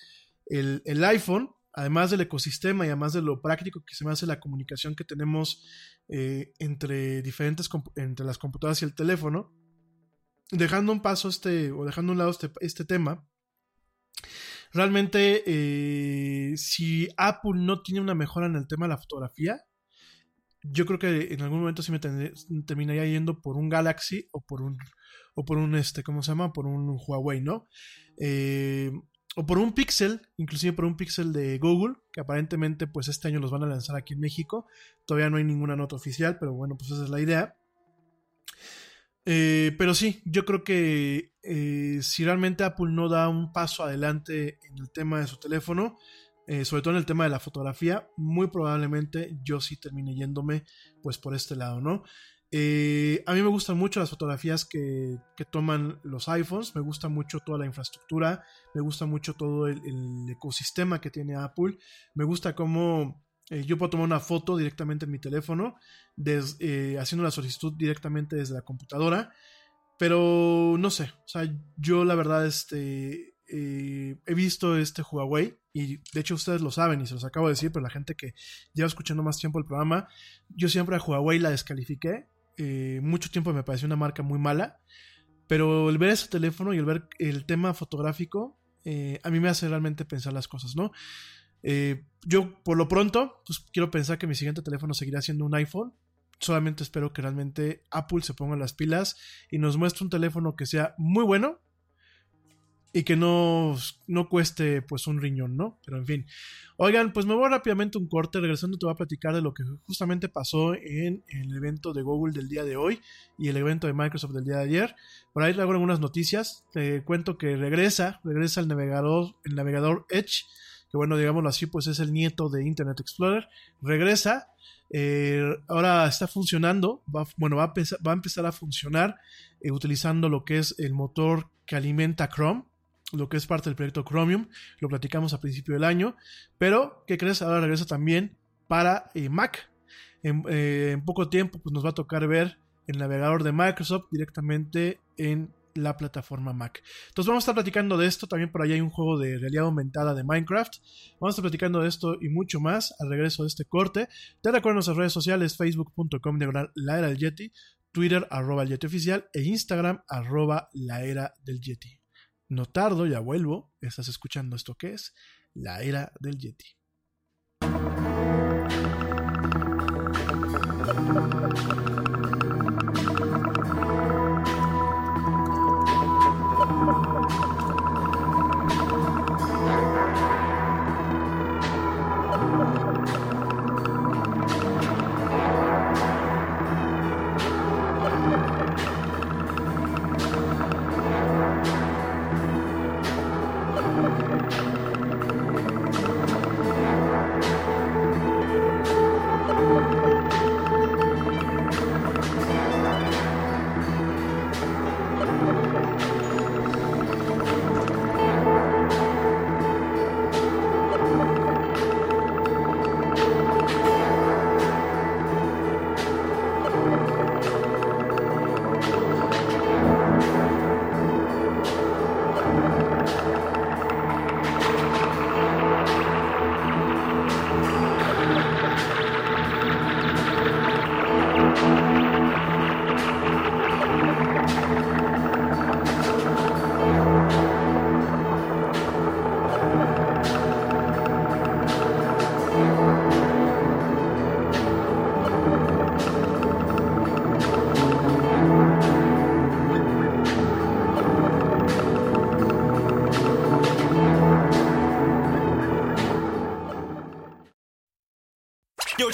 el, el, iPhone, además del ecosistema y además de lo práctico que se me hace la comunicación que tenemos eh, entre diferentes, entre las computadoras y el teléfono, dejando un paso este, o dejando a un lado este, este tema, realmente eh, si Apple no tiene una mejora en el tema de la fotografía, yo creo que en algún momento sí me terminaría yendo por un Galaxy o por un o por un, este, ¿cómo se llama? Por un Huawei, ¿no? Eh, o por un Pixel, inclusive por un Pixel de Google, que aparentemente pues este año los van a lanzar aquí en México. Todavía no hay ninguna nota oficial, pero bueno, pues esa es la idea. Eh, pero sí, yo creo que eh, si realmente Apple no da un paso adelante en el tema de su teléfono, sobre todo en el tema de la fotografía, muy probablemente yo sí termine yéndome pues por este lado, ¿no? Eh, a mí me gustan mucho las fotografías que, toman los iPhones, me gusta mucho toda la infraestructura, me gusta mucho todo el, ecosistema que tiene Apple, me gusta cómo eh, yo puedo tomar una foto directamente en mi teléfono, eh, haciendo la solicitud directamente desde la computadora, pero no sé, o sea, yo la verdad este, he visto este Huawei y de hecho ustedes lo saben y se los acabo de decir, pero la gente que lleva escuchando más tiempo el programa, yo siempre a Huawei la descalifiqué eh, mucho tiempo me pareció una marca muy mala. Pero el ver ese teléfono y el ver el tema fotográfico, eh, a mí me hace realmente pensar las cosas, ¿no? Eh, yo, por lo pronto, pues quiero pensar que mi siguiente teléfono seguirá siendo un iPhone. Solamente espero que realmente Apple se ponga las pilas y nos muestre un teléfono que sea muy bueno y que no, no cueste pues un riñón, ¿no? Pero en fin. Oigan, pues me voy rápidamente un corte, regresando te voy a platicar de lo que justamente pasó en, el evento de Google del día de hoy y el evento de Microsoft del día de ayer. Por ahí traigo algunas noticias, te cuento que regresa, regresa el navegador, el navegador Edge, bueno, digámoslo así, pues es el nieto de Internet Explorer, regresa, eh, ahora está funcionando, bueno, va a, empezar, va a empezar a funcionar eh, utilizando lo que es el motor que alimenta Chrome, lo que es parte del proyecto Chromium, lo platicamos a principio del año, pero ¿qué crees? Ahora regresa también para eh, Mac. Eh, en, poco tiempo pues nos va a tocar ver el navegador de Microsoft directamente en la plataforma Mac. Entonces vamos a estar platicando de esto, también por ahí hay un juego de realidad aumentada de Minecraft. Vamos a estar platicando de esto y mucho más al regreso de este corte. Te recuerdo nuestras redes sociales, facebook.com diagonal la era del Yeti, Twitter arroba el Yeti oficial e Instagram arroba la era del Yeti. No tardo, ya vuelvo. Estás escuchando esto que es la era del Yeti.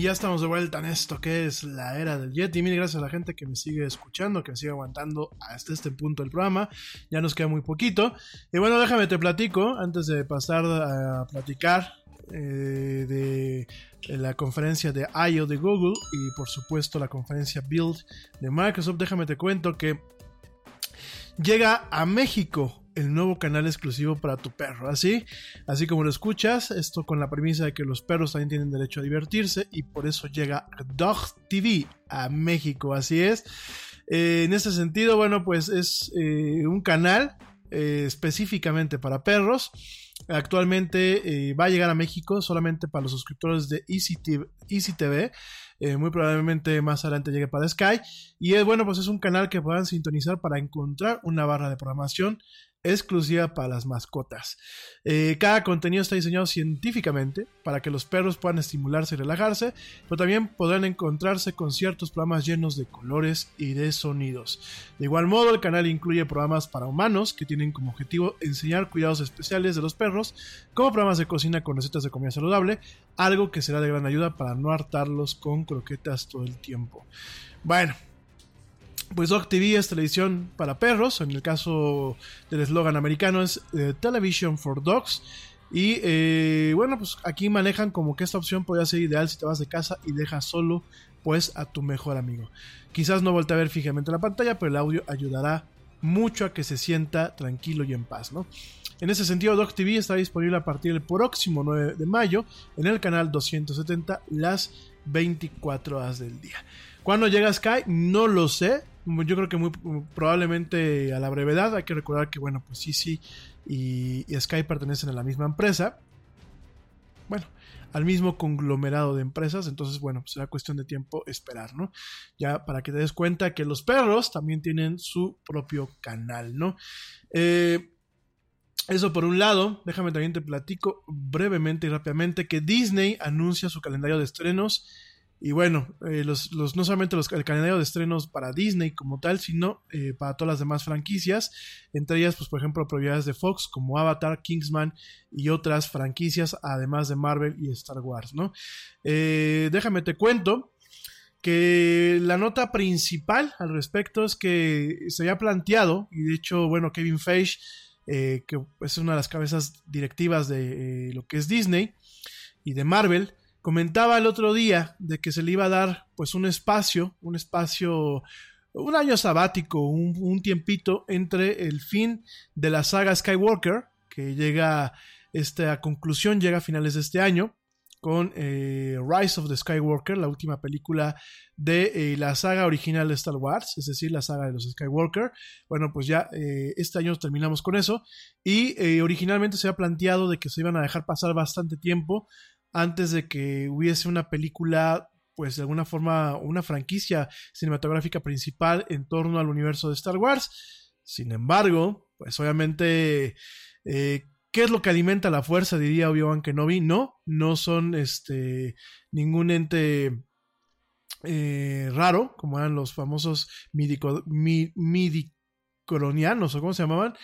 Y ya estamos de vuelta en esto que es la era del Yeti. Mil gracias a la gente que me sigue escuchando, que me sigue aguantando hasta este punto del programa. Ya nos queda muy poquito. Y bueno, déjame te platico, antes de pasar a platicar eh, de, de la conferencia de I.O. de Google y por supuesto la conferencia Build de Microsoft, déjame te cuento que llega a México el nuevo canal exclusivo para tu perro. Así, así como lo escuchas, esto con la premisa de que los perros también tienen derecho a divertirse y por eso llega Dog TV a México. Así es. Eh, en este sentido, bueno, pues es eh, un canal eh, específicamente para perros. Actualmente va a llegar a México solamente para los suscriptores de Easy TV. Easy TV. Muy probablemente más adelante llegue para Sky. Y es bueno, pues es un canal que puedan sintonizar para encontrar una barra de programación exclusiva para las mascotas. Eh, cada contenido está diseñado científicamente para que los perros puedan estimularse y relajarse, pero también podrán encontrarse con ciertos programas llenos de colores y de sonidos. De igual modo, el canal incluye programas para humanos que tienen como objetivo enseñar cuidados especiales de los perros, como programas de cocina con recetas de comida saludable, algo que será de gran ayuda para no hartarlos con croquetas todo el tiempo. Bueno, pues Dog TV es televisión para perros, en el caso del eslogan americano es eh, Television for Dogs. Y eh, bueno, pues aquí manejan como que esta opción podría ser ideal si te vas de casa y dejas solo pues a tu mejor amigo. Quizás no volte a ver fijamente la pantalla, pero el audio ayudará mucho a que se sienta tranquilo y en paz, ¿no? En ese sentido, Dog TV está disponible a partir del próximo 9 de mayo en el canal 270 las 24 horas del día. ¿Cuándo llega Sky? No lo sé. Yo creo que muy probablemente a la brevedad. Hay que recordar que, bueno, pues sí. Y, y Sky pertenecen a la misma empresa. Bueno, al mismo conglomerado de empresas. Entonces, bueno, será cuestión de tiempo esperar, ¿no? Ya para que te des cuenta que los perros también tienen su propio canal, ¿no? Eh, eso por un lado, déjame también te platico brevemente y rápidamente que Disney anuncia su calendario de estrenos y bueno, eh, los, los, no solamente los, el calendario de estrenos para Disney como tal, sino eh, para todas las demás franquicias, entre ellas, pues por ejemplo, propiedades de Fox como Avatar, Kingsman y otras franquicias, además de Marvel y Star Wars, ¿no? Eh, déjame te cuento que la nota principal al respecto es que se había planteado, y de hecho, bueno, Kevin Feige, que es una de las cabezas directivas de lo que es Disney y de Marvel, comentaba el otro día de que se le iba a dar pues un espacio, un espacio, un año sabático, un, tiempito entre el fin de la saga Skywalker, que llega este, a conclusión, llega a finales de este año, con eh, Rise of the Skywalker, la última película de eh, la saga original de Star Wars, es decir, la saga de los Skywalker. Bueno, pues ya eh, este año terminamos con eso. Y originalmente se había planteado de que se iban a dejar pasar bastante tiempo antes de que hubiese una película, pues de alguna forma, una franquicia cinematográfica principal en torno al universo de Star Wars. Sin embargo, pues obviamente, eh, ¿qué es lo que alimenta la fuerza? Diría Obi-Wan Kenobi. No, no son este, ningún ente eh, raro, como eran los famosos midicronianos, o cómo se llamaban,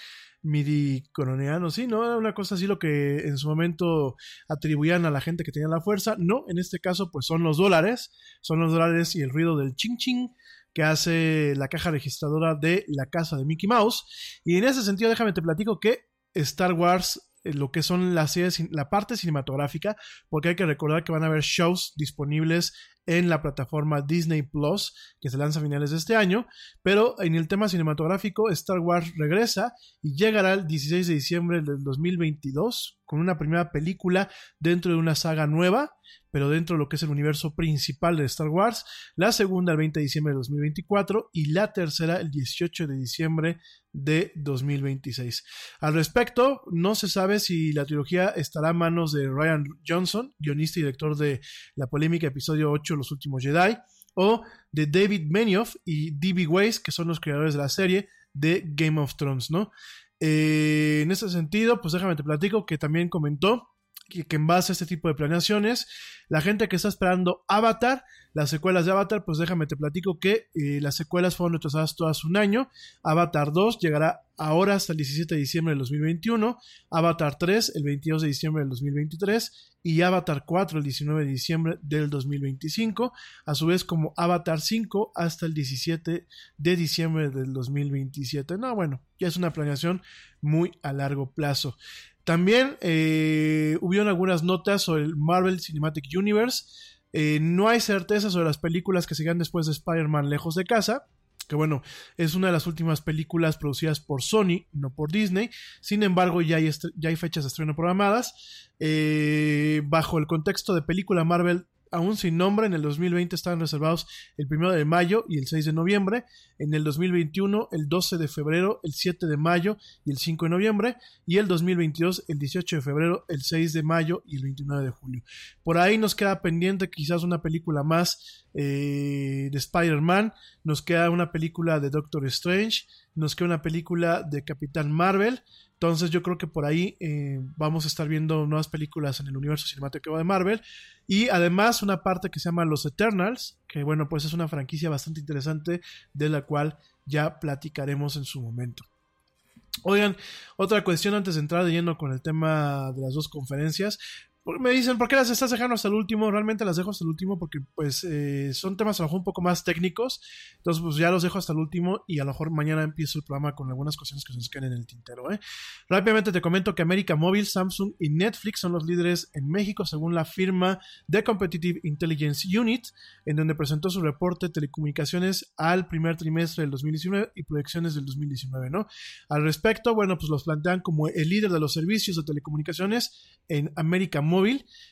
midi coroniano, sí, ¿no? Era una cosa así lo que en su momento atribuían a la gente que tenía la fuerza. No, en este caso, pues son los dólares, son los dólares y el ruido del ching ching que hace la caja registradora de la casa de Mickey Mouse. Y en ese sentido, déjame te platico que Star Wars eh, lo que son las series, la parte cinematográfica, porque hay que recordar que van a haber shows disponibles en la plataforma Disney Plus, que se lanza a finales de este año, pero en el tema cinematográfico, Star Wars regresa y llegará el 16 de diciembre del 2022 con una primera película dentro de una saga nueva, pero dentro de lo que es el universo principal de Star Wars, la segunda el 20 de diciembre de 2024 y la tercera el 18 de diciembre de 2026. Al respecto, no se sabe si la trilogía estará a manos de Ryan Johnson, guionista y director de la polémica episodio 8 Los Últimos Jedi, o de David Benioff y D.B. Weiss, que son los creadores de la serie de Game of Thrones, ¿no? Eh, en ese sentido, pues déjame te platico que también comentó que, en base a este tipo de planeaciones, la gente que está esperando Avatar, las secuelas de Avatar, pues déjame te platico que eh, las secuelas fueron retrasadas todas un año. Avatar 2 llegará ahora hasta el 17 de diciembre del 2021, Avatar 3 el 22 de diciembre del 2023 y Avatar 4 el 19 de diciembre del 2025, a su vez como Avatar 5 hasta el 17 de diciembre del 2027. No, bueno, ya es una planeación muy a largo plazo. También eh, hubieron algunas notas sobre el Marvel Cinematic Universe. Eh, no hay certeza sobre las películas que sigan después de Spider-Man lejos de casa. Que bueno, es una de las últimas películas producidas por Sony, no por Disney. Sin embargo, ya hay, fechas de estreno programadas. Eh, bajo el contexto de película Marvel aún sin nombre, en el 2020 estaban reservados el 1 de mayo y el 6 de noviembre, en el 2021 el 12 de febrero, el 7 de mayo y el 5 de noviembre, y el 2022 el 18 de febrero, el 6 de mayo y el 29 de julio. Por ahí nos queda pendiente quizás una película más eh, de Spider-Man, nos queda una película de Doctor Strange, nos queda una película de Capitán Marvel, entonces yo creo que por ahí eh, vamos a estar viendo nuevas películas en el universo cinemático de Marvel. Y además una parte que se llama Los Eternals, que bueno, pues es una franquicia bastante interesante de la cual ya platicaremos en su momento. Oigan, otra cuestión antes de entrar de lleno con el tema de las dos conferencias me dicen, ¿por qué las estás dejando hasta el último? Realmente las dejo hasta el último porque pues eh, son temas a lo mejor un poco más técnicos. Entonces pues ya los dejo hasta el último y a lo mejor mañana empiezo el programa con algunas cuestiones que se nos queden en el tintero. ¿eh? Rápidamente te comento que América Móvil, Samsung y Netflix son los líderes en México según la firma The Competitive Intelligence Unit, en donde presentó su reporte de telecomunicaciones al primer trimestre del 2019 y proyecciones del 2019. ¿no? Al respecto, bueno, pues los plantean como el líder de los servicios de telecomunicaciones en América Móvil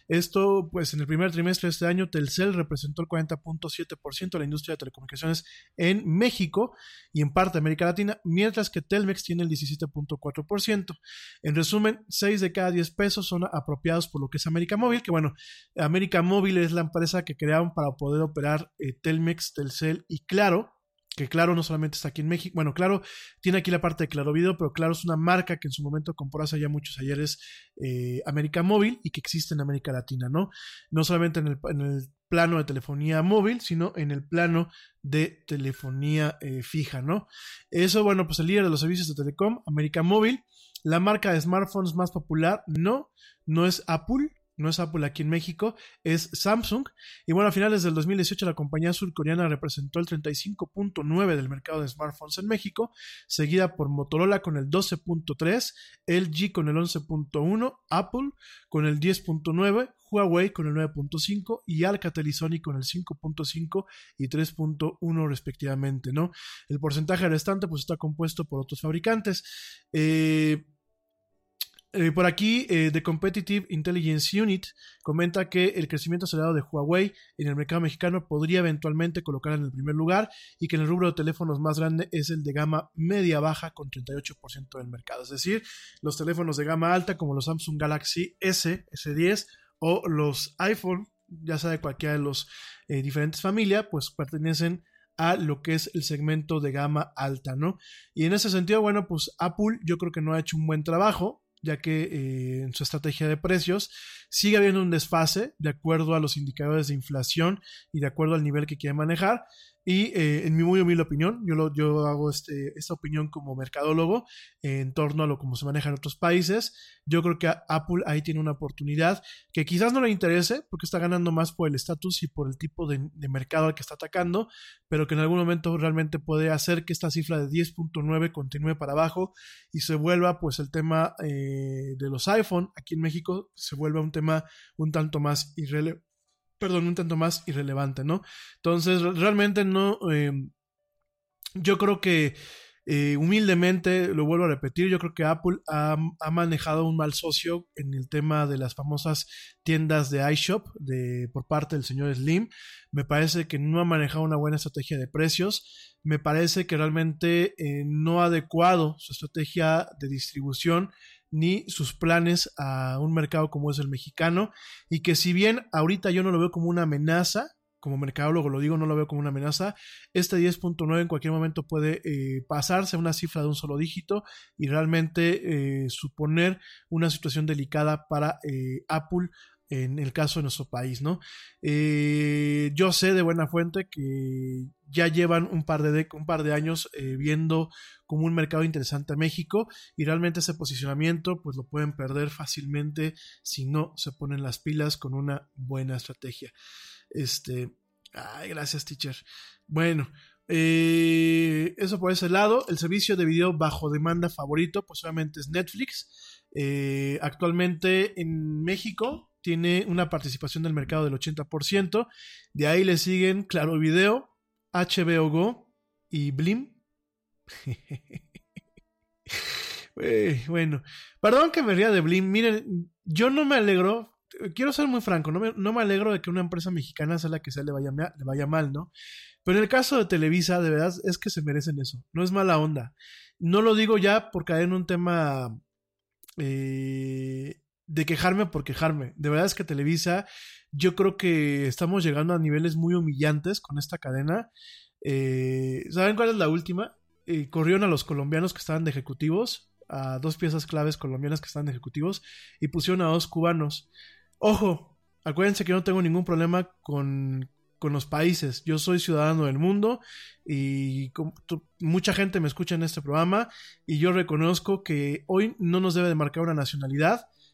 Esto, pues en el primer trimestre de este año, Telcel representó el 40.7% de la industria de telecomunicaciones en México y en parte América Latina, mientras que Telmex tiene el 17.4%. En resumen, 6 de cada 10 pesos son apropiados por lo que es América Móvil, que bueno, América Móvil es la empresa que crearon para poder operar eh, Telmex, Telcel y Claro que Claro no solamente está aquí en México, bueno, Claro tiene aquí la parte de Claro Video, pero Claro es una marca que en su momento compró hace ya muchos ayeres eh, América Móvil y que existe en América Latina, ¿no? No solamente en el, en el plano de telefonía móvil, sino en el plano de telefonía eh, fija, ¿no? Eso, bueno, pues el líder de los servicios de Telecom, América Móvil, la marca de smartphones más popular, no, no es Apple, no es Apple aquí en México, es Samsung. Y bueno, a finales del 2018 la compañía surcoreana representó el 35.9 del mercado de smartphones en México, seguida por Motorola con el 12.3, LG con el 11.1, Apple con el 10.9, Huawei con el 9.5 y Alcatel y Sony con el 5.5 y 3.1 respectivamente, ¿no? El porcentaje restante pues está compuesto por otros fabricantes. Eh, eh, por aquí, eh, The Competitive Intelligence Unit comenta que el crecimiento acelerado de Huawei en el mercado mexicano podría eventualmente colocar en el primer lugar y que en el rubro de teléfonos más grande es el de gama media-baja con 38% del mercado. Es decir, los teléfonos de gama alta como los Samsung Galaxy S, S10 o los iPhone, ya sea de cualquiera de los eh, diferentes familias, pues pertenecen a lo que es el segmento de gama alta, ¿no? Y en ese sentido, bueno, pues Apple yo creo que no ha hecho un buen trabajo ya que eh, en su estrategia de precios sigue habiendo un desfase de acuerdo a los indicadores de inflación y de acuerdo al nivel que quiere manejar. Y eh, en mi muy humilde opinión, yo, lo, yo hago este, esta opinión como mercadólogo en torno a lo como se maneja en otros países. Yo creo que Apple ahí tiene una oportunidad que quizás no le interese porque está ganando más por el estatus y por el tipo de, mercado al que está atacando, pero que en algún momento realmente puede hacer que esta cifra de 10.9 continúe para abajo y se vuelva pues el tema eh, de los iPhone aquí en México se vuelva un tema un tanto más irrelevante perdón, un tanto más irrelevante, ¿no? Entonces, realmente no, eh, yo creo que eh, humildemente, lo vuelvo a repetir, yo creo que Apple ha, manejado un mal socio en el tema de las famosas tiendas de iShop de, por parte del señor Slim. Me parece que no ha manejado una buena estrategia de precios. Me parece que realmente eh, no ha adecuado su estrategia de distribución ni sus planes a un mercado como es el mexicano y que si bien ahorita yo no lo veo como una amenaza, como mercadólogo lo digo, no lo veo como una amenaza, este 10.9 en cualquier momento puede eh, pasarse a una cifra de un solo dígito y realmente eh, suponer una situación delicada para eh, Apple en el caso de nuestro país, ¿no? Eh, yo sé de buena fuente que ya llevan un par de, un par de años eh, viendo como un mercado interesante a México y realmente ese posicionamiento pues lo pueden perder fácilmente si no se ponen las pilas con una buena estrategia. Este, ay, gracias teacher. Bueno, eh, eso por ese lado, el servicio de video bajo demanda favorito pues obviamente es Netflix. actualmente en México tiene una participación del mercado del 80%. De ahí le siguen Claro Video, HBO Go y Blim. bueno, perdón que me ría de Blim. Miren, yo no me alegro, quiero ser muy franco, no me, no me alegro de que una empresa mexicana sea la que sea le vaya, le vaya mal, ¿no? Pero en el caso de Televisa, de verdad, es que se merecen eso. No es mala onda. No lo digo ya por caer en un tema eh, de quejarme por quejarme. De verdad es que Televisa, yo creo que estamos llegando a niveles muy humillantes con esta cadena. Eh, ¿Saben cuál es la última? Eh, corrieron a los colombianos que estaban de ejecutivos, a dos piezas claves colombianas que estaban de ejecutivos, y pusieron a dos cubanos. Ojo, acuérdense que no tengo ningún problema con, con los países. Yo soy ciudadano del mundo y mucha gente me escucha en este programa y yo reconozco que hoy no nos debe de marcar una nacionalidad,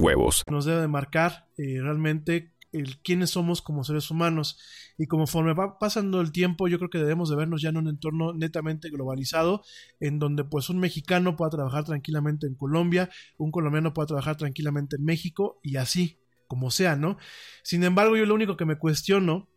huevos. Nos debe de marcar eh, realmente el quiénes somos como seres humanos y conforme va pasando el tiempo yo creo que debemos de vernos ya en un entorno netamente globalizado en donde pues un mexicano pueda trabajar tranquilamente en Colombia, un colombiano pueda trabajar tranquilamente en México y así como sea, ¿no? Sin embargo yo lo único que me cuestiono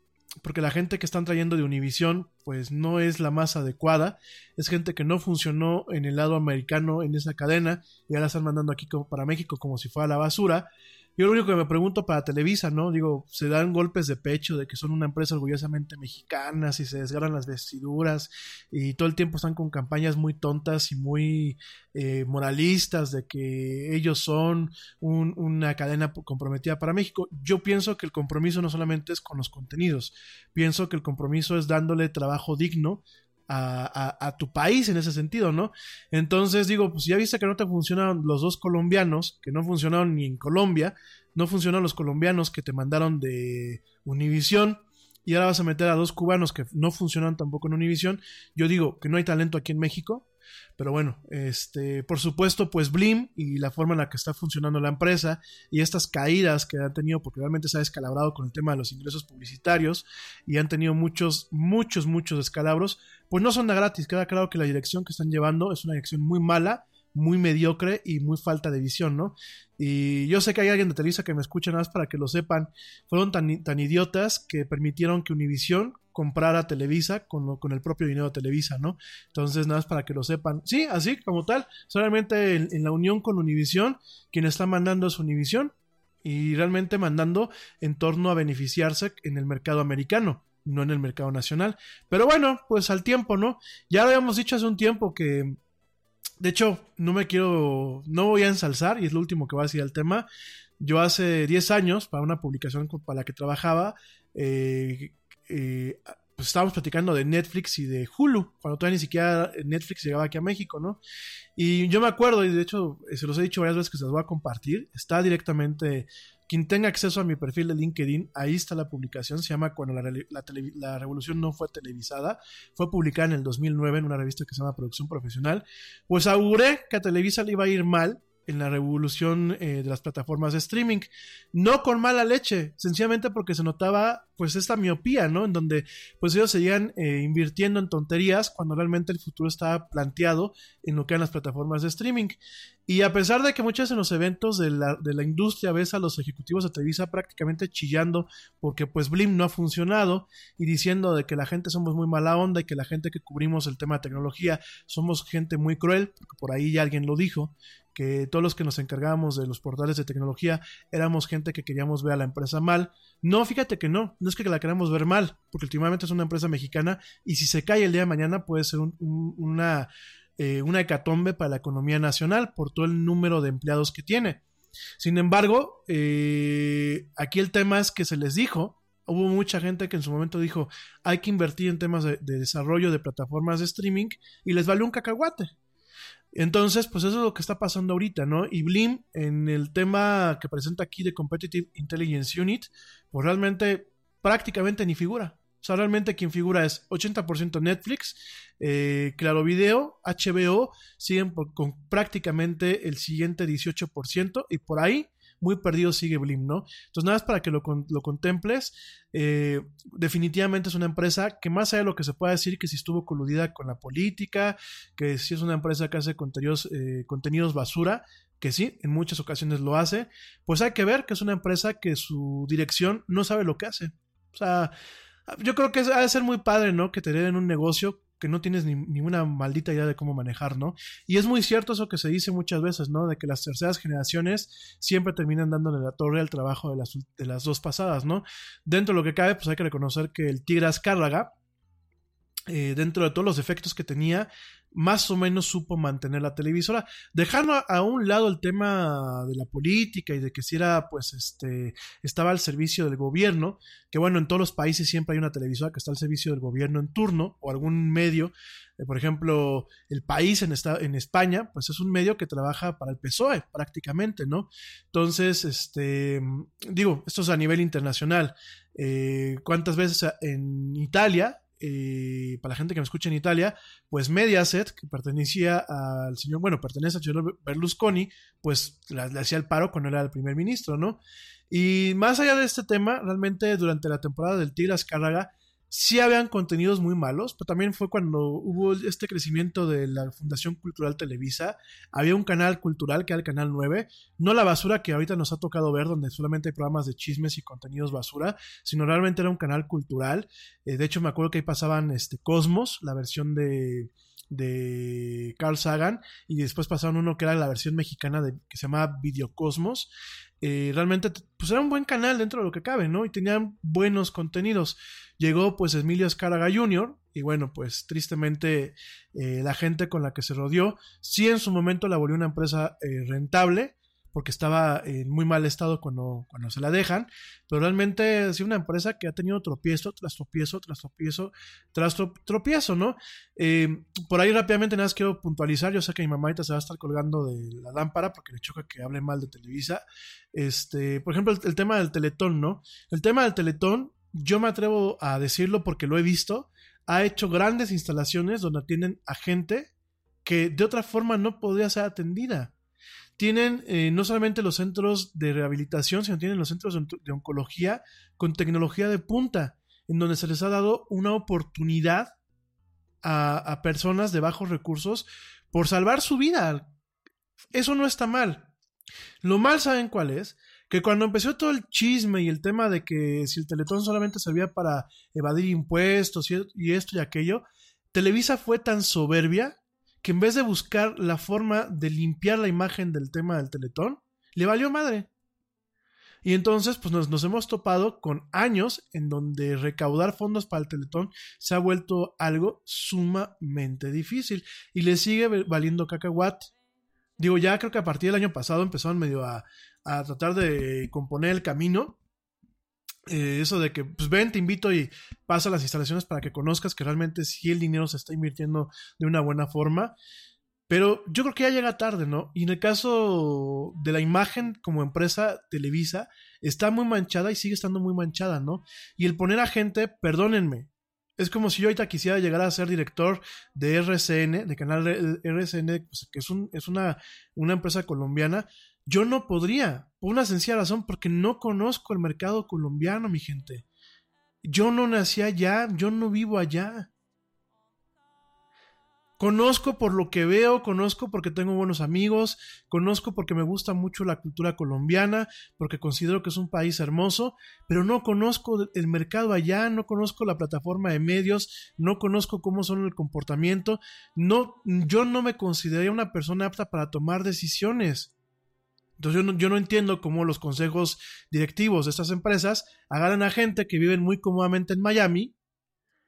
porque la gente que están trayendo de Univision pues no es la más adecuada, es gente que no funcionó en el lado americano en esa cadena y ahora están mandando aquí como para México como si fuera la basura. Yo lo único que me pregunto para Televisa, ¿no? Digo, se dan golpes de pecho de que son una empresa orgullosamente mexicana, y se desgarran las vestiduras y todo el tiempo están con campañas muy tontas y muy eh, moralistas de que ellos son una cadena comprometida para México. Yo pienso que el compromiso no solamente es con los contenidos, pienso que el compromiso es dándole trabajo digno a, tu país en ese sentido, ¿no? Entonces digo, pues ya viste que no te funcionan los dos colombianos, que no funcionaron ni en Colombia, no funcionan los colombianos que te mandaron de Univisión, y ahora vas a meter a dos cubanos que no funcionan tampoco en Univisión. Yo digo que no hay talento aquí en México, pero bueno, este, por supuesto, pues Blim y la forma en la que está funcionando la empresa y estas caídas que han tenido, porque realmente se ha descalabrado con el tema de los ingresos publicitarios y han tenido muchos, muchos, muchos descalabros, pues no son de gratis. Queda claro que la dirección que están llevando es una dirección muy mala muy mediocre y muy falta de visión, ¿no? Y yo sé que hay alguien de Televisa que me escucha nada más para que lo sepan. Fueron tan, tan idiotas que permitieron que Univision comprara Televisa con, con el propio dinero de Televisa, ¿no? Entonces, nada más para que lo sepan. Sí, así como tal, solamente en, la unión con Univision, quien está mandando es Univision y realmente mandando en torno a beneficiarse en el mercado americano no en el mercado nacional. Pero bueno, pues al tiempo, ¿no? Ya lo habíamos dicho hace un tiempo que de hecho, no me quiero, no voy a ensalzar, y es lo último que voy a decir al tema. Yo hace 10 años, para una publicación para la que trabajaba, eh, eh, pues estábamos platicando de Netflix y de Hulu, cuando todavía ni siquiera Netflix llegaba aquí a México, ¿no? Y yo me acuerdo, y de hecho se los he dicho varias veces que se los voy a compartir, está directamente quien tenga acceso a mi perfil de LinkedIn, ahí está la publicación, se llama Cuando la, revolución no fue televisada, fue publicada en el 2009 en una revista que se llama Producción Profesional, pues auguré que a Televisa le iba a ir mal en la revolución eh, de las plataformas de streaming. No con mala leche, sencillamente porque se notaba pues esta miopía, ¿no? En donde pues ellos seguían eh, invirtiendo en tonterías cuando realmente el futuro estaba planteado en lo que eran las plataformas de streaming. Y a pesar de que muchos en los eventos de la, de la industria ves a los ejecutivos de Televisa prácticamente chillando porque pues Blim no ha funcionado y diciendo de que la gente somos muy mala onda y que la gente que cubrimos el tema de tecnología somos gente muy cruel, porque por ahí ya alguien lo dijo, que todos los que nos encargábamos de los portales de tecnología éramos gente que queríamos ver a la empresa mal. No, fíjate que no, no es que la queramos ver mal, porque últimamente es una empresa mexicana y si se cae el día de mañana puede ser una, eh, una hecatombe para la economía nacional por todo el número de empleados que tiene. Sin embargo, eh, aquí el tema es que se les dijo, hubo mucha gente que en su momento dijo, hay que invertir en temas de, de desarrollo de plataformas de streaming y les valió un cacahuate. Entonces, pues eso es lo que está pasando ahorita, ¿no? Y Blim, en el tema que presenta aquí de Competitive Intelligence Unit, pues realmente prácticamente ni figura. O sea, realmente quien figura es 80% Netflix, eh, Claro Video, HBO, siguen con prácticamente el siguiente 18% y por ahí muy perdido sigue Blim, ¿no? Entonces, nada más para que lo, contemples, eh, definitivamente es una empresa que más allá de lo que se pueda decir que si estuvo coludida con la política, que si es una empresa que hace contenidos, eh, contenidos basura, que sí, en muchas ocasiones lo hace, pues hay que ver que es una empresa que su dirección no sabe lo que hace. O sea, yo creo que ha de ser muy padre, ¿no? Que te den un negocio que no tienes ni, ninguna maldita idea de cómo manejar, ¿no? Y es muy cierto eso que se dice muchas veces, ¿no? De que las terceras generaciones siempre terminan dándole la torre al trabajo de las, de las dos pasadas, ¿no? Dentro de lo que cabe, pues hay que reconocer que el Tigre Azcárraga, eh, dentro de todos los efectos que tenía, más o menos supo mantener la televisora, dejando a, un lado el tema de la política y de que si era, pues, este, estaba al servicio del gobierno, que bueno, en todos los países siempre hay una televisora que está al servicio del gobierno en turno o algún medio, eh, por ejemplo, el país en, esta, en España, pues es un medio que trabaja para el PSOE prácticamente, ¿no? Entonces, este, digo, esto es a nivel internacional. Eh, ¿Cuántas veces en Italia para la gente que me escucha en Italia, pues Mediaset, que pertenecía al señor, bueno, pertenece al señor Berlusconi, pues le, hacía el paro cuando era el primer ministro, ¿no? Y más allá de este tema, realmente durante la temporada del Tigre Azcárraga, sí habían contenidos muy malos, pero también fue cuando hubo este crecimiento de la Fundación Cultural Televisa, había un canal cultural que era el Canal 9, no la basura que ahorita nos ha tocado ver, donde solamente hay programas de chismes y contenidos basura, sino realmente era un canal cultural, eh, de hecho me acuerdo que ahí pasaban este Cosmos, la versión de de Carl Sagan y después pasaron uno que era la versión mexicana de, que se llamaba Videocosmos. Eh, realmente pues era un buen canal dentro de lo que cabe, ¿no? Y tenían buenos contenidos. Llegó pues Emilio Escaraga Jr. y bueno, pues tristemente eh, la gente con la que se rodeó, sí en su momento la volvió una empresa eh, rentable, porque estaba en muy mal estado cuando, cuando se la dejan, pero realmente sido una empresa que ha tenido tropiezo tras tropiezo, tras tropiezo, tras tropiezo, ¿no? Eh, por ahí rápidamente nada más quiero puntualizar, yo sé que mi mamá se va a estar colgando de la lámpara porque le choca que hable mal de Televisa, este, por ejemplo, el, el tema del Teletón, ¿no? El tema del Teletón, yo me atrevo a decirlo porque lo he visto, ha hecho grandes instalaciones donde atienden a gente que de otra forma no podría ser atendida tienen eh, no solamente los centros de rehabilitación, sino tienen los centros de oncología con tecnología de punta, en donde se les ha dado una oportunidad a, personas de bajos recursos por salvar su vida. Eso no está mal. Lo mal, ¿saben cuál es? Que cuando empezó todo el chisme y el tema de que si el Teletón solamente servía para evadir impuestos y esto y aquello, Televisa fue tan soberbia que en vez de buscar la forma de limpiar la imagen del tema del Teletón, le valió madre. Y entonces, pues nos, hemos topado con años en donde recaudar fondos para el Teletón se ha vuelto algo sumamente difícil y le sigue valiendo cacahuate. Digo, ya creo que a partir del año pasado empezaron medio a, a tratar de componer el camino eh, eso de que, pues ven, te invito y pasa las instalaciones para que conozcas que realmente si el dinero se está invirtiendo de una buena forma. Pero yo creo que ya llega tarde, ¿no? Y en el caso de la imagen como empresa Televisa, está muy manchada y sigue estando muy manchada, ¿no? Y el poner a gente, perdónenme, es como si yo ahorita quisiera llegar a ser director de RCN, de canal RCN, pues, que es, un, es una, una empresa colombiana, yo no podría, por una sencilla razón, porque no conozco el mercado colombiano, mi gente. Yo no nací allá, yo no vivo allá. Conozco por lo que veo, conozco porque tengo buenos amigos, conozco porque me gusta mucho la cultura colombiana, porque considero que es un país hermoso, pero no conozco el mercado allá, no conozco la plataforma de medios, no conozco cómo son el comportamiento, no, yo no me consideraría una persona apta para tomar decisiones. Entonces yo no, entiendo cómo los consejos directivos de estas empresas agarran a gente que viven muy cómodamente en Miami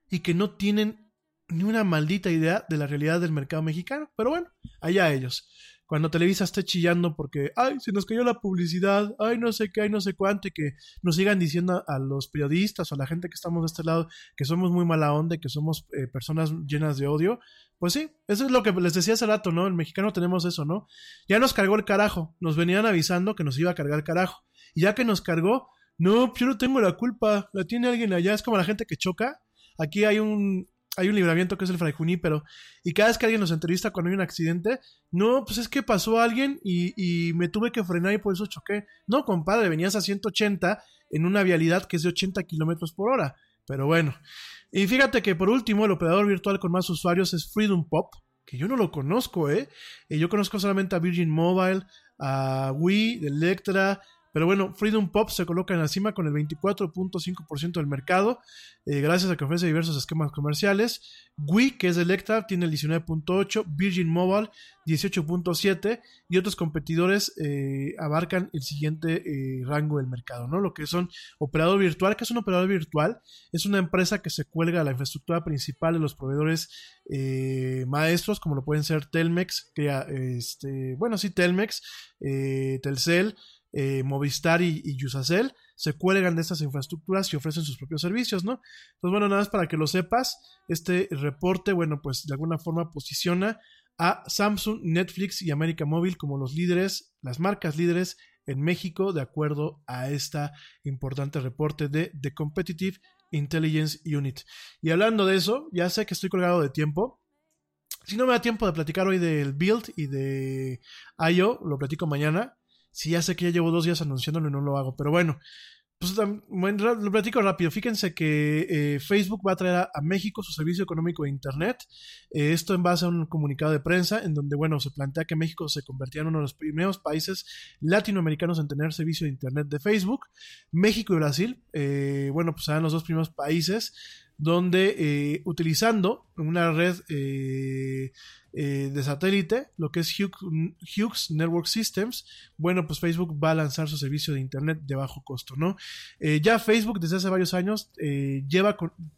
y que no tienen ni una maldita idea de la realidad del mercado mexicano. Pero bueno, allá ellos cuando Televisa esté chillando porque, ay, se nos cayó la publicidad, ay, no sé qué, ay, no sé cuánto, y que nos sigan diciendo a, los periodistas o a la gente que estamos de este lado que somos muy mala onda, que somos eh, personas llenas de odio, pues sí, eso es lo que les decía hace rato, ¿no? El mexicano tenemos eso, ¿no? Ya nos cargó el carajo, nos venían avisando que nos iba a cargar el carajo, y ya que nos cargó, no, yo no tengo la culpa, la tiene alguien allá, es como la gente que choca. Aquí hay un, hay un libramiento que es el Fray Junípero. Y cada vez que alguien nos entrevista cuando hay un accidente, no, pues es que pasó alguien y, me tuve que frenar y por eso choqué. No, compadre, venías a 180 en una vialidad que es de 80 kilómetros por hora. Pero bueno. Y fíjate que por último, el operador virtual con más usuarios es Freedom Pop, que yo no lo conozco, ¿eh? Y yo conozco solamente a Virgin Mobile, a Wii, Electra, Pero bueno, Freedom Pop se coloca en la cima con el 24.5% del mercado, eh, gracias a que ofrece diversos esquemas comerciales. Wii, que es de Electra, tiene el 19.8%, Virgin Mobile 18.7% y otros competidores eh, abarcan el siguiente eh, rango del mercado, ¿no? Lo que son operador virtual, que es un operador virtual, es una empresa que se cuelga a la infraestructura principal de los proveedores maestros, como lo pueden ser Telmex, que, este, bueno, sí, Telmex, Telcel, eh, Movistar y, y se cuelgan de estas infraestructuras y ofrecen sus propios servicios, ¿no? Entonces, bueno, nada más para que lo sepas, este reporte, bueno, pues de alguna forma posiciona a Samsung, Netflix y América Móvil como los líderes, las marcas líderes en México, de acuerdo a este importante reporte de The Competitive Intelligence Unit. Y hablando de eso, ya sé que estoy colgado de tiempo. Si no me da tiempo de platicar hoy del Build y de IO, lo platico mañana. Si ya sé que ya llevo dos días anunciándolo y no lo hago, pero bueno. Pues lo platico rápido. Fíjense que eh, Facebook va a traer a, México su servicio económico de Internet. Eh, esto en base a un comunicado de prensa en donde, bueno, se plantea que México se convertía en uno de los primeros países latinoamericanos en tener servicio de Internet de Facebook. México y Brasil, eh, bueno, pues serán los dos primeros países donde utilizando una red eh, de satélite, lo que es Hughes, Network Systems, bueno, pues Facebook va a lanzar su servicio de Internet de bajo costo, ¿no? Eh, ya Facebook desde hace varios años eh, lleva,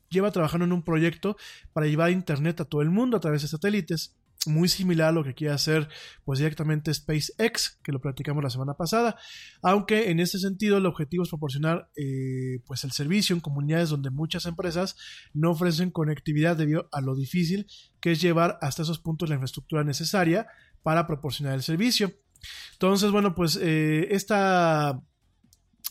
lleva trabajando en un proyecto para llevar Internet a todo el mundo a través de satélites muy similar a lo que quiere hacer pues directamente SpaceX, que lo platicamos la semana pasada, aunque en este sentido el objetivo es proporcionar eh, pues el servicio en comunidades donde muchas empresas no ofrecen conectividad debido a lo difícil que es llevar hasta esos puntos la infraestructura necesaria para proporcionar el servicio. Entonces, bueno, pues eh, esta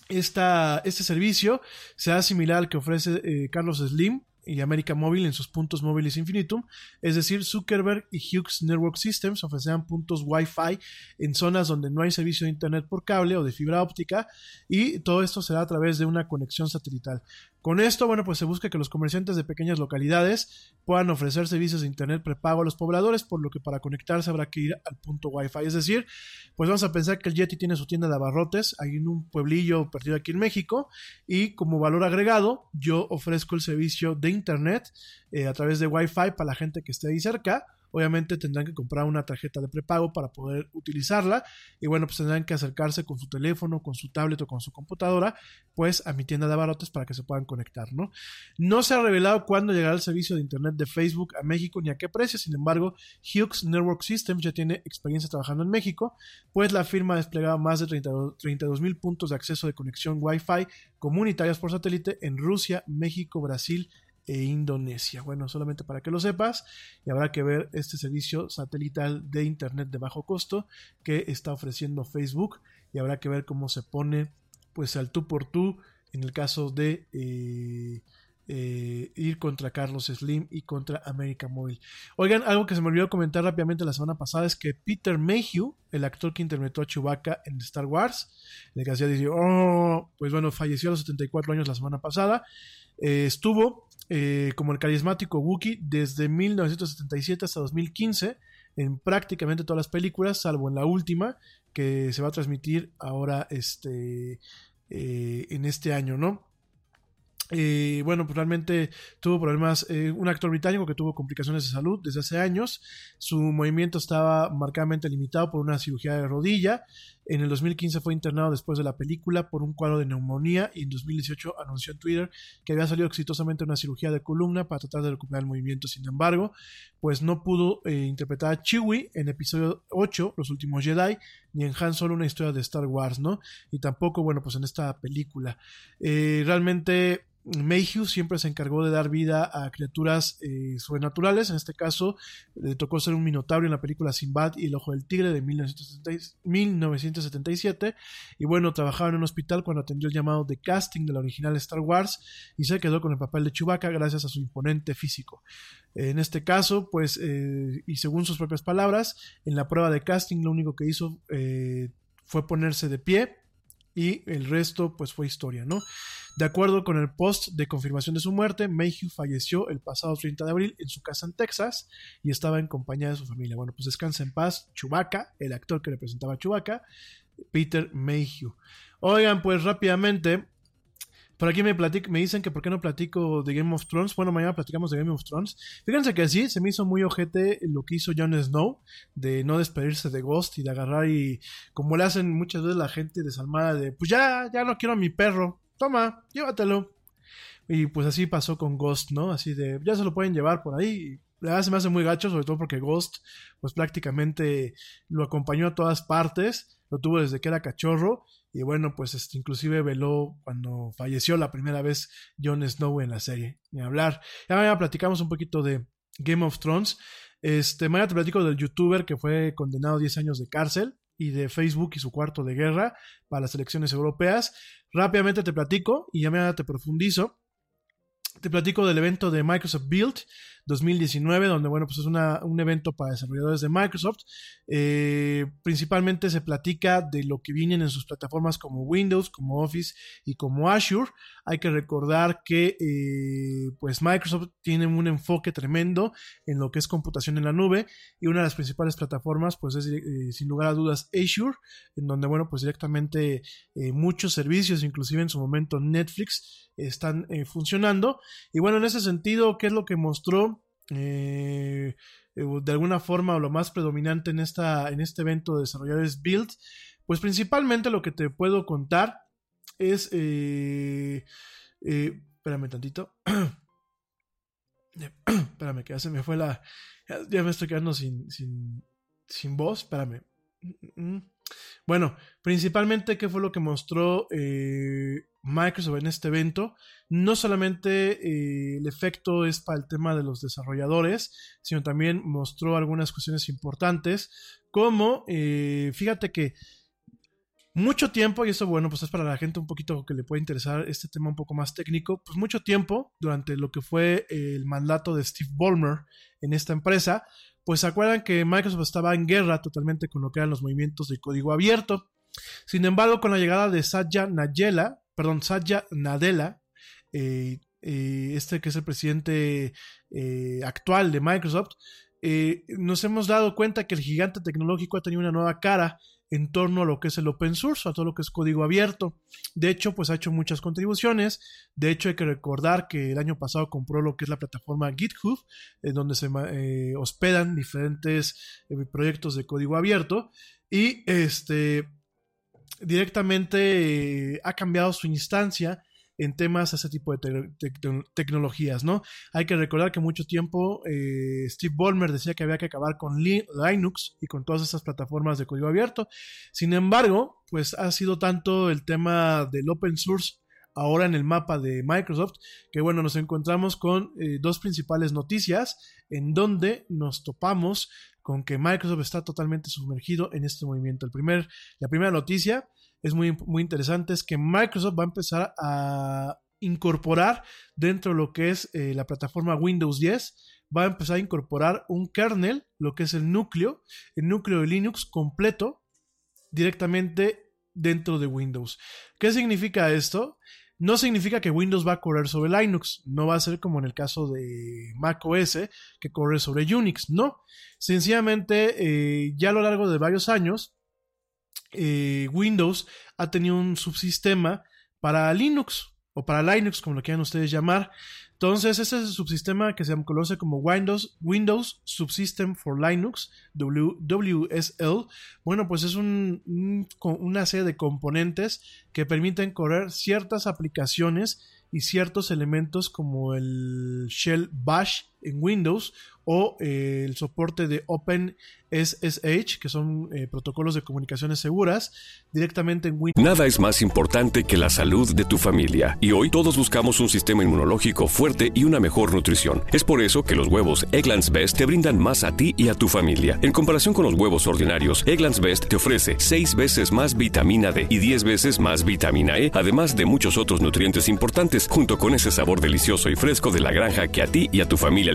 este servicio será similar al que ofrece eh, Carlos Slim, y América Móvil en sus puntos móviles infinitum, es decir, Zuckerberg y Hughes Network Systems ofrecerán puntos Wi-Fi en zonas donde no hay servicio de Internet por cable o de fibra óptica y todo esto será a través de una conexión satelital. Con esto, bueno, pues se busca que los comerciantes de pequeñas localidades puedan ofrecer servicios de Internet prepago a los pobladores, por lo que para conectarse habrá que ir al punto Wi-Fi. Es decir, pues vamos a pensar que el Yeti tiene su tienda de abarrotes ahí en un pueblillo perdido aquí en México y como valor agregado yo ofrezco el servicio de Internet eh, a través de Wi-Fi para la gente que esté ahí cerca obviamente tendrán que comprar una tarjeta de prepago para poder utilizarla y bueno, pues tendrán que acercarse con su teléfono, con su tablet o con su computadora, pues a mi tienda de abarrotes para que se puedan conectar, ¿no? No se ha revelado cuándo llegará el servicio de internet de Facebook a México ni a qué precio, sin embargo, Hughes Network Systems ya tiene experiencia trabajando en México, pues la firma ha desplegado más de 32 mil puntos de acceso de conexión Wi-Fi comunitarias por satélite en Rusia, México, Brasil e Indonesia. Bueno, solamente para que lo sepas, y habrá que ver este servicio satelital de Internet de bajo costo que está ofreciendo Facebook y habrá que ver cómo se pone pues al tú por tú en el caso de eh, eh, ir contra Carlos Slim y contra América Móvil. Oigan, algo que se me olvidó comentar rápidamente la semana pasada es que Peter Mayhew, el actor que interpretó a Chewbacca en Star Wars, el que hacía decir, oh, pues bueno, falleció a los 74 años la semana pasada, eh, estuvo eh, como el carismático Wookiee desde 1977 hasta 2015 en prácticamente todas las películas, salvo en la última, que se va a transmitir ahora este, eh, en este año, ¿no? Eh, bueno, pues realmente tuvo problemas, un actor británico que tuvo complicaciones de salud desde hace años, su movimiento estaba marcadamente limitado por una cirugía de rodilla, en el 2015 fue internado después de la película por un cuadro de neumonía y en 2018 anunció en Twitter que había salido exitosamente una cirugía de columna para tratar de recuperar el movimiento. Sin embargo, pues no pudo eh, interpretar a Chewie en episodio 8, Los últimos Jedi, ni en Han Solo una historia de Star Wars, ¿no? Y tampoco, bueno, pues en esta película. Eh, realmente Mayhew siempre se encargó de dar vida a criaturas eh, sobrenaturales. En este caso, le tocó ser un minotauro en la película Sinbad y el Ojo del Tigre de 1977. Y bueno, trabajaba en un hospital cuando atendió el llamado de casting de la original Star Wars y se quedó con el papel de Chewbacca gracias a su imponente físico. En este caso, pues, eh, y según sus propias palabras, en la prueba de casting lo único que hizo eh, fue ponerse de pie y el resto pues fue historia, ¿no? De acuerdo con el post de confirmación de su muerte, Mayhew falleció el pasado 30 de abril en su casa en Texas y estaba en compañía de su familia. Bueno, pues descansa en paz Chewbacca, el actor que representaba a Chewbacca, Peter Mayhew. Oigan, pues rápidamente, por aquí me, me dicen que por qué no platico de Game of Thrones. Bueno, mañana platicamos de Game of Thrones. Fíjense que sí, se me hizo muy ojete lo que hizo Jon Snow, de no despedirse de Ghost y de agarrar y como le hacen muchas veces la gente desalmada de, pues ya, ya no quiero a mi perro, toma, llévatelo. Y pues así pasó con Ghost, ¿no? Así de, ya se lo pueden llevar por ahí. La verdad se me hace muy gacho, sobre todo porque Ghost, pues prácticamente lo acompañó a todas partes, lo tuvo desde que era cachorro, y bueno, pues este, inclusive veló cuando falleció la primera vez Jon Snow en la serie, ni hablar. Ya mañana platicamos un poquito de Game of Thrones. Este, mañana te platico del youtuber que fue condenado a 10 años de cárcel y de Facebook y su cuarto de guerra para las elecciones europeas. Rápidamente te platico y ya mañana te profundizo. Te platico del evento de Microsoft Build 2019, donde, bueno, pues es una, un evento para desarrolladores de Microsoft. Eh, principalmente se platica de lo que vienen en sus plataformas como Windows, como Office y como Azure. Hay que recordar que, eh, pues, Microsoft tiene un enfoque tremendo en lo que es computación en la nube y una de las principales plataformas, pues, es eh, sin lugar a dudas Azure, en donde, bueno, pues directamente muchos servicios, inclusive en su momento Netflix, están funcionando. Y bueno, en ese sentido, ¿qué es lo que mostró eh, eh, de alguna forma o lo más predominante en, esta, en este evento de desarrolladores Build, pues principalmente lo que te puedo contar es, eh, espérame tantito, espérame que ya se me fue la, ya, me estoy quedando sin, sin, sin voz, espérame. Mm, mm. Bueno, principalmente, ¿qué fue lo que mostró Microsoft en este evento? no solamente eh, el efecto es para el tema de los desarrolladores, sino también mostró algunas cuestiones importantes, como, eh, fíjate que mucho tiempo, y eso bueno, pues es para la gente un poquito que le puede interesar este tema un poco más técnico, pues mucho tiempo durante lo que fue el mandato de Steve Ballmer en esta empresa, pues se acuerdan que Microsoft estaba en guerra totalmente con lo que eran los movimientos de código abierto. Sin embargo, con la llegada de Satya Nadella, perdón, Satya Nadella, eh, eh, este que es el presidente eh, actual de Microsoft, nos hemos dado cuenta que el gigante tecnológico ha tenido una nueva cara en torno a lo que es el open source, a todo lo que es código abierto. De hecho, pues ha hecho muchas contribuciones. De hecho, hay que recordar que el año pasado compró lo que es la plataforma GitHub, en donde se hospedan diferentes proyectos de código abierto. Y este directamente ha cambiado su instancia en temas a ese tipo de tecnologías, ¿no? Hay que recordar que mucho tiempo eh, Steve Ballmer decía que había que acabar con Linux y con todas esas plataformas de código abierto. Sin embargo, pues ha sido tanto el tema del open source ahora en el mapa de Microsoft, que bueno, nos encontramos con eh, dos principales noticias en donde nos topamos con que Microsoft está totalmente sumergido en este movimiento. El primer, la primera noticia es muy, muy interesante es que Microsoft va a empezar a incorporar dentro de lo que es eh, la plataforma Windows 10, va a empezar a incorporar un kernel, lo que es el núcleo, el núcleo de Linux completo directamente dentro de Windows. ¿Qué significa esto? No significa que Windows va a correr sobre Linux, no va a ser como en el caso de Mac OS, que corre sobre Unix, no. Sencillamente, eh, ya a lo largo de varios años, eh, Windows ha tenido un subsistema para Linux o para Linux, como lo quieran ustedes llamar. Entonces, ese es el subsistema que se conoce como Windows, Windows Subsystem for Linux, WSL. Bueno, pues es una serie de componentes que permiten correr ciertas aplicaciones y ciertos elementos como el shell bash en Windows o eh, el soporte de OpenSSH, que son eh, protocolos de comunicaciones seguras, directamente en Windows. Nada es más importante que la salud de tu familia, y hoy todos buscamos un sistema inmunológico fuerte y una mejor nutrición. Es por eso que los huevos Egglands Best te brindan más a ti y a tu familia. En comparación con los huevos ordinarios, Egglands Best te ofrece 6 veces más vitamina D y 10 veces más vitamina E, además de muchos otros nutrientes importantes, junto con ese sabor delicioso y fresco de la granja que a ti y a tu familia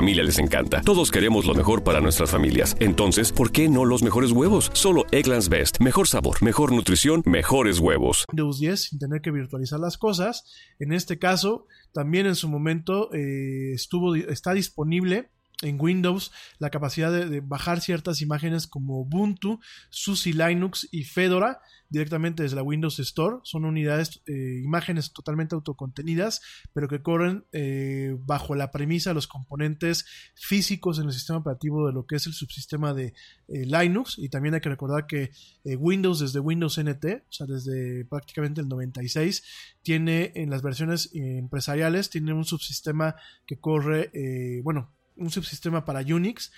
les encanta. Todos queremos lo mejor para nuestras familias. Entonces, ¿por qué no los mejores huevos? Solo Eggland's Best. Mejor sabor, mejor nutrición, mejores huevos. Windows 10 sin tener que virtualizar las cosas. En este caso, también en su momento eh, estuvo, está disponible en Windows la capacidad de, bajar ciertas imágenes como Ubuntu, SUSE Linux y Fedora directamente desde la Windows Store. Son unidades, eh, imágenes totalmente autocontenidas, pero que corren eh, bajo la premisa de los componentes físicos en el sistema operativo de lo que es el subsistema de eh, Linux. Y también hay que recordar que Windows desde Windows NT, o sea, desde prácticamente el 96, tiene en las versiones empresariales, tiene un subsistema que corre, bueno, un subsistema para Unix.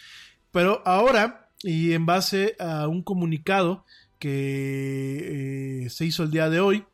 Pero ahora, y en base a un comunicado que eh, se hizo el día de hoy,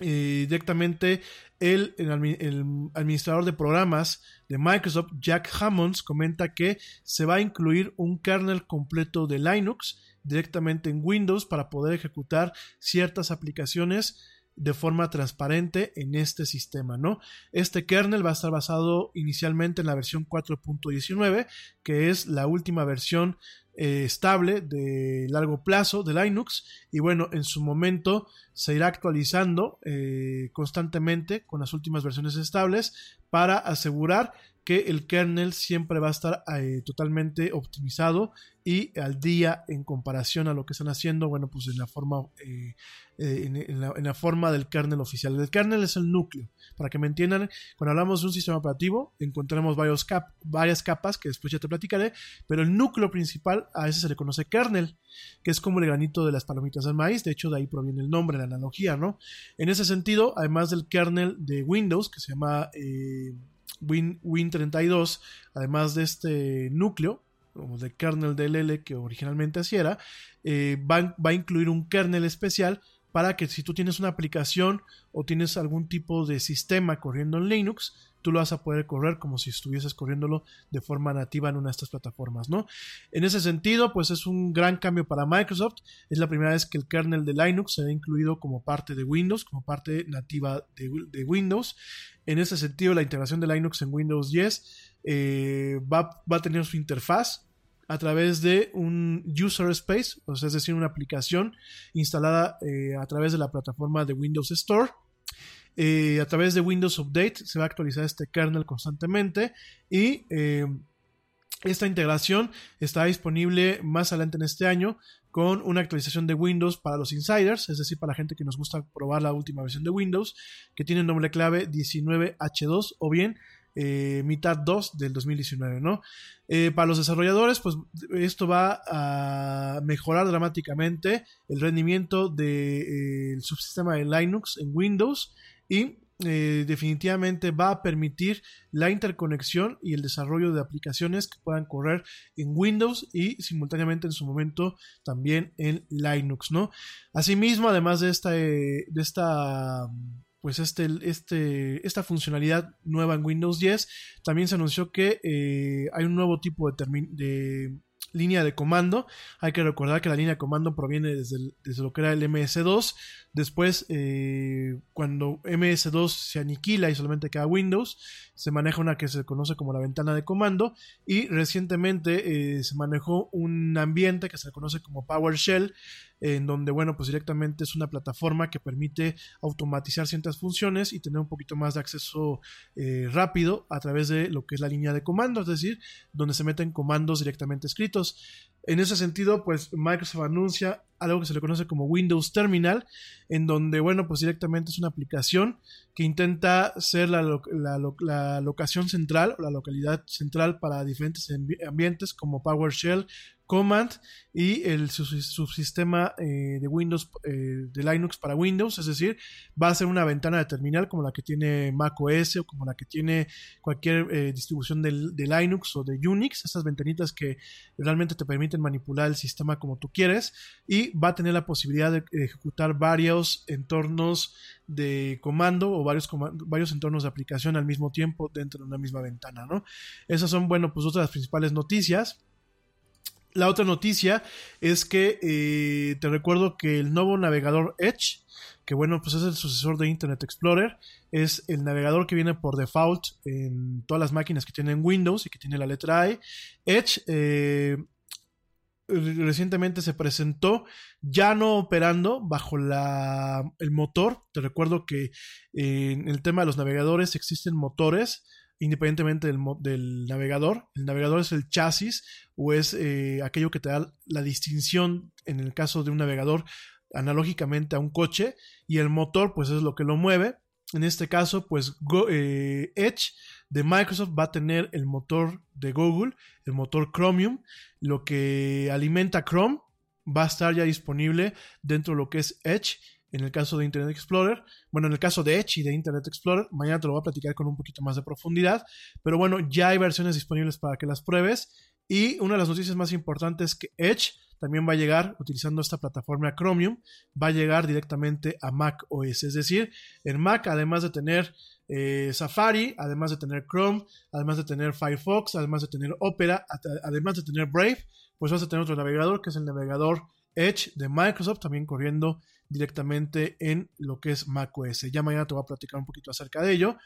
eh, directamente el, el, el, administrador de programas de Microsoft, Jack Hammonds, comenta que se va a incluir un kernel completo de Linux directamente en Windows para poder ejecutar ciertas aplicaciones de forma transparente en este sistema, ¿no? Este kernel va a estar basado inicialmente en la versión 4.19, que es la última versión eh, estable de largo plazo de Linux y bueno, en su momento se irá actualizando eh, constantemente con las últimas versiones estables para asegurar que el kernel siempre va a estar eh, totalmente optimizado y al día en comparación a lo que están haciendo, bueno, pues en la forma, eh, eh, en, la, forma del kernel oficial. El kernel es el núcleo. Para que me entiendan, cuando hablamos de un sistema operativo, encontramos varios cap, varias capas que después ya te platicaré, pero el núcleo principal a ese se le conoce kernel, que es como el granito de las palomitas del maíz. De hecho, de ahí proviene el nombre, la analogía, ¿no? En ese sentido, además del kernel de Windows, que se llama Win, Win32, además de este núcleo, o de kernel DLL que originalmente así era, eh, va, va, a incluir un kernel especial para que si tú tienes una aplicación o tienes algún tipo de sistema corriendo en Linux, tú lo vas a poder correr como si estuvieses corriéndolo de forma nativa en una de estas plataformas, ¿no? En ese sentido, pues es un gran cambio para Microsoft. Es la primera vez que el kernel de Linux se ha incluido como parte de Windows, como parte nativa de Windows. En ese sentido, la integración de Linux en Windows 10 eh, va, a tener su interfaz a través de un user space, o sea, es decir, una aplicación instalada eh, a través de la plataforma de Windows Store. Eh, a través de Windows Update se va a actualizar este kernel constantemente y esta integración está disponible más adelante en este año con una actualización de Windows para los insiders, es decir, para la gente que nos gusta probar la última versión de Windows, que tiene nombre clave 19H2 o bien eh, mitad 2 del 2019, ¿no? Eh, para los desarrolladores, pues esto va a mejorar dramáticamente el rendimiento del de, subsistema de Linux en Windows y eh, definitivamente va a permitir la interconexión y el desarrollo de aplicaciones que puedan correr en Windows y simultáneamente en su momento también en Linux, ¿no? Asimismo, además de esta, de esta pues este, este, esta funcionalidad nueva en Windows 10, también se anunció que eh, hay un nuevo tipo de, de, línea de comando. Hay que recordar que la línea de comando proviene desde, lo que era el MS2. Después, eh, cuando MS2 se aniquila y solamente queda Windows, se maneja una que se conoce como la ventana de comando. Y recientemente eh, se manejó un ambiente que se conoce como PowerShell en donde, bueno, pues directamente es una plataforma que permite automatizar ciertas funciones y tener un poquito más de acceso eh, rápido a través de lo que es la línea de comando, es decir, donde se meten comandos directamente escritos. En ese sentido, pues Microsoft anuncia algo que se le conoce como Windows Terminal, en donde, bueno, pues directamente es una aplicación que intenta ser la, la, locación central o la localidad central para diferentes ambientes como PowerShell, Command y el subsistema eh, de Windows, eh, de Linux para Windows, es decir, va a ser una ventana de terminal como la que tiene Mac OS o como la que tiene cualquier eh, distribución de, Linux o de Unix, esas ventanitas que realmente te permiten manipular el sistema como tú quieres y va a tener la posibilidad de ejecutar varios entornos de comando o varios, varios entornos de aplicación al mismo tiempo dentro de una misma ventana, ¿no? Esas son, bueno, pues otras principales noticias. La otra noticia es que eh, te recuerdo que el nuevo navegador Edge, que bueno, pues es el sucesor de Internet Explorer, es el navegador que viene por default en todas las máquinas que tienen Windows y que tiene la letra I. Edge eh, recientemente se presentó ya no operando bajo la, el motor. Te recuerdo que eh, en el tema de los navegadores existen motores independientemente del, navegador. El navegador es el chasis o es eh, aquello que te da la distinción en el caso de un navegador analógicamente a un coche y el motor pues es lo que lo mueve. En este caso pues eh, Edge de Microsoft va a tener el motor de Google, el motor Chromium, lo que alimenta Chrome va a estar ya disponible dentro de lo que es Edge en el caso de Internet Explorer, bueno, en el caso de Edge y de Internet Explorer, mañana te lo voy a platicar con un poquito más de profundidad, pero bueno, ya hay versiones disponibles para que las pruebes y una de las noticias más importantes es que Edge también va a llegar, utilizando esta plataforma Chromium, va a llegar directamente a Mac OS, es decir, en Mac, además de tener eh, Safari, además de tener Chrome, además de tener Firefox, además de tener Opera, además de tener Brave, pues vas a tener otro navegador que es el navegador Edge de Microsoft, también corriendo directamente en lo que es macOS. Ya mañana te voy a platicar un poquito acerca de ello.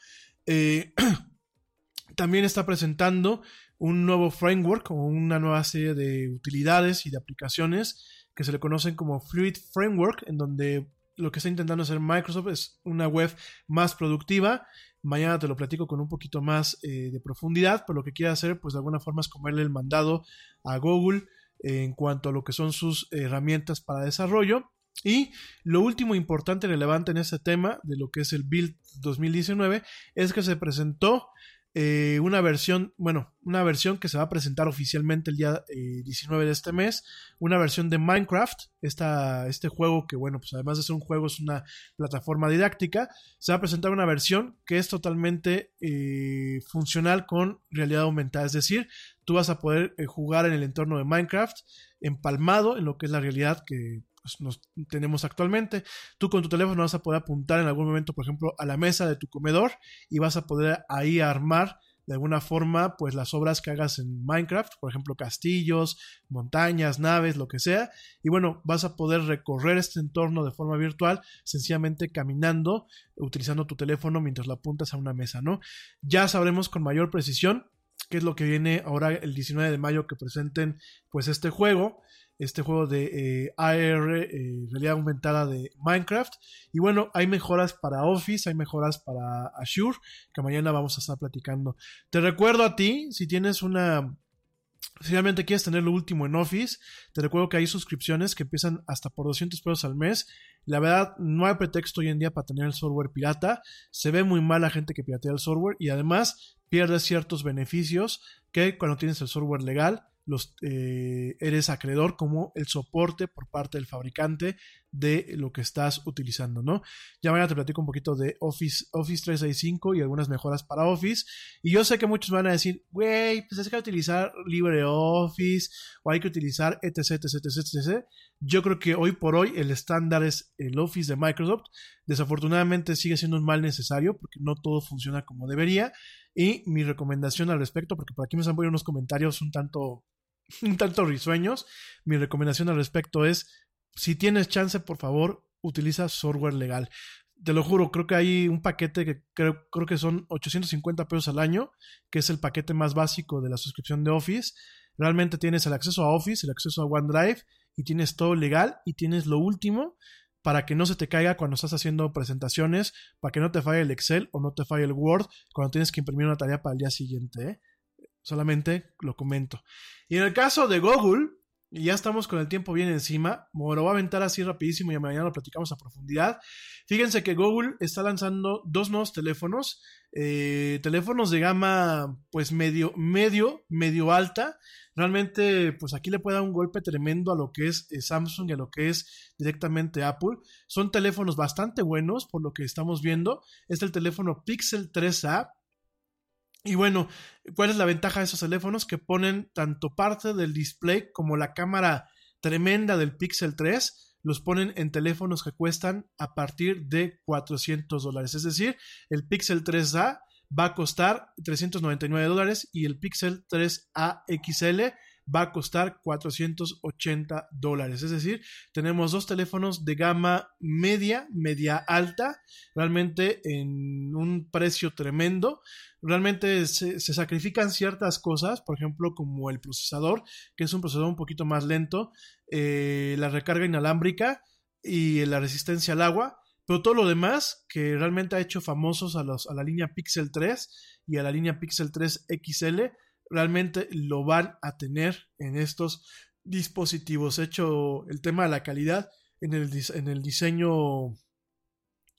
Eh, también está presentando un nuevo framework o una nueva serie de utilidades y de aplicaciones que se le conocen como Fluid Framework, en donde lo que está intentando hacer Microsoft es una web más productiva. Mañana te lo platico con un poquito más eh, de profundidad, pero lo que quiere hacer, pues de alguna forma es comerle el mandado a Google en cuanto a lo que son sus herramientas para desarrollo. Y lo último importante relevante en este tema de lo que es el Build 2019 es que se presentó eh, una versión, bueno, una versión que se va a presentar oficialmente el día 19 eh, de este mes, una versión de Minecraft, esta, este juego que, bueno, pues además de ser un juego es una plataforma didáctica, se va a presentar una versión que es totalmente eh, funcional con realidad aumentada, es decir, tú vas a poder jugar en el entorno de Minecraft empalmado en lo que es la realidad que nos tenemos actualmente. Tú con tu teléfono vas a poder apuntar en algún momento, por ejemplo, a la mesa de tu comedor y vas a poder ahí armar de alguna forma, pues las obras que hagas en Minecraft, por ejemplo, castillos, montañas, naves, lo que sea. Y bueno, vas a poder recorrer este entorno de forma virtual, sencillamente caminando, utilizando tu teléfono mientras lo apuntas a una mesa, ¿no? Ya sabremos con mayor precisión qué es lo que viene ahora el 19 de mayo que presenten pues este juego este juego de eh, AR, eh, realidad aumentada de Minecraft. Y bueno, hay mejoras para Office, hay mejoras para Azure, que mañana vamos a estar platicando. Te recuerdo a ti, si tienes una... Si realmente quieres tener lo último en Office, te recuerdo que hay suscripciones que empiezan hasta por 200 pesos al mes. La verdad, no hay pretexto hoy en día para tener el software pirata. Se ve muy mal la gente que piratea el software y además pierdes ciertos beneficios que cuando tienes el software legal los, eh, eres acreedor como el soporte por parte del fabricante de lo que estás utilizando, ¿no? Ya mañana te platico un poquito de Office, Office 365 y algunas mejoras para Office. Y yo sé que muchos van a decir, güey, pues es hay que utilizar LibreOffice o hay que utilizar etc, etc, etc, etc. Yo creo que hoy por hoy el estándar es el Office de Microsoft. Desafortunadamente sigue siendo un mal necesario porque no todo funciona como debería. Y mi recomendación al respecto, porque por aquí me han ponido unos comentarios un tanto un tanto risueños. Mi recomendación al respecto es, si tienes chance, por favor, utiliza software legal. Te lo juro, creo que hay un paquete que creo, creo que son 850 pesos al año, que es el paquete más básico de la suscripción de Office. Realmente tienes el acceso a Office, el acceso a OneDrive y tienes todo legal y tienes lo último para que no se te caiga cuando estás haciendo presentaciones, para que no te falle el Excel o no te falle el Word cuando tienes que imprimir una tarea para el día siguiente. ¿eh? Solamente lo comento. Y en el caso de Google, y ya estamos con el tiempo bien encima. Me lo voy a aventar así rapidísimo y mañana lo platicamos a profundidad. Fíjense que Google está lanzando dos nuevos teléfonos. Eh, teléfonos de gama pues medio, medio, medio alta. Realmente pues aquí le puede dar un golpe tremendo a lo que es eh, Samsung y a lo que es directamente Apple. Son teléfonos bastante buenos por lo que estamos viendo. Es el teléfono Pixel 3A y bueno, ¿cuál es la ventaja de esos teléfonos? Que ponen tanto parte del display como la cámara tremenda del Pixel 3, los ponen en teléfonos que cuestan a partir de 400 dólares. Es decir, el Pixel 3A va a costar 399 dólares y el Pixel 3A XL va a costar 480 dólares. Es decir, tenemos dos teléfonos de gama media, media alta, realmente en un precio tremendo. Realmente se, sacrifican ciertas cosas, por ejemplo, como el procesador, que es un procesador un poquito más lento, eh, la recarga inalámbrica y la resistencia al agua. Pero todo lo demás que realmente ha hecho famosos a, los, a la línea Pixel 3 y a la línea Pixel 3 XL realmente lo van a tener en estos dispositivos. Hecho el tema de la calidad en el, en el diseño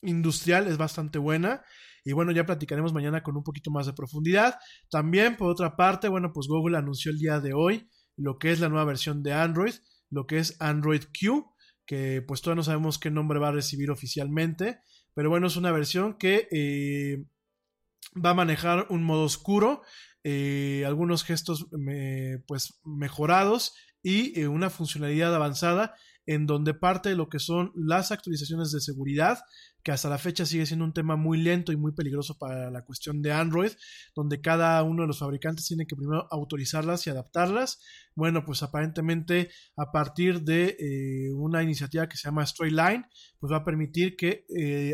industrial es bastante buena. Y bueno, ya platicaremos mañana con un poquito más de profundidad. También, por otra parte, bueno, pues Google anunció el día de hoy lo que es la nueva versión de Android, lo que es Android Q, que pues todavía no sabemos qué nombre va a recibir oficialmente, pero bueno, es una versión que eh, va a manejar un modo oscuro eh, algunos gestos pues mejorados y eh, una funcionalidad avanzada en donde parte de lo que son las actualizaciones de seguridad, que hasta la fecha sigue siendo un tema muy lento y muy peligroso para la cuestión de Android, donde cada uno de los fabricantes tiene que primero autorizarlas y adaptarlas. Bueno, pues aparentemente a partir de eh, una iniciativa que se llama Straight Line, pues va a permitir que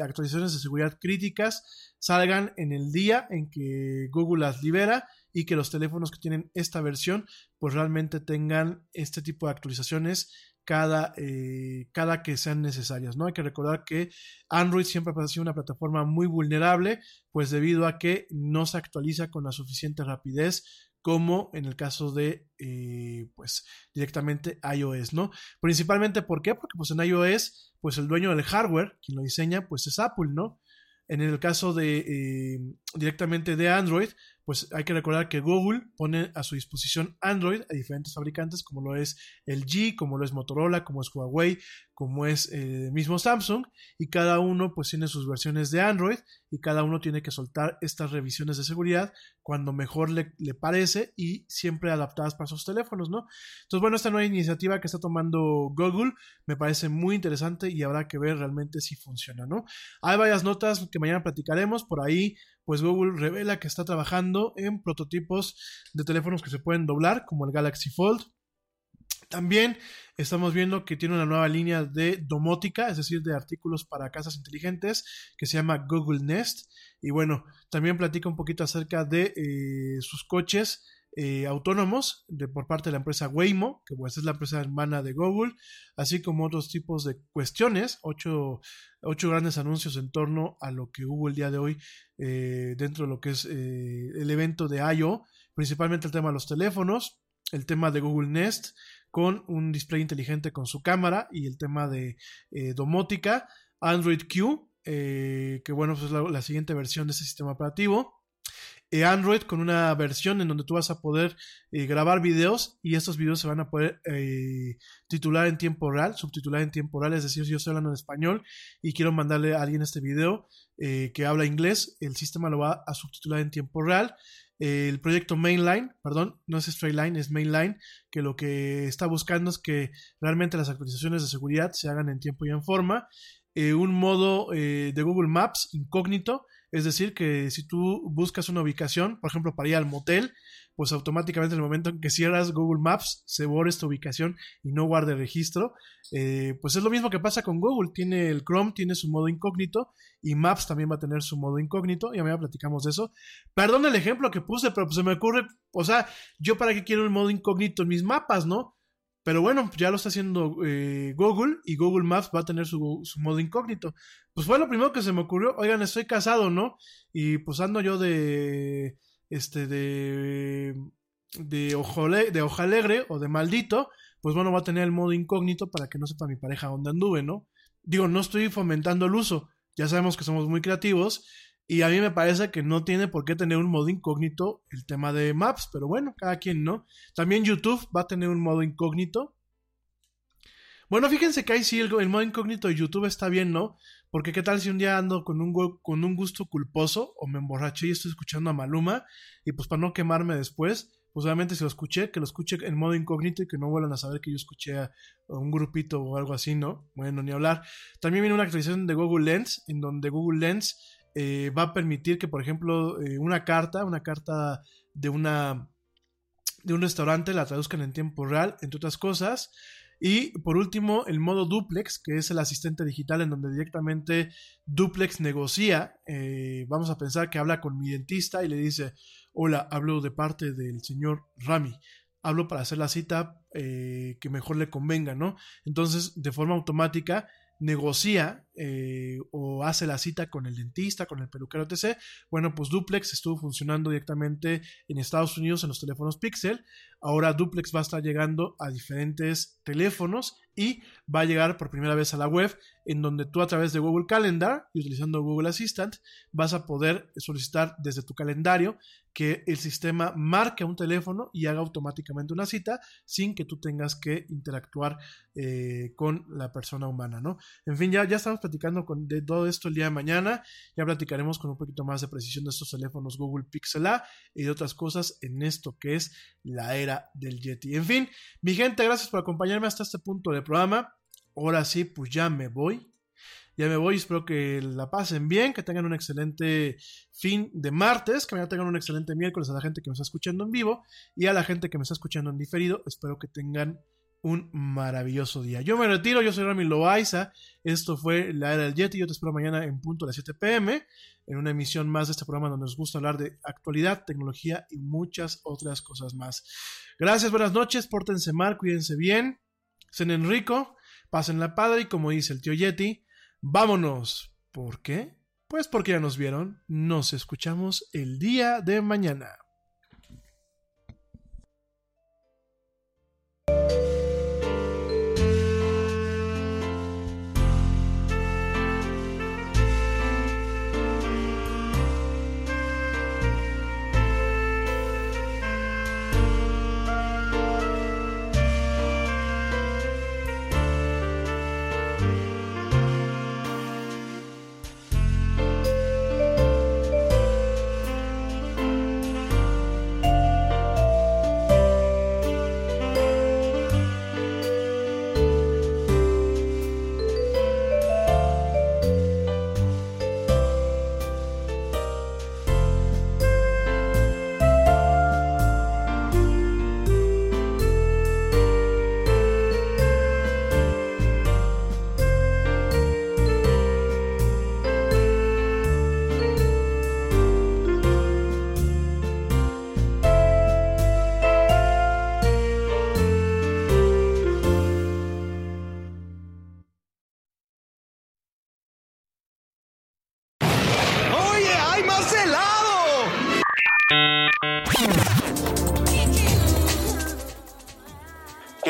actualizaciones de seguridad críticas salgan en el día en que Google las libera y que los teléfonos que tienen esta versión pues realmente tengan este tipo de actualizaciones cada, eh, cada que sean necesarias, ¿no? Hay que recordar que Android siempre ha sido una plataforma muy vulnerable, pues debido a que no se actualiza con la suficiente rapidez como en el caso de, eh, pues, directamente iOS, ¿no? Principalmente, ¿por qué? Porque, pues, en iOS, pues, el dueño del hardware, quien lo diseña, pues, es Apple, ¿no? En el caso de eh, directamente de Android, pues hay que recordar que Google pone a su disposición Android a diferentes fabricantes como lo es LG, como lo es Motorola, como es Huawei, como es el eh, mismo Samsung y cada uno pues tiene sus versiones de Android y cada uno tiene que soltar estas revisiones de seguridad cuando mejor le, le parece y siempre adaptadas para sus teléfonos, ¿no? Entonces bueno, esta nueva iniciativa que está tomando Google me parece muy interesante y habrá que ver realmente si funciona, ¿no? Hay varias notas que mañana platicaremos, por ahí pues Google revela que está trabajando en prototipos de teléfonos que se pueden doblar, como el Galaxy Fold. También estamos viendo que tiene una nueva línea de domótica, es decir, de artículos para casas inteligentes, que se llama Google Nest. Y bueno, también platica un poquito acerca de eh, sus coches eh, autónomos de, por parte de la empresa Waymo, que pues es la empresa hermana de Google, así como otros tipos de cuestiones, ocho, grandes anuncios en torno a lo que hubo el día de hoy eh, dentro de lo que es eh, el evento de I.O., principalmente el tema de los teléfonos, el tema de Google Nest, con un display inteligente con su cámara y el tema de domótica, Android Q, que bueno, pues es la siguiente versión de ese sistema operativo eh, Android con una versión en donde tú vas a poder eh, grabar videos y estos videos se van a poder eh, titular en tiempo real, subtitular en tiempo real, es decir, si yo estoy hablando en español y quiero mandarle a alguien este video que habla inglés, el sistema lo va a subtitular en tiempo real. el proyecto Mainline, perdón, no es Straight Line, es Mainline, que lo que está buscando es que realmente las actualizaciones de seguridad se hagan en tiempo y en forma. un modo de Google Maps incógnito, es decir, que si tú buscas una ubicación, por ejemplo, para ir al motel, pues automáticamente en el momento en que cierras Google Maps, se borra esta ubicación y no guarde registro. Eh, pues es lo mismo que pasa con Google. Tiene el Chrome, tiene su modo incógnito y Maps también va a tener su modo incógnito. Ya me platicamos de eso. Perdón el ejemplo que puse, pero pues se me ocurre, o sea, yo para qué quiero el modo incógnito en mis mapas, ¿no? Pero bueno, ya lo está haciendo eh, Google y Google Maps va a tener su, modo incógnito. Pues fue lo primero que se me ocurrió. Oigan, estoy casado, ¿no? Y pues ando yo de. Este, de. De ojo, de hoja alegre o de maldito. pues bueno, va a tener el modo incógnito para que no sepa mi pareja dónde anduve, ¿no? Digo, no estoy fomentando el uso, ya sabemos que somos muy creativos y a mí me parece que no tiene por qué tener un modo incógnito el tema de Maps, pero bueno, cada quien, ¿no? También YouTube va a tener un modo incógnito. Bueno, fíjense que ahí sí el, modo incógnito de YouTube está bien, ¿no? Porque qué tal si un día ando con un, con un gusto culposo o me emborraché y estoy escuchando a Maluma y pues para no quemarme después, pues obviamente si lo escuché, que lo escuche en modo incógnito y que no vuelvan a saber que yo escuché a un grupito o algo así, ¿no? Bueno, ni hablar. También viene una actualización de Google Lens, en donde Google Lens eh, va a permitir que, por ejemplo, eh, una carta, una carta de una de un restaurante la traduzcan en tiempo real, entre otras cosas. Y por último, el modo duplex, que es el asistente digital en donde directamente duplex negocia. eh, vamos a pensar que habla con mi dentista y le dice, hola, hablo de parte del señor Rami. Hablo para hacer la cita que mejor le convenga, ¿no? Entonces, de forma automática, negocia eh, o hace la cita con el dentista, con el peluquero, etc. Bueno, pues Duplex estuvo funcionando directamente en Estados Unidos en los teléfonos Pixel. Ahora Duplex va a estar llegando a diferentes teléfonos y va a llegar por primera vez a la web en donde tú a través de Google Calendar y utilizando Google Assistant vas a poder solicitar desde tu calendario que el sistema marque un teléfono y haga automáticamente una cita sin que tú tengas que interactuar eh, con la persona humana, ¿no? En fin, ya, ya estamos platicando con, de todo esto el día de mañana, ya platicaremos con un poquito más de precisión de estos teléfonos Google Pixel A y de otras cosas en esto que es la era del Yeti. En fin, mi gente, gracias por acompañarme hasta este punto del programa. Ahora sí, pues ya me voy. Ya me voy, espero que la pasen bien, que tengan un excelente fin de martes, que mañana tengan un excelente miércoles a la gente que me está escuchando en vivo y a la gente que me está escuchando en diferido. Espero que tengan un maravilloso día. Yo me retiro, yo soy Rami Loaiza. Esto fue La Era del Yeti. Yo te espero mañana en punto a las 7 pm en una emisión más de este programa donde nos gusta hablar de actualidad, tecnología y muchas otras cosas más. Gracias, buenas noches, pórtense mal, cuídense bien, cenen rico, pasen la padre y como dice el tío Yeti, vámonos. ¿Por qué? Pues porque ya nos vieron. Nos escuchamos el día de mañana.